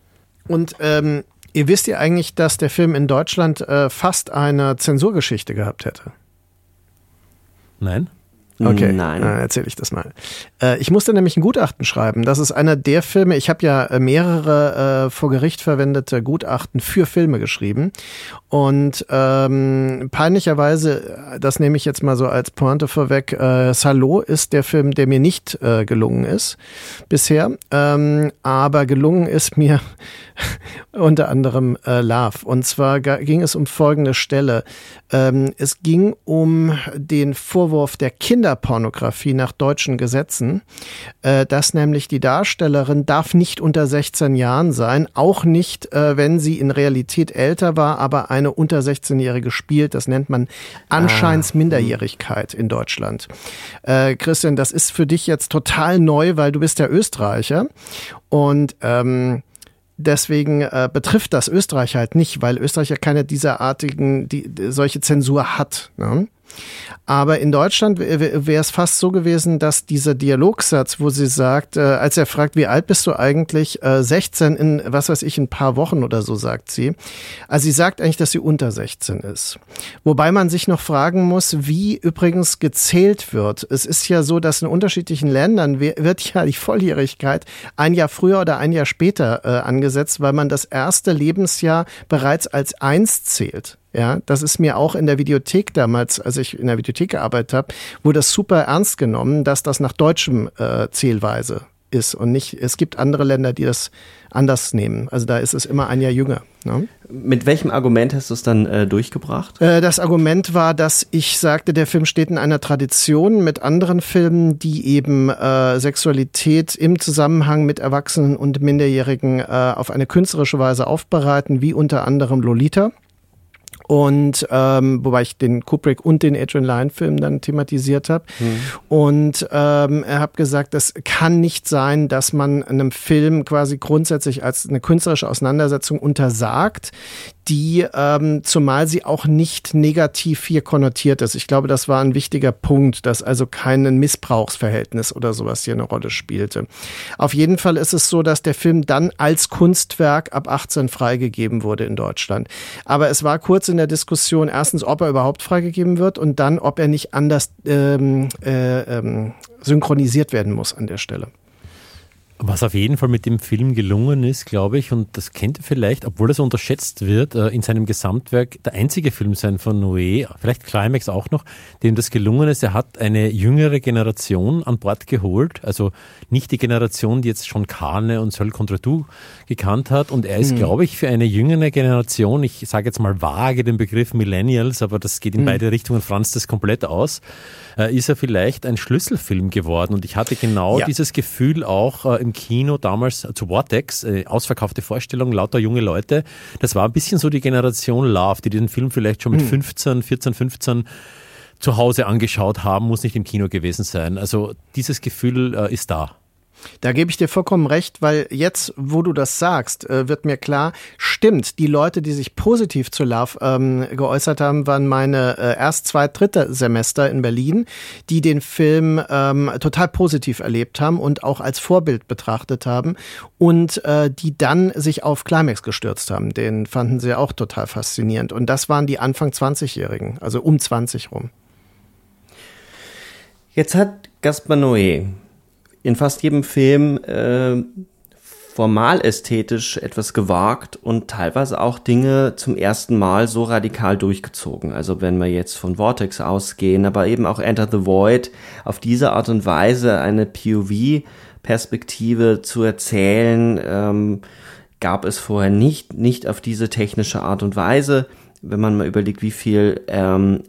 Und ähm, ihr wisst ja eigentlich, dass der Film in Deutschland äh, fast eine Zensurgeschichte gehabt hätte. Nein. Okay, Nein. Äh, erzähle ich das mal. Äh, ich musste nämlich ein Gutachten schreiben. Das ist einer der Filme, ich habe ja äh, mehrere äh, vor Gericht verwendete Gutachten für Filme geschrieben. Und ähm, peinlicherweise, das nehme ich jetzt mal so als Pointe vorweg, äh, Salo ist der Film, der mir nicht äh, gelungen ist bisher. Ähm, aber gelungen ist mir unter anderem äh, Love. Und zwar ging es um folgende Stelle. Ähm, es ging um den Vorwurf der Kinderpornografie nach deutschen Gesetzen, äh, dass nämlich die Darstellerin darf nicht unter 16 Jahren sein, auch nicht, äh, wenn sie in Realität älter war, aber eine unter 16-Jährige spielt. Das nennt man Anscheinsminderjährigkeit ah. in Deutschland. Äh, Christian, das ist für dich jetzt total neu, weil du bist ja Österreicher und ähm, deswegen äh, betrifft das Österreich halt nicht, weil Österreich ja keine dieserartigen, die, solche Zensur hat. Ne? Aber in Deutschland wäre es fast so gewesen, dass dieser Dialogsatz, wo sie sagt, äh, als er fragt, wie alt bist du eigentlich, äh, 16 in, was weiß ich, ein paar Wochen oder so, sagt sie. Also sie sagt eigentlich, dass sie unter 16 ist. Wobei man sich noch fragen muss, wie übrigens gezählt wird. Es ist ja so, dass in unterschiedlichen Ländern wird ja die Volljährigkeit ein Jahr früher oder ein Jahr später äh, angesetzt, weil man das erste Lebensjahr bereits als eins zählt. Ja, das ist mir auch in der Videothek damals, als ich in der Videothek gearbeitet habe, wurde das super ernst genommen, dass das nach deutschem äh, Zählweise ist und nicht, es gibt andere Länder, die das anders nehmen. Also da ist es immer ein Jahr jünger. Ne? Mit welchem Argument hast du es dann äh, durchgebracht? Äh, das Argument war, dass ich sagte, der Film steht in einer Tradition mit anderen Filmen, die eben äh, Sexualität im Zusammenhang mit Erwachsenen und Minderjährigen äh, auf eine künstlerische Weise aufbereiten, wie unter anderem Lolita. Und ähm, wobei ich den Kubrick und den Adrian Lyne-Film dann thematisiert habe. Mhm. Und ähm, er hat gesagt, es kann nicht sein, dass man einem Film quasi grundsätzlich als eine künstlerische Auseinandersetzung untersagt, die, ähm, zumal sie auch nicht negativ hier konnotiert ist. Ich glaube, das war ein wichtiger Punkt, dass also kein Missbrauchsverhältnis oder sowas hier eine Rolle spielte. Auf jeden Fall ist es so, dass der Film dann als Kunstwerk ab 18 freigegeben wurde in Deutschland. Aber es war kurz in der Diskussion, erstens, ob er überhaupt freigegeben wird und dann, ob er nicht anders ähm, äh, ähm, synchronisiert werden muss an der Stelle. Was auf jeden Fall mit dem Film gelungen ist, glaube ich, und das kennt ihr vielleicht, obwohl das unterschätzt wird, äh, in seinem Gesamtwerk der einzige Film sein von Noé, vielleicht Climax auch noch, dem das gelungen ist. Er hat eine jüngere Generation an Bord geholt, also nicht die Generation, die jetzt schon Kane und Seul contre tout gekannt hat. Und er ist, mhm. glaube ich, für eine jüngere Generation, ich sage jetzt mal vage den Begriff Millennials, aber das geht in mhm. beide Richtungen, Franz das komplett aus, äh, ist er vielleicht ein Schlüsselfilm geworden. Und ich hatte genau ja. dieses Gefühl auch äh, im Kino damals zu Vortex, äh, ausverkaufte Vorstellung, lauter junge Leute. Das war ein bisschen so die Generation Love, die den Film vielleicht schon mit 15, 14, 15 zu Hause angeschaut haben, muss nicht im Kino gewesen sein. Also dieses Gefühl äh, ist da. Da gebe ich dir vollkommen recht, weil jetzt, wo du das sagst, äh, wird mir klar, stimmt, die Leute, die sich positiv zu Love ähm, geäußert haben, waren meine äh, erst zwei, dritte Semester in Berlin, die den Film ähm, total positiv erlebt haben und auch als Vorbild betrachtet haben und äh, die dann sich auf Climax gestürzt haben. Den fanden sie auch total faszinierend. Und das waren die Anfang 20-Jährigen, also um 20 rum. Jetzt hat Gaspar Noé in fast jedem Film äh, formal ästhetisch etwas gewagt und teilweise auch Dinge zum ersten Mal so radikal durchgezogen. Also wenn wir jetzt von Vortex ausgehen, aber eben auch Enter the Void, auf diese Art und Weise eine POV-Perspektive zu erzählen, ähm, gab es vorher nicht, nicht auf diese technische Art und Weise. Wenn man mal überlegt, wie viel ähm,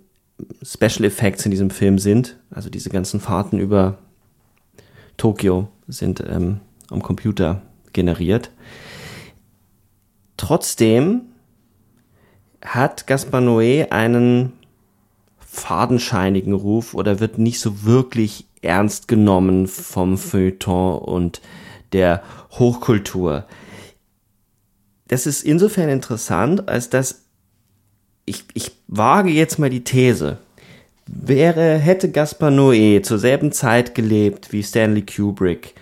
Special Effects in diesem Film sind, also diese ganzen Fahrten über Tokio sind ähm, am Computer generiert. Trotzdem hat Gaspar Noé einen fadenscheinigen Ruf oder wird nicht so wirklich ernst genommen vom Feuilleton und der Hochkultur. Das ist insofern interessant, als dass ich, ich wage jetzt mal die These, Wäre, hätte Gaspar Noé zur selben Zeit gelebt wie Stanley Kubrick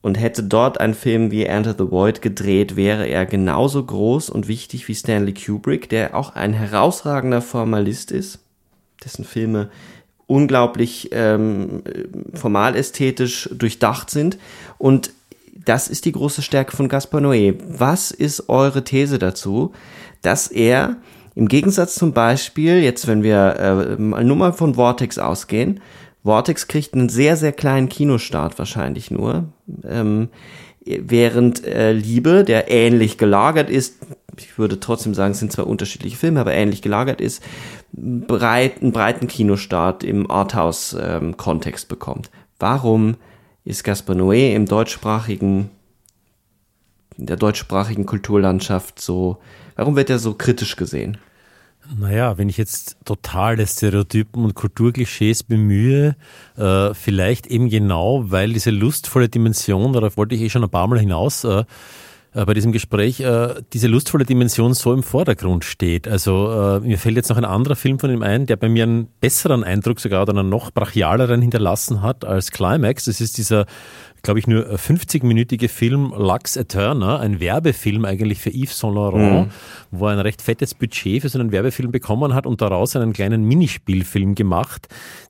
und hätte dort einen Film wie Enter the Void gedreht, wäre er genauso groß und wichtig wie Stanley Kubrick, der auch ein herausragender Formalist ist, dessen Filme unglaublich ähm, formalästhetisch durchdacht sind. Und das ist die große Stärke von Gaspar Noé. Was ist eure These dazu, dass er im Gegensatz zum Beispiel, jetzt wenn wir äh, nur mal von Vortex ausgehen, Vortex kriegt einen sehr, sehr kleinen Kinostart wahrscheinlich nur, ähm, während äh, Liebe, der ähnlich gelagert ist, ich würde trotzdem sagen, es sind zwei unterschiedliche Filme, aber ähnlich gelagert ist, breit, einen breiten Kinostart im Arthouse-Kontext ähm, bekommt. Warum ist Gaspar Noé im deutschsprachigen, in der deutschsprachigen Kulturlandschaft so, warum wird er so kritisch gesehen? Naja, wenn ich jetzt totale Stereotypen und Kulturklischees bemühe, äh, vielleicht eben genau, weil diese lustvolle Dimension, darauf wollte ich eh schon ein paar Mal hinaus, äh, äh, bei diesem Gespräch äh, diese lustvolle Dimension so im Vordergrund steht. Also äh, mir fällt jetzt noch ein anderer Film von ihm ein, der bei mir einen besseren Eindruck sogar oder einen noch brachialeren hinterlassen hat als Climax. Das ist dieser glaube ich, nur 50-minütige Film Lux Eterna, ein Werbefilm eigentlich für Yves Saint Laurent, mhm. wo er ein recht fettes Budget für so einen Werbefilm bekommen hat und daraus einen kleinen Minispielfilm gemacht,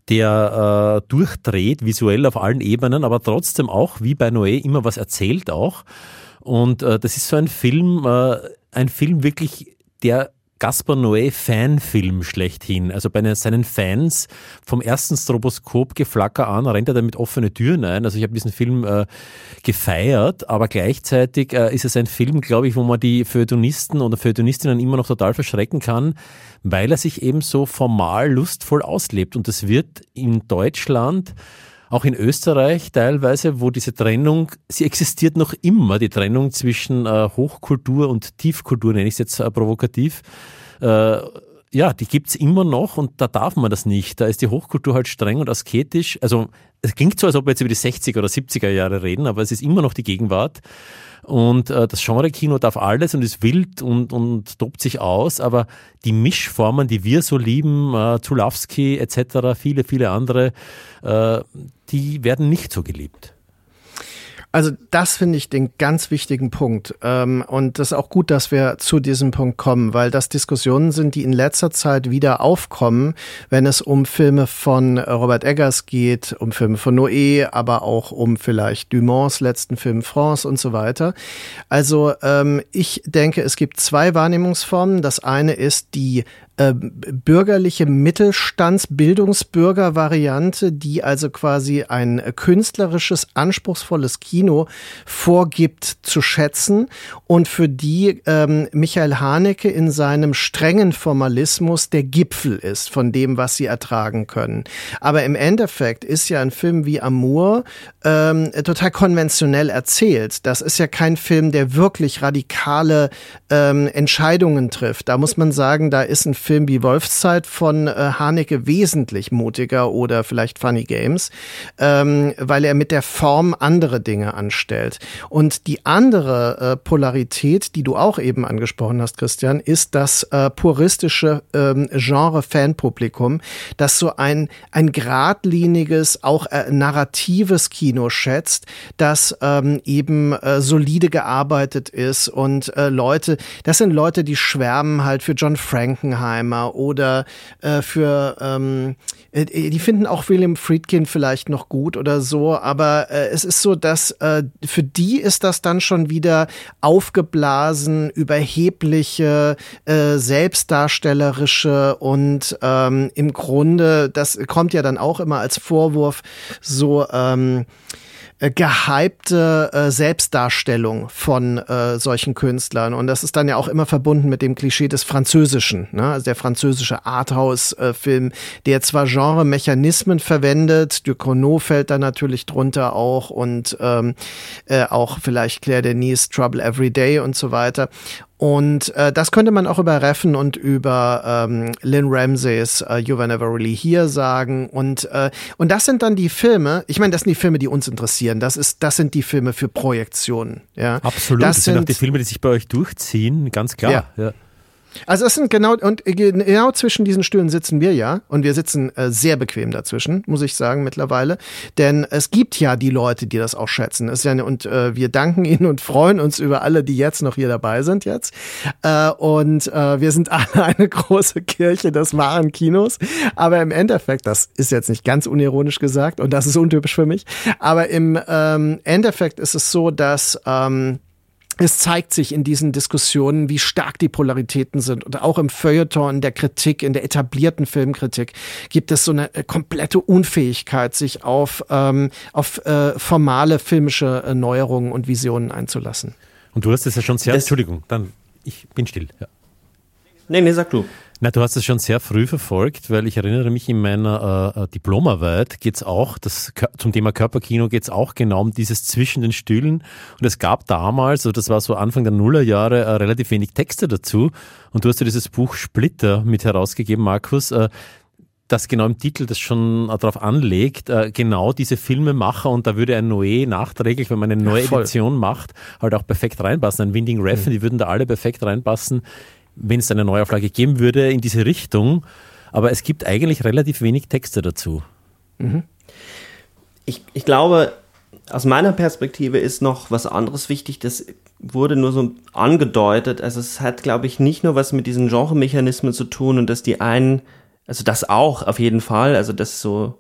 der äh, durchdreht, visuell auf allen Ebenen, aber trotzdem auch, wie bei Noé, immer was erzählt auch. Und äh, das ist so ein Film, äh, ein Film wirklich, der Gaspar Noé Fanfilm schlechthin. Also bei seinen Fans vom ersten Stroboskop-Geflacker an rennt er damit offene Türen ein. Also ich habe diesen Film äh, gefeiert, aber gleichzeitig äh, ist es ein Film, glaube ich, wo man die Feuilletonisten oder Feuilletonistinnen immer noch total verschrecken kann, weil er sich eben so formal lustvoll auslebt. Und das wird in Deutschland auch in Österreich teilweise, wo diese Trennung, sie existiert noch immer, die Trennung zwischen äh, Hochkultur und Tiefkultur, nenne ich es jetzt äh, provokativ, äh, ja, die gibt's immer noch und da darf man das nicht. Da ist die Hochkultur halt streng und asketisch. Also es klingt so, als ob wir jetzt über die 60er oder 70er Jahre reden, aber es ist immer noch die Gegenwart. Und äh, das Genre-Kino darf alles und ist wild und, und tobt sich aus, aber die Mischformen, die wir so lieben, äh, Zulawski etc., viele, viele andere, äh, die werden nicht so geliebt. Also das finde ich den ganz wichtigen Punkt. Ähm, und das ist auch gut, dass wir zu diesem Punkt kommen, weil das Diskussionen sind, die in letzter Zeit wieder aufkommen, wenn es um Filme von Robert Eggers geht, um Filme von Noé, aber auch um vielleicht Dumonts letzten Film France und so weiter. Also ähm, ich denke, es gibt zwei Wahrnehmungsformen. Das eine ist die äh, bürgerliche Mittelstandsbildungsbürger-Variante, die also quasi ein künstlerisches, anspruchsvolles Kino vorgibt zu schätzen und für die ähm, Michael Haneke in seinem strengen Formalismus der Gipfel ist von dem, was sie ertragen können. Aber im Endeffekt ist ja ein Film wie Amour ähm, total konventionell erzählt. Das ist ja kein Film, der wirklich radikale ähm, Entscheidungen trifft. Da muss man sagen, da ist ein Film wie Wolfszeit von äh, Haneke wesentlich mutiger oder vielleicht Funny Games, ähm, weil er mit der Form andere Dinge anstellt. Und die andere äh, Polarität, die du auch eben angesprochen hast, Christian, ist das äh, puristische ähm, Genre-Fanpublikum, das so ein, ein geradliniges, auch äh, narratives Kino schätzt, das ähm, eben äh, solide gearbeitet ist und äh, Leute, das sind Leute, die schwärmen halt für John Frankenheim Oppenheimer oder äh, für ähm, äh, die finden auch William Friedkin vielleicht noch gut oder so, aber äh, es ist so, dass äh, für die ist das dann schon wieder aufgeblasen, überhebliche, äh, selbstdarstellerische und ähm, im Grunde, das kommt ja dann auch immer als Vorwurf so ähm, äh, gehypte äh, Selbstdarstellung von äh, solchen Künstlern. Und das ist dann ja auch immer verbunden mit dem Klischee des Französischen, ne? also der französische Arthouse-Film, der zwar Genre-Mechanismen verwendet, Ducournau fällt da natürlich drunter auch und ähm, äh, auch vielleicht Claire Denis Trouble Every Day und so weiter. Und äh, das könnte man auch über Reffen und über ähm, Lynn Ramseys uh, You Were Never Really Here sagen. Und, äh, und das sind dann die Filme, ich meine, das sind die Filme, die uns interessieren. Das, ist, das sind die Filme für Projektionen. Ja. Absolut, das, das sind, sind auch die Filme, die sich bei euch durchziehen, ganz klar. Ja. ja. Also es sind genau und genau zwischen diesen Stühlen sitzen wir ja und wir sitzen äh, sehr bequem dazwischen, muss ich sagen mittlerweile, denn es gibt ja die Leute, die das auch schätzen. Es ja, und äh, wir danken ihnen und freuen uns über alle, die jetzt noch hier dabei sind jetzt. Äh, und äh, wir sind alle eine große Kirche des wahren Kinos, aber im Endeffekt, das ist jetzt nicht ganz unironisch gesagt und das ist untypisch für mich, aber im ähm, Endeffekt ist es so, dass ähm, es zeigt sich in diesen Diskussionen, wie stark die Polaritäten sind. Und auch im Feuilleton, in der Kritik, in der etablierten Filmkritik gibt es so eine äh, komplette Unfähigkeit, sich auf, ähm, auf äh, formale filmische äh, Neuerungen und Visionen einzulassen. Und du hast es ja schon sehr, das Entschuldigung, dann ich bin still. Ja. Nee, nee, sag du. Na, du hast es schon sehr früh verfolgt, weil ich erinnere mich, in meiner äh, äh Diplomarbeit geht's auch, das, zum Thema Körperkino geht's auch genau um dieses zwischen den Stühlen. Und es gab damals, also das war so Anfang der Nullerjahre, äh, relativ wenig Texte dazu. Und du hast ja dieses Buch Splitter mit herausgegeben, Markus. Äh, das genau im Titel das schon darauf anlegt, äh, genau diese Filmemacher und da würde ein Noé nachträglich, wenn man eine neue ja, Edition macht, halt auch perfekt reinpassen. Ein Winding Refn, mhm. die würden da alle perfekt reinpassen wenn es eine Neuauflage geben würde, in diese Richtung. Aber es gibt eigentlich relativ wenig Texte dazu. Mhm. Ich, ich glaube, aus meiner Perspektive ist noch was anderes wichtig. Das wurde nur so angedeutet. Also es hat, glaube ich, nicht nur was mit diesen Genremechanismen zu tun und dass die einen, also das auch auf jeden Fall, also das so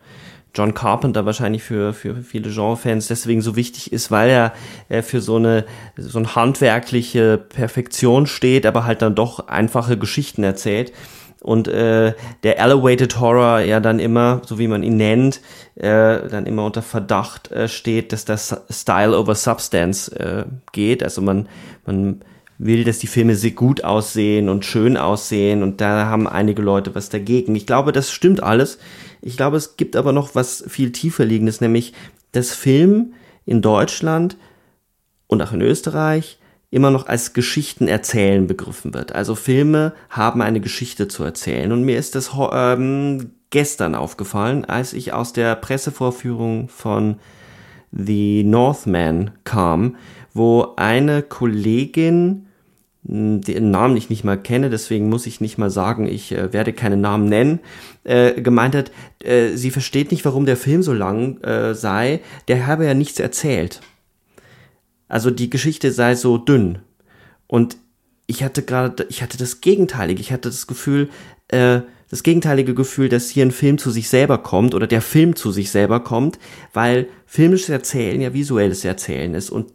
John Carpenter wahrscheinlich für, für viele Genrefans deswegen so wichtig ist, weil er, er für so eine, so eine handwerkliche Perfektion steht, aber halt dann doch einfache Geschichten erzählt. Und äh, der Elevated Horror ja dann immer, so wie man ihn nennt, äh, dann immer unter Verdacht äh, steht, dass das Style over Substance äh, geht. Also man, man will, dass die Filme sehr gut aussehen und schön aussehen und da haben einige Leute was dagegen. Ich glaube, das stimmt alles. Ich glaube, es gibt aber noch was viel tiefer liegendes, nämlich dass Film in Deutschland und auch in Österreich immer noch als Geschichten erzählen begriffen wird. Also Filme haben eine Geschichte zu erzählen. Und mir ist das ähm, gestern aufgefallen, als ich aus der Pressevorführung von The Northman kam, wo eine Kollegin, den Namen ich nicht mal kenne, deswegen muss ich nicht mal sagen, ich äh, werde keine Namen nennen, äh, gemeint hat, äh, sie versteht nicht, warum der Film so lang äh, sei, der habe ja nichts erzählt. Also die Geschichte sei so dünn. Und ich hatte gerade, ich hatte das Gegenteilige. Ich hatte das Gefühl, äh, das gegenteilige Gefühl, dass hier ein Film zu sich selber kommt oder der Film zu sich selber kommt, weil filmisches Erzählen ja visuelles Erzählen ist. Und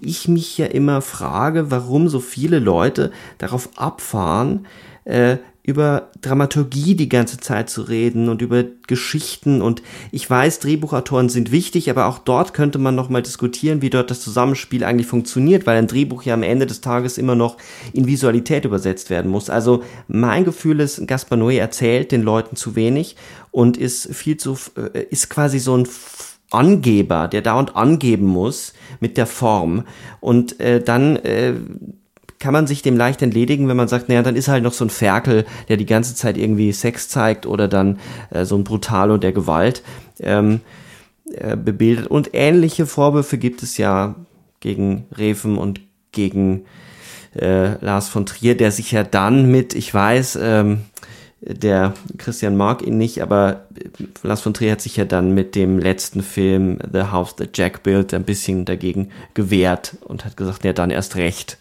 ich mich ja immer frage, warum so viele Leute darauf abfahren, äh, über Dramaturgie die ganze Zeit zu reden und über Geschichten und ich weiß, Drehbuchautoren sind wichtig, aber auch dort könnte man noch mal diskutieren, wie dort das Zusammenspiel eigentlich funktioniert, weil ein Drehbuch ja am Ende des Tages immer noch in Visualität übersetzt werden muss. Also mein Gefühl ist, Gaspar Noé erzählt den Leuten zu wenig und ist viel zu äh, ist quasi so ein Angeber, der dauernd angeben muss mit der Form und äh, dann äh, kann man sich dem leicht entledigen, wenn man sagt, naja, dann ist halt noch so ein Ferkel, der die ganze Zeit irgendwie Sex zeigt oder dann äh, so ein Brutalo der Gewalt ähm, äh, bebildet. Und ähnliche Vorwürfe gibt es ja gegen Reven und gegen äh, Lars von Trier, der sich ja dann mit, ich weiß, ähm, der Christian mag ihn nicht, aber Lars von Trier hat sich ja dann mit dem letzten Film The House That Jack Built ein bisschen dagegen gewehrt und hat gesagt, ja, dann erst recht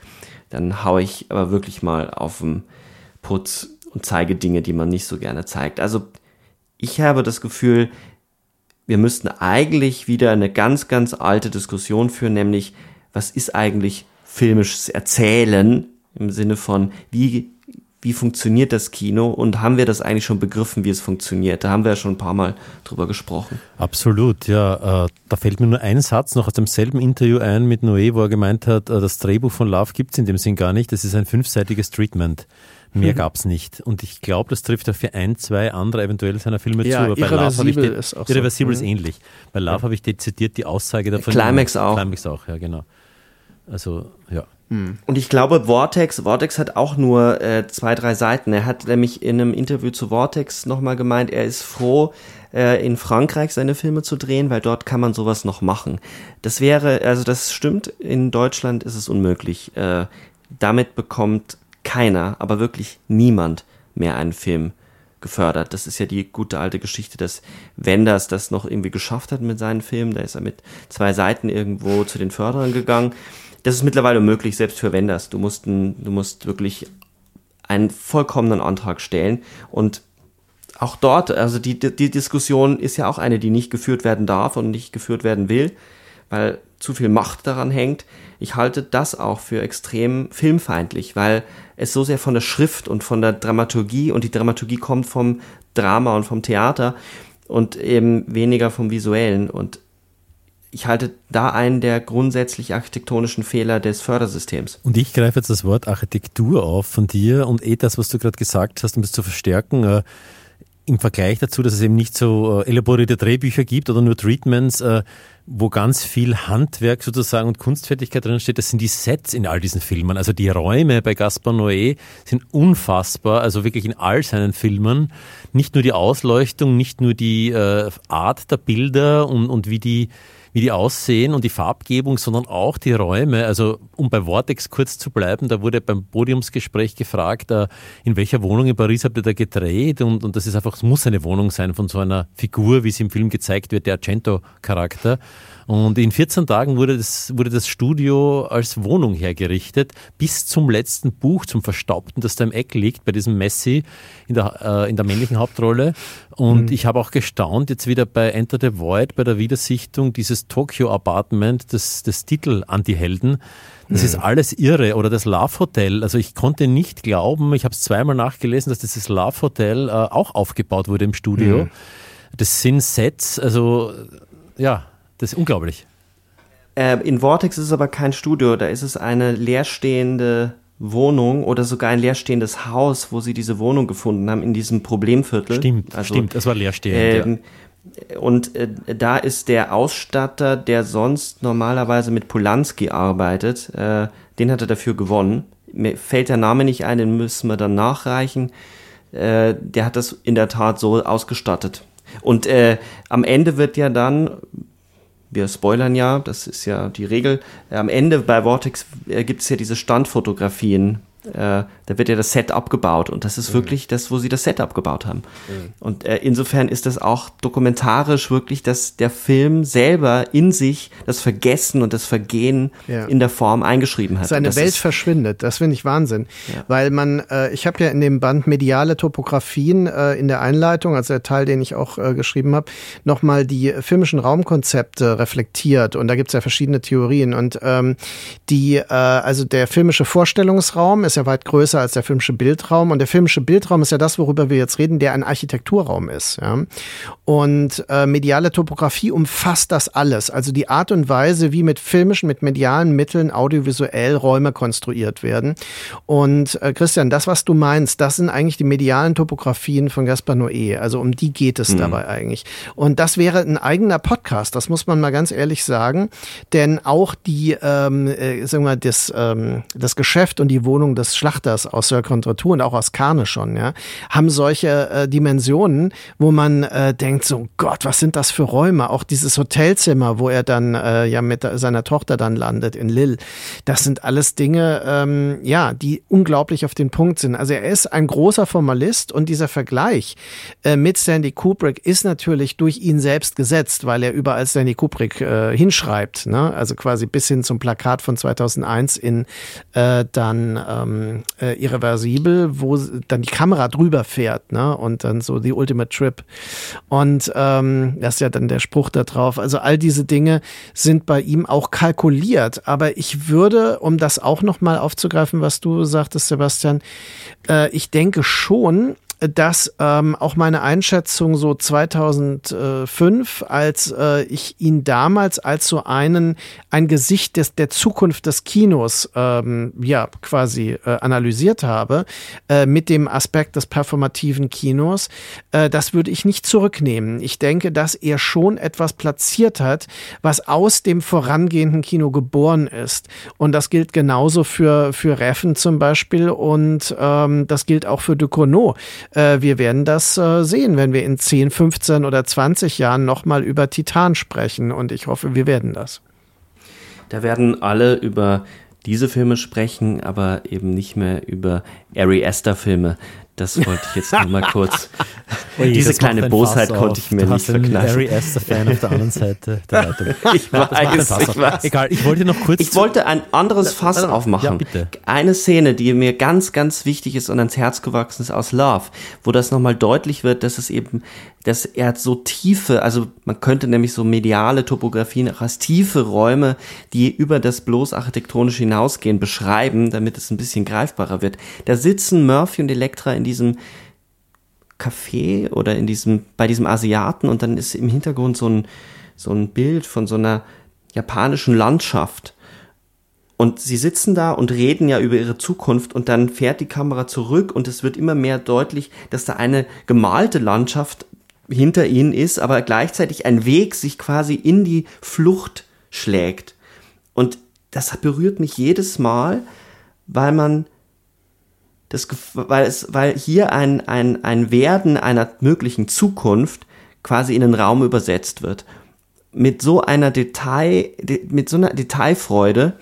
dann haue ich aber wirklich mal auf den Putz und zeige Dinge, die man nicht so gerne zeigt. Also ich habe das Gefühl, wir müssten eigentlich wieder eine ganz, ganz alte Diskussion führen, nämlich was ist eigentlich filmisches Erzählen im Sinne von, wie wie funktioniert das Kino und haben wir das eigentlich schon begriffen, wie es funktioniert? Da haben wir ja schon ein paar Mal drüber gesprochen. Absolut, ja. Äh, da fällt mir nur ein Satz noch aus demselben Interview ein mit Noé, wo er gemeint hat, äh, das Drehbuch von Love gibt es in dem Sinn gar nicht. Das ist ein fünfseitiges Treatment. Mehr mhm. gab es nicht. Und ich glaube, das trifft auch für ein, zwei andere eventuell seiner Filme ja, zu. Aber bei Love habe ich ist auch Irreversibel so. ist mhm. ähnlich. Bei Love ja. habe ich dezidiert die Aussage davon. Climax auch. Climax auch, ja, genau. Also, ja. Hm. Und ich glaube, Vortex, Vortex hat auch nur äh, zwei, drei Seiten. Er hat nämlich in einem Interview zu Vortex nochmal gemeint, er ist froh, äh, in Frankreich seine Filme zu drehen, weil dort kann man sowas noch machen. Das wäre, also das stimmt, in Deutschland ist es unmöglich. Äh, damit bekommt keiner, aber wirklich niemand mehr einen Film gefördert. Das ist ja die gute alte Geschichte, dass Wenders das noch irgendwie geschafft hat mit seinen Filmen. Da ist er mit zwei Seiten irgendwo zu den Förderern gegangen das ist mittlerweile möglich, selbst für Vendors. Du musst, ein, du musst wirklich einen vollkommenen Antrag stellen und auch dort, also die, die Diskussion ist ja auch eine, die nicht geführt werden darf und nicht geführt werden will, weil zu viel Macht daran hängt. Ich halte das auch für extrem filmfeindlich, weil es so sehr von der Schrift und von der Dramaturgie und die Dramaturgie kommt vom Drama und vom Theater und eben weniger vom Visuellen. Und ich halte da einen der grundsätzlich architektonischen Fehler des Fördersystems. Und ich greife jetzt das Wort Architektur auf von dir und eh das, was du gerade gesagt hast, um das zu verstärken. Äh, Im Vergleich dazu, dass es eben nicht so äh, elaborierte Drehbücher gibt oder nur Treatments, äh, wo ganz viel Handwerk sozusagen und Kunstfertigkeit drin steht, das sind die Sets in all diesen Filmen. Also die Räume bei Gaspar Noé sind unfassbar, also wirklich in all seinen Filmen. Nicht nur die Ausleuchtung, nicht nur die äh, Art der Bilder und, und wie die wie die aussehen und die Farbgebung, sondern auch die Räume. Also um bei Vortex kurz zu bleiben, da wurde beim Podiumsgespräch gefragt, äh, in welcher Wohnung in Paris habt ihr da gedreht? Und, und das ist einfach, es muss eine Wohnung sein von so einer Figur, wie sie im Film gezeigt wird, der Argento-Charakter. Und in 14 Tagen wurde das, wurde das Studio als Wohnung hergerichtet, bis zum letzten Buch, zum Verstaubten, das da im Eck liegt, bei diesem Messi in der, äh, in der männlichen Hauptrolle. Und mhm. ich habe auch gestaunt, jetzt wieder bei Enter the Void, bei der Wiedersichtung, dieses Tokyo Apartment, das, das Titel Anti-Helden. Das mhm. ist alles irre. Oder das Love Hotel. Also ich konnte nicht glauben, ich habe es zweimal nachgelesen, dass dieses Love Hotel äh, auch aufgebaut wurde im Studio. Mhm. Das sind Sets, also ja, das ist unglaublich. Äh, in Vortex ist es aber kein Studio, da ist es eine leerstehende Wohnung oder sogar ein leerstehendes Haus, wo sie diese Wohnung gefunden haben in diesem Problemviertel. Stimmt, also, stimmt, es war leerstehend. Ähm, Und äh, da ist der Ausstatter, der sonst normalerweise mit Polanski arbeitet, äh, den hat er dafür gewonnen. Mir fällt der Name nicht ein, den müssen wir dann nachreichen. Äh, der hat das in der Tat so ausgestattet. Und äh, am Ende wird ja dann, wir spoilern ja, das ist ja die Regel, am Ende bei Vortex äh, gibt es ja diese Standfotografien äh, da wird ja das Set abgebaut und das ist mhm. wirklich das, wo sie das Set abgebaut haben. Mhm. Und äh, insofern ist das auch dokumentarisch wirklich, dass der Film selber in sich das Vergessen und das Vergehen ja. in der Form eingeschrieben hat. Seine Welt verschwindet, das finde ich Wahnsinn. Ja. Weil man, äh, ich habe ja in dem Band mediale Topografien äh, in der Einleitung, also der Teil, den ich auch äh, geschrieben habe, nochmal die filmischen Raumkonzepte reflektiert und da gibt es ja verschiedene Theorien und ähm, die, also der filmische Vorstellungsraum ist ja weit größer als der filmische Bildraum. Und der filmische Bildraum ist ja das, worüber wir jetzt reden, der ein Architekturraum ist. Ja? Und äh, mediale Topographie umfasst das alles. Also die Art und Weise, wie mit filmischen, mit medialen Mitteln audiovisuell Räume konstruiert werden. Und äh, Christian, das, was du meinst, das sind eigentlich die medialen Topografien von Gaspar Noé. Also um die geht es mhm. dabei eigentlich. Und das wäre ein eigener Podcast, das muss man mal ganz ehrlich sagen. Denn auch die, ähm, äh, sagen wir mal, das, ähm, das Geschäft und die Wohnung des Schlachters aus Sir Kontratur und auch aus Karne schon, ja, haben solche äh, Dimensionen, wo man äh, denkt so, Gott, was sind das für Räume? Auch dieses Hotelzimmer, wo er dann äh, ja mit seiner Tochter dann landet in Lille. Das sind alles Dinge, ähm, ja, die unglaublich auf den Punkt sind. Also er ist ein großer Formalist und dieser Vergleich äh, mit Stanley Kubrick ist natürlich durch ihn selbst gesetzt, weil er überall Stanley Kubrick äh, hinschreibt, ne? Also quasi bis hin zum Plakat von 2001 in äh, dann ähm, äh, irreversibel, wo dann die Kamera drüber fährt, ne? Und dann so die Ultimate Trip. Und ähm, das ist ja dann der Spruch da drauf. Also all diese Dinge sind bei ihm auch kalkuliert. Aber ich würde, um das auch nochmal aufzugreifen, was du sagtest, Sebastian, äh, ich denke schon, dass ähm, auch meine Einschätzung so 2005, als äh, ich ihn damals als so einen ein Gesicht des der Zukunft des Kinos ähm, ja quasi äh, analysiert habe äh, mit dem Aspekt des performativen Kinos, äh, das würde ich nicht zurücknehmen. Ich denke, dass er schon etwas platziert hat, was aus dem vorangehenden Kino geboren ist und das gilt genauso für für Reffen zum Beispiel und ähm, das gilt auch für Ducournau äh, wir werden das äh, sehen, wenn wir in 10, 15 oder 20 Jahren nochmal über Titan sprechen. Und ich hoffe, wir werden das. Da werden alle über diese Filme sprechen, aber eben nicht mehr über Ari Aster Filme. Das wollte ich jetzt nur mal kurz. Oje, Diese kleine Bosheit konnte ich mir nicht verkneifen. Harry Fan auf der anderen Seite der Leitung. ich weiß, ich weiß. Egal, ich wollte noch kurz. Ich wollte ein anderes Fass aufmachen. Ja, bitte. Eine Szene, die mir ganz, ganz wichtig ist und ans Herz gewachsen ist aus Love, wo das nochmal deutlich wird, dass es eben, dass er so tiefe, also man könnte nämlich so mediale Topografien auch als tiefe Räume, die über das bloß architektonische hinausgehen, beschreiben, damit es ein bisschen greifbarer wird. Da sitzen Murphy und Elektra in diesem Café oder in diesem, bei diesem Asiaten und dann ist im Hintergrund so ein, so ein Bild von so einer japanischen Landschaft. Und sie sitzen da und reden ja über ihre Zukunft und dann fährt die Kamera zurück und es wird immer mehr deutlich, dass da eine gemalte Landschaft hinter ihnen ist, aber gleichzeitig ein Weg sich quasi in die Flucht schlägt. Und das berührt mich jedes Mal, weil man das, weil es, weil hier ein, ein, ein Werden einer möglichen Zukunft quasi in den Raum übersetzt wird. Mit so einer Detail, mit so einer Detailfreude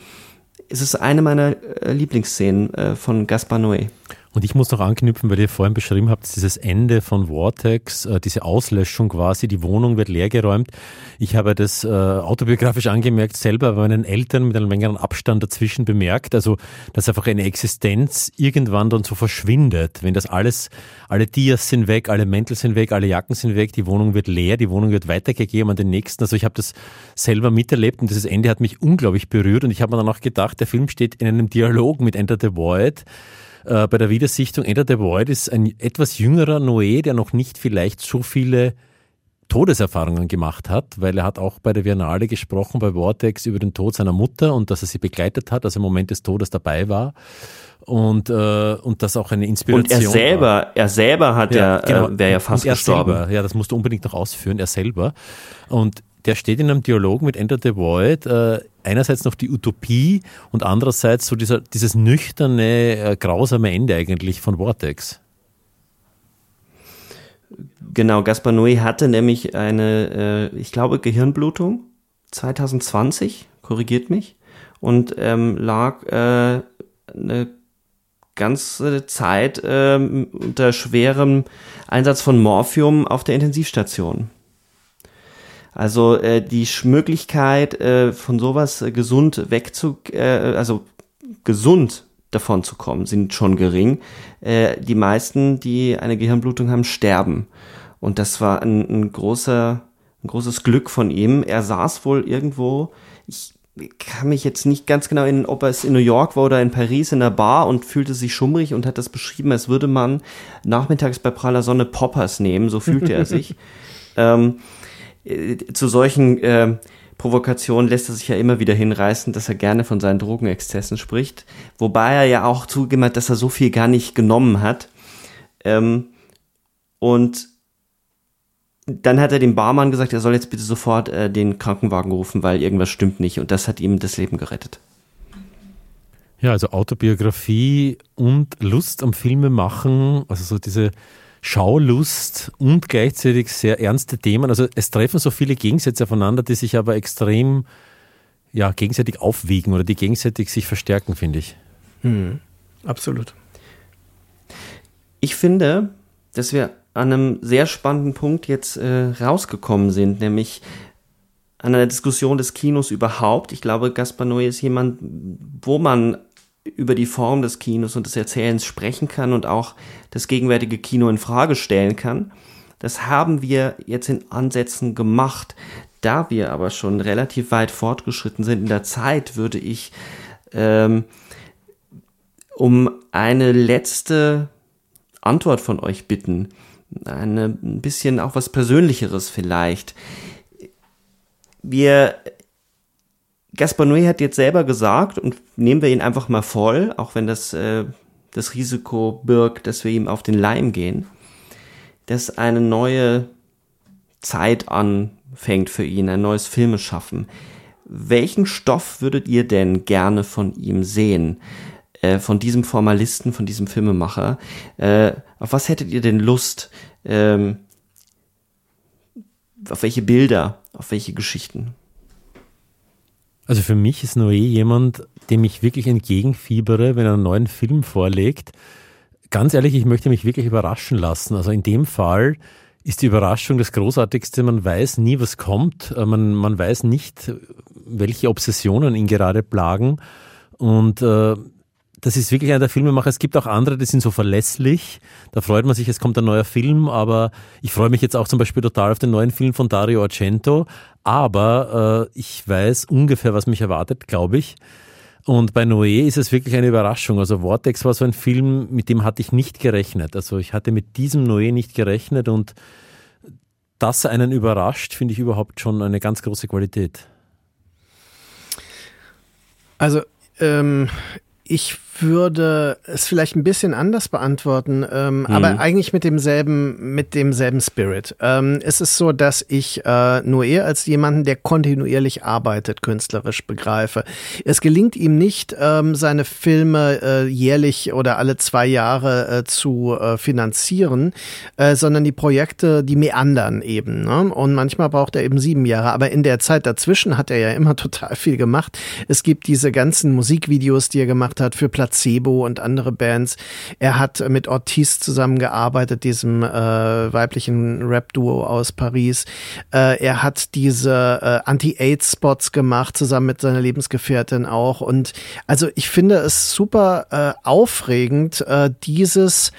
ist es eine meiner äh, Lieblingsszenen äh, von Gaspar Noé. Und ich muss noch anknüpfen, weil ihr vorhin beschrieben habt, dieses Ende von Vortex, äh, diese Auslöschung quasi, die Wohnung wird leergeräumt. Ich habe das äh, autobiografisch angemerkt, selber bei meinen Eltern mit einem längeren Abstand dazwischen bemerkt, also dass einfach eine Existenz irgendwann dann so verschwindet, wenn das alles, alle Dias sind weg, alle Mäntel sind weg, alle Jacken sind weg, die Wohnung wird leer, die Wohnung wird weitergegeben an den nächsten. Also ich habe das selber miterlebt und dieses Ende hat mich unglaublich berührt und ich habe mir dann auch gedacht, der Film steht in einem Dialog mit Enter the Void äh, bei der Wiedersichtung Enter the Void ist ein etwas jüngerer Noé, der noch nicht vielleicht so viele Todeserfahrungen gemacht hat, weil er hat auch bei der Biennale gesprochen, bei Vortex, über den Tod seiner Mutter und dass er sie begleitet hat, also im Moment des Todes dabei war und, äh, und das auch eine Inspiration Und er selber, war. er selber hat ja, ja genau. äh, wäre ja fast und er gestorben. Selber, ja, das musst du unbedingt noch ausführen, er selber. Und der steht in einem Dialog mit Enter the Void, äh, einerseits noch die Utopie und andererseits so dieser, dieses nüchterne, äh, grausame Ende eigentlich von Vortex. Genau, Gaspar Noé hatte nämlich eine, äh, ich glaube, Gehirnblutung 2020, korrigiert mich, und ähm, lag eine ganze Zeit ähm, unter schwerem Einsatz von Morphium auf der Intensivstation. Also äh, die Möglichkeit, äh, von sowas äh, gesund wegzu, äh, also gesund davon zu kommen, sind schon gering. Äh, die meisten, die eine Gehirnblutung haben, sterben. Und das war ein, ein großer, ein großes Glück von ihm. Er saß wohl irgendwo, ich kann mich jetzt nicht ganz genau erinnern, ob es in New York war oder in Paris in der Bar und fühlte sich schummrig und hat das beschrieben, als würde man nachmittags bei praller Sonne Poppers nehmen, so fühlte er sich. ähm, äh, zu solchen äh, Provokationen lässt er sich ja immer wieder hinreißen, dass er gerne von seinen Drogenexzessen spricht, wobei er ja auch zugegeben hat, dass er so viel gar nicht genommen hat. Ähm, und dann hat er dem Barmann gesagt, er soll jetzt bitte sofort äh, den Krankenwagen rufen, weil irgendwas stimmt nicht. Und das hat ihm das Leben gerettet. Ja, also Autobiografie und Lust am Filme machen, also so diese Schaulust und gleichzeitig sehr ernste Themen. Also es treffen so viele Gegensätze aufeinander, die sich aber extrem ja, gegenseitig aufwiegen oder die gegenseitig sich verstärken, finde ich. Hm, absolut. Ich finde, dass wir an einem sehr spannenden Punkt jetzt äh, rausgekommen sind, nämlich an einer Diskussion des Kinos überhaupt. Ich glaube, Gaspar Noé ist jemand, wo man über die Form des Kinos und des Erzählens sprechen kann und auch das gegenwärtige Kino in Frage stellen kann. Das haben wir jetzt in Ansätzen gemacht. Da wir aber schon relativ weit fortgeschritten sind in der Zeit, würde ich ähm, um eine letzte Antwort von euch bitten eine, ein bisschen auch was Persönlicheres vielleicht. Wir, Gaspar Noé hat jetzt selber gesagt, und nehmen wir ihn einfach mal voll, auch wenn das äh, das Risiko birgt, dass wir ihm auf den Leim gehen, dass eine neue Zeit anfängt für ihn, ein neues Filmeschaffen. Welchen Stoff würdet ihr denn gerne von ihm sehen? Äh, von diesem Formalisten, von diesem Filmemacher. Äh, auf was hättet ihr denn Lust? Ähm, auf welche Bilder? Auf welche Geschichten? Also für mich ist Noé jemand, dem ich wirklich entgegenfiebere, wenn er einen neuen Film vorlegt. Ganz ehrlich, ich möchte mich wirklich überraschen lassen. Also in dem Fall ist die Überraschung das Großartigste. Man weiß nie, was kommt. Äh, man, man weiß nicht, welche Obsessionen ihn gerade plagen. Und äh, das ist wirklich einer der Filmemacher. Es gibt auch andere, die sind so verlässlich. Da freut man sich, es kommt ein neuer Film, aber ich freue mich jetzt auch zum Beispiel total auf den neuen Film von Dario Argento. Aber äh, ich weiß ungefähr, was mich erwartet, glaube ich. Und bei Noé ist es wirklich eine Überraschung. Also Vortex war so ein Film, mit dem hatte ich nicht gerechnet. Also ich hatte mit diesem Noé nicht gerechnet und dass einen überrascht, finde ich überhaupt schon eine ganz große Qualität. Also ähm, ich würde es vielleicht ein bisschen anders beantworten, ähm, mhm. aber eigentlich mit demselben, mit demselben Spirit. Ähm, es ist so, dass ich äh, nur eher als jemanden, der kontinuierlich arbeitet, künstlerisch begreife. Es gelingt ihm nicht, ähm, seine Filme äh, jährlich oder alle zwei Jahre äh, zu äh, finanzieren, äh, sondern die Projekte, die meandern eben. Ne? Und manchmal braucht er eben sieben Jahre. Aber in der Zeit dazwischen hat er ja immer total viel gemacht. Es gibt diese ganzen Musikvideos, die er gemacht hat für Platz Placebo und andere Bands. Er hat mit Ortiz zusammengearbeitet, diesem äh, weiblichen Rap-Duo aus Paris. Äh, er hat diese äh, Anti-AIDS-Spots gemacht, zusammen mit seiner Lebensgefährtin auch. Und also ich finde es super äh, aufregend, äh, dieses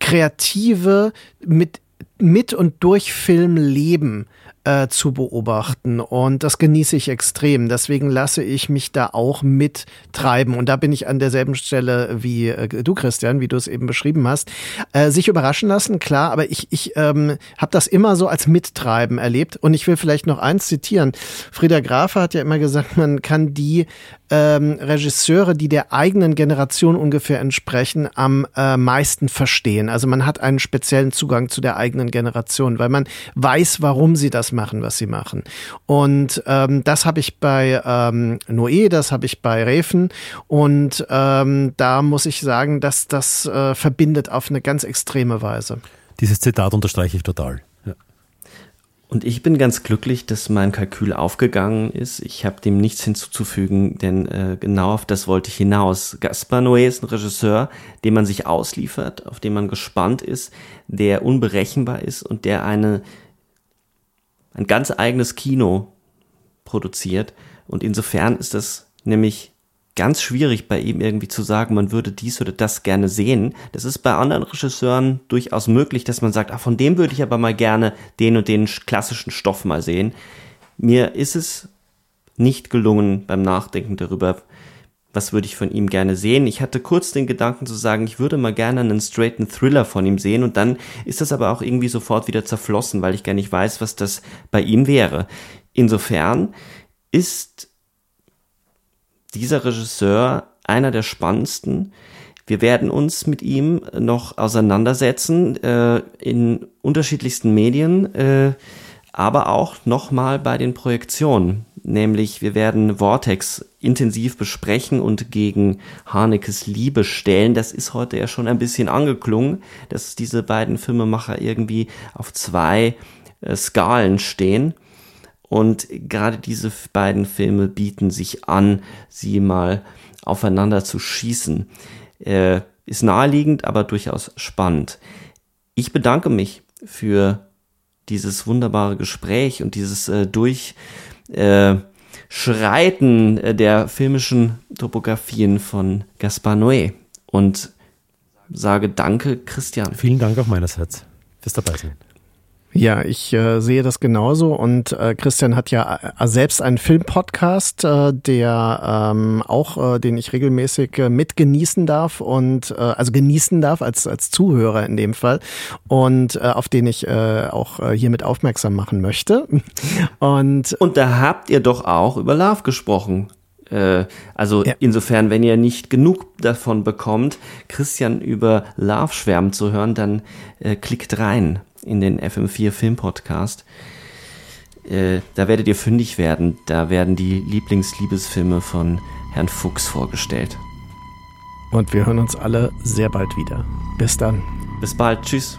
Kreative mit mit und durch Film leben äh, zu beobachten. Und das genieße ich extrem. Deswegen lasse ich mich da auch mittreiben. Und da bin ich an derselben Stelle wie äh, du, Christian, wie du es eben beschrieben hast. Äh, sich überraschen lassen, klar, aber ich, ich ähm, habe das immer so als Mittreiben erlebt. Und ich will vielleicht noch eins zitieren. Frieda Grafe hat ja immer gesagt, man kann die ähm, Regisseure, die der eigenen Generation ungefähr entsprechen, am äh, meisten verstehen. Also man hat einen speziellen Zugang zu der eigenen Generation, weil man weiß, warum sie das machen, was sie machen. Und ähm, das habe ich bei ähm, Noé, das habe ich bei Refen und ähm, da muss ich sagen, dass das äh, verbindet auf eine ganz extreme Weise. Dieses Zitat unterstreiche ich total. Und ich bin ganz glücklich, dass mein Kalkül aufgegangen ist. Ich habe dem nichts hinzuzufügen, denn äh, genau auf das wollte ich hinaus. Gaspar Noé ist ein Regisseur, dem man sich ausliefert, auf den man gespannt ist, der unberechenbar ist und der eine ein ganz eigenes Kino produziert. Und insofern ist das nämlich ganz schwierig bei ihm irgendwie zu sagen, man würde dies oder das gerne sehen. Das ist bei anderen Regisseuren durchaus möglich, dass man sagt, ah, von dem würde ich aber mal gerne den und den klassischen Stoff mal sehen. Mir ist es nicht gelungen beim Nachdenken darüber, was würde ich von ihm gerne sehen. Ich hatte kurz den Gedanken zu sagen, ich würde mal gerne einen straighten Thriller von ihm sehen und dann ist das aber auch irgendwie sofort wieder zerflossen, weil ich gar nicht weiß, was das bei ihm wäre. Insofern ist dieser Regisseur einer der spannendsten. Wir werden uns mit ihm noch auseinandersetzen äh, in unterschiedlichsten Medien, äh, aber auch nochmal bei den Projektionen. Nämlich wir werden Vortex intensiv besprechen und gegen Hanekes Liebe stellen. Das ist heute ja schon ein bisschen angeklungen, dass diese beiden Filmemacher irgendwie auf zwei äh, Skalen stehen. Und gerade diese beiden Filme bieten sich an, sie mal aufeinander zu schießen. Äh, ist naheliegend, aber durchaus spannend. Ich bedanke mich für dieses wunderbare Gespräch und dieses äh, Durchschreiten äh, der filmischen Topografien von Gaspar Noé und sage Danke, Christian. Vielen Dank auch meinerseits fürs Dabeisein. Ja, ich äh, sehe das genauso und äh, Christian hat ja äh, selbst einen Filmpodcast, äh, der ähm, auch, äh, den ich regelmäßig äh, mitgenießen darf und äh, also genießen darf als als Zuhörer in dem Fall und äh, auf den ich äh, auch äh, hiermit aufmerksam machen möchte. Und und da habt ihr doch auch über Love gesprochen. Äh, also ja. insofern, wenn ihr nicht genug davon bekommt, Christian über Love schwärmen zu hören, dann äh, klickt rein in den FM4 Film Podcast. Äh, da werdet ihr fündig werden. Da werden die Lieblingsliebesfilme von Herrn Fuchs vorgestellt. Und wir hören uns alle sehr bald wieder. Bis dann. Bis bald. Tschüss.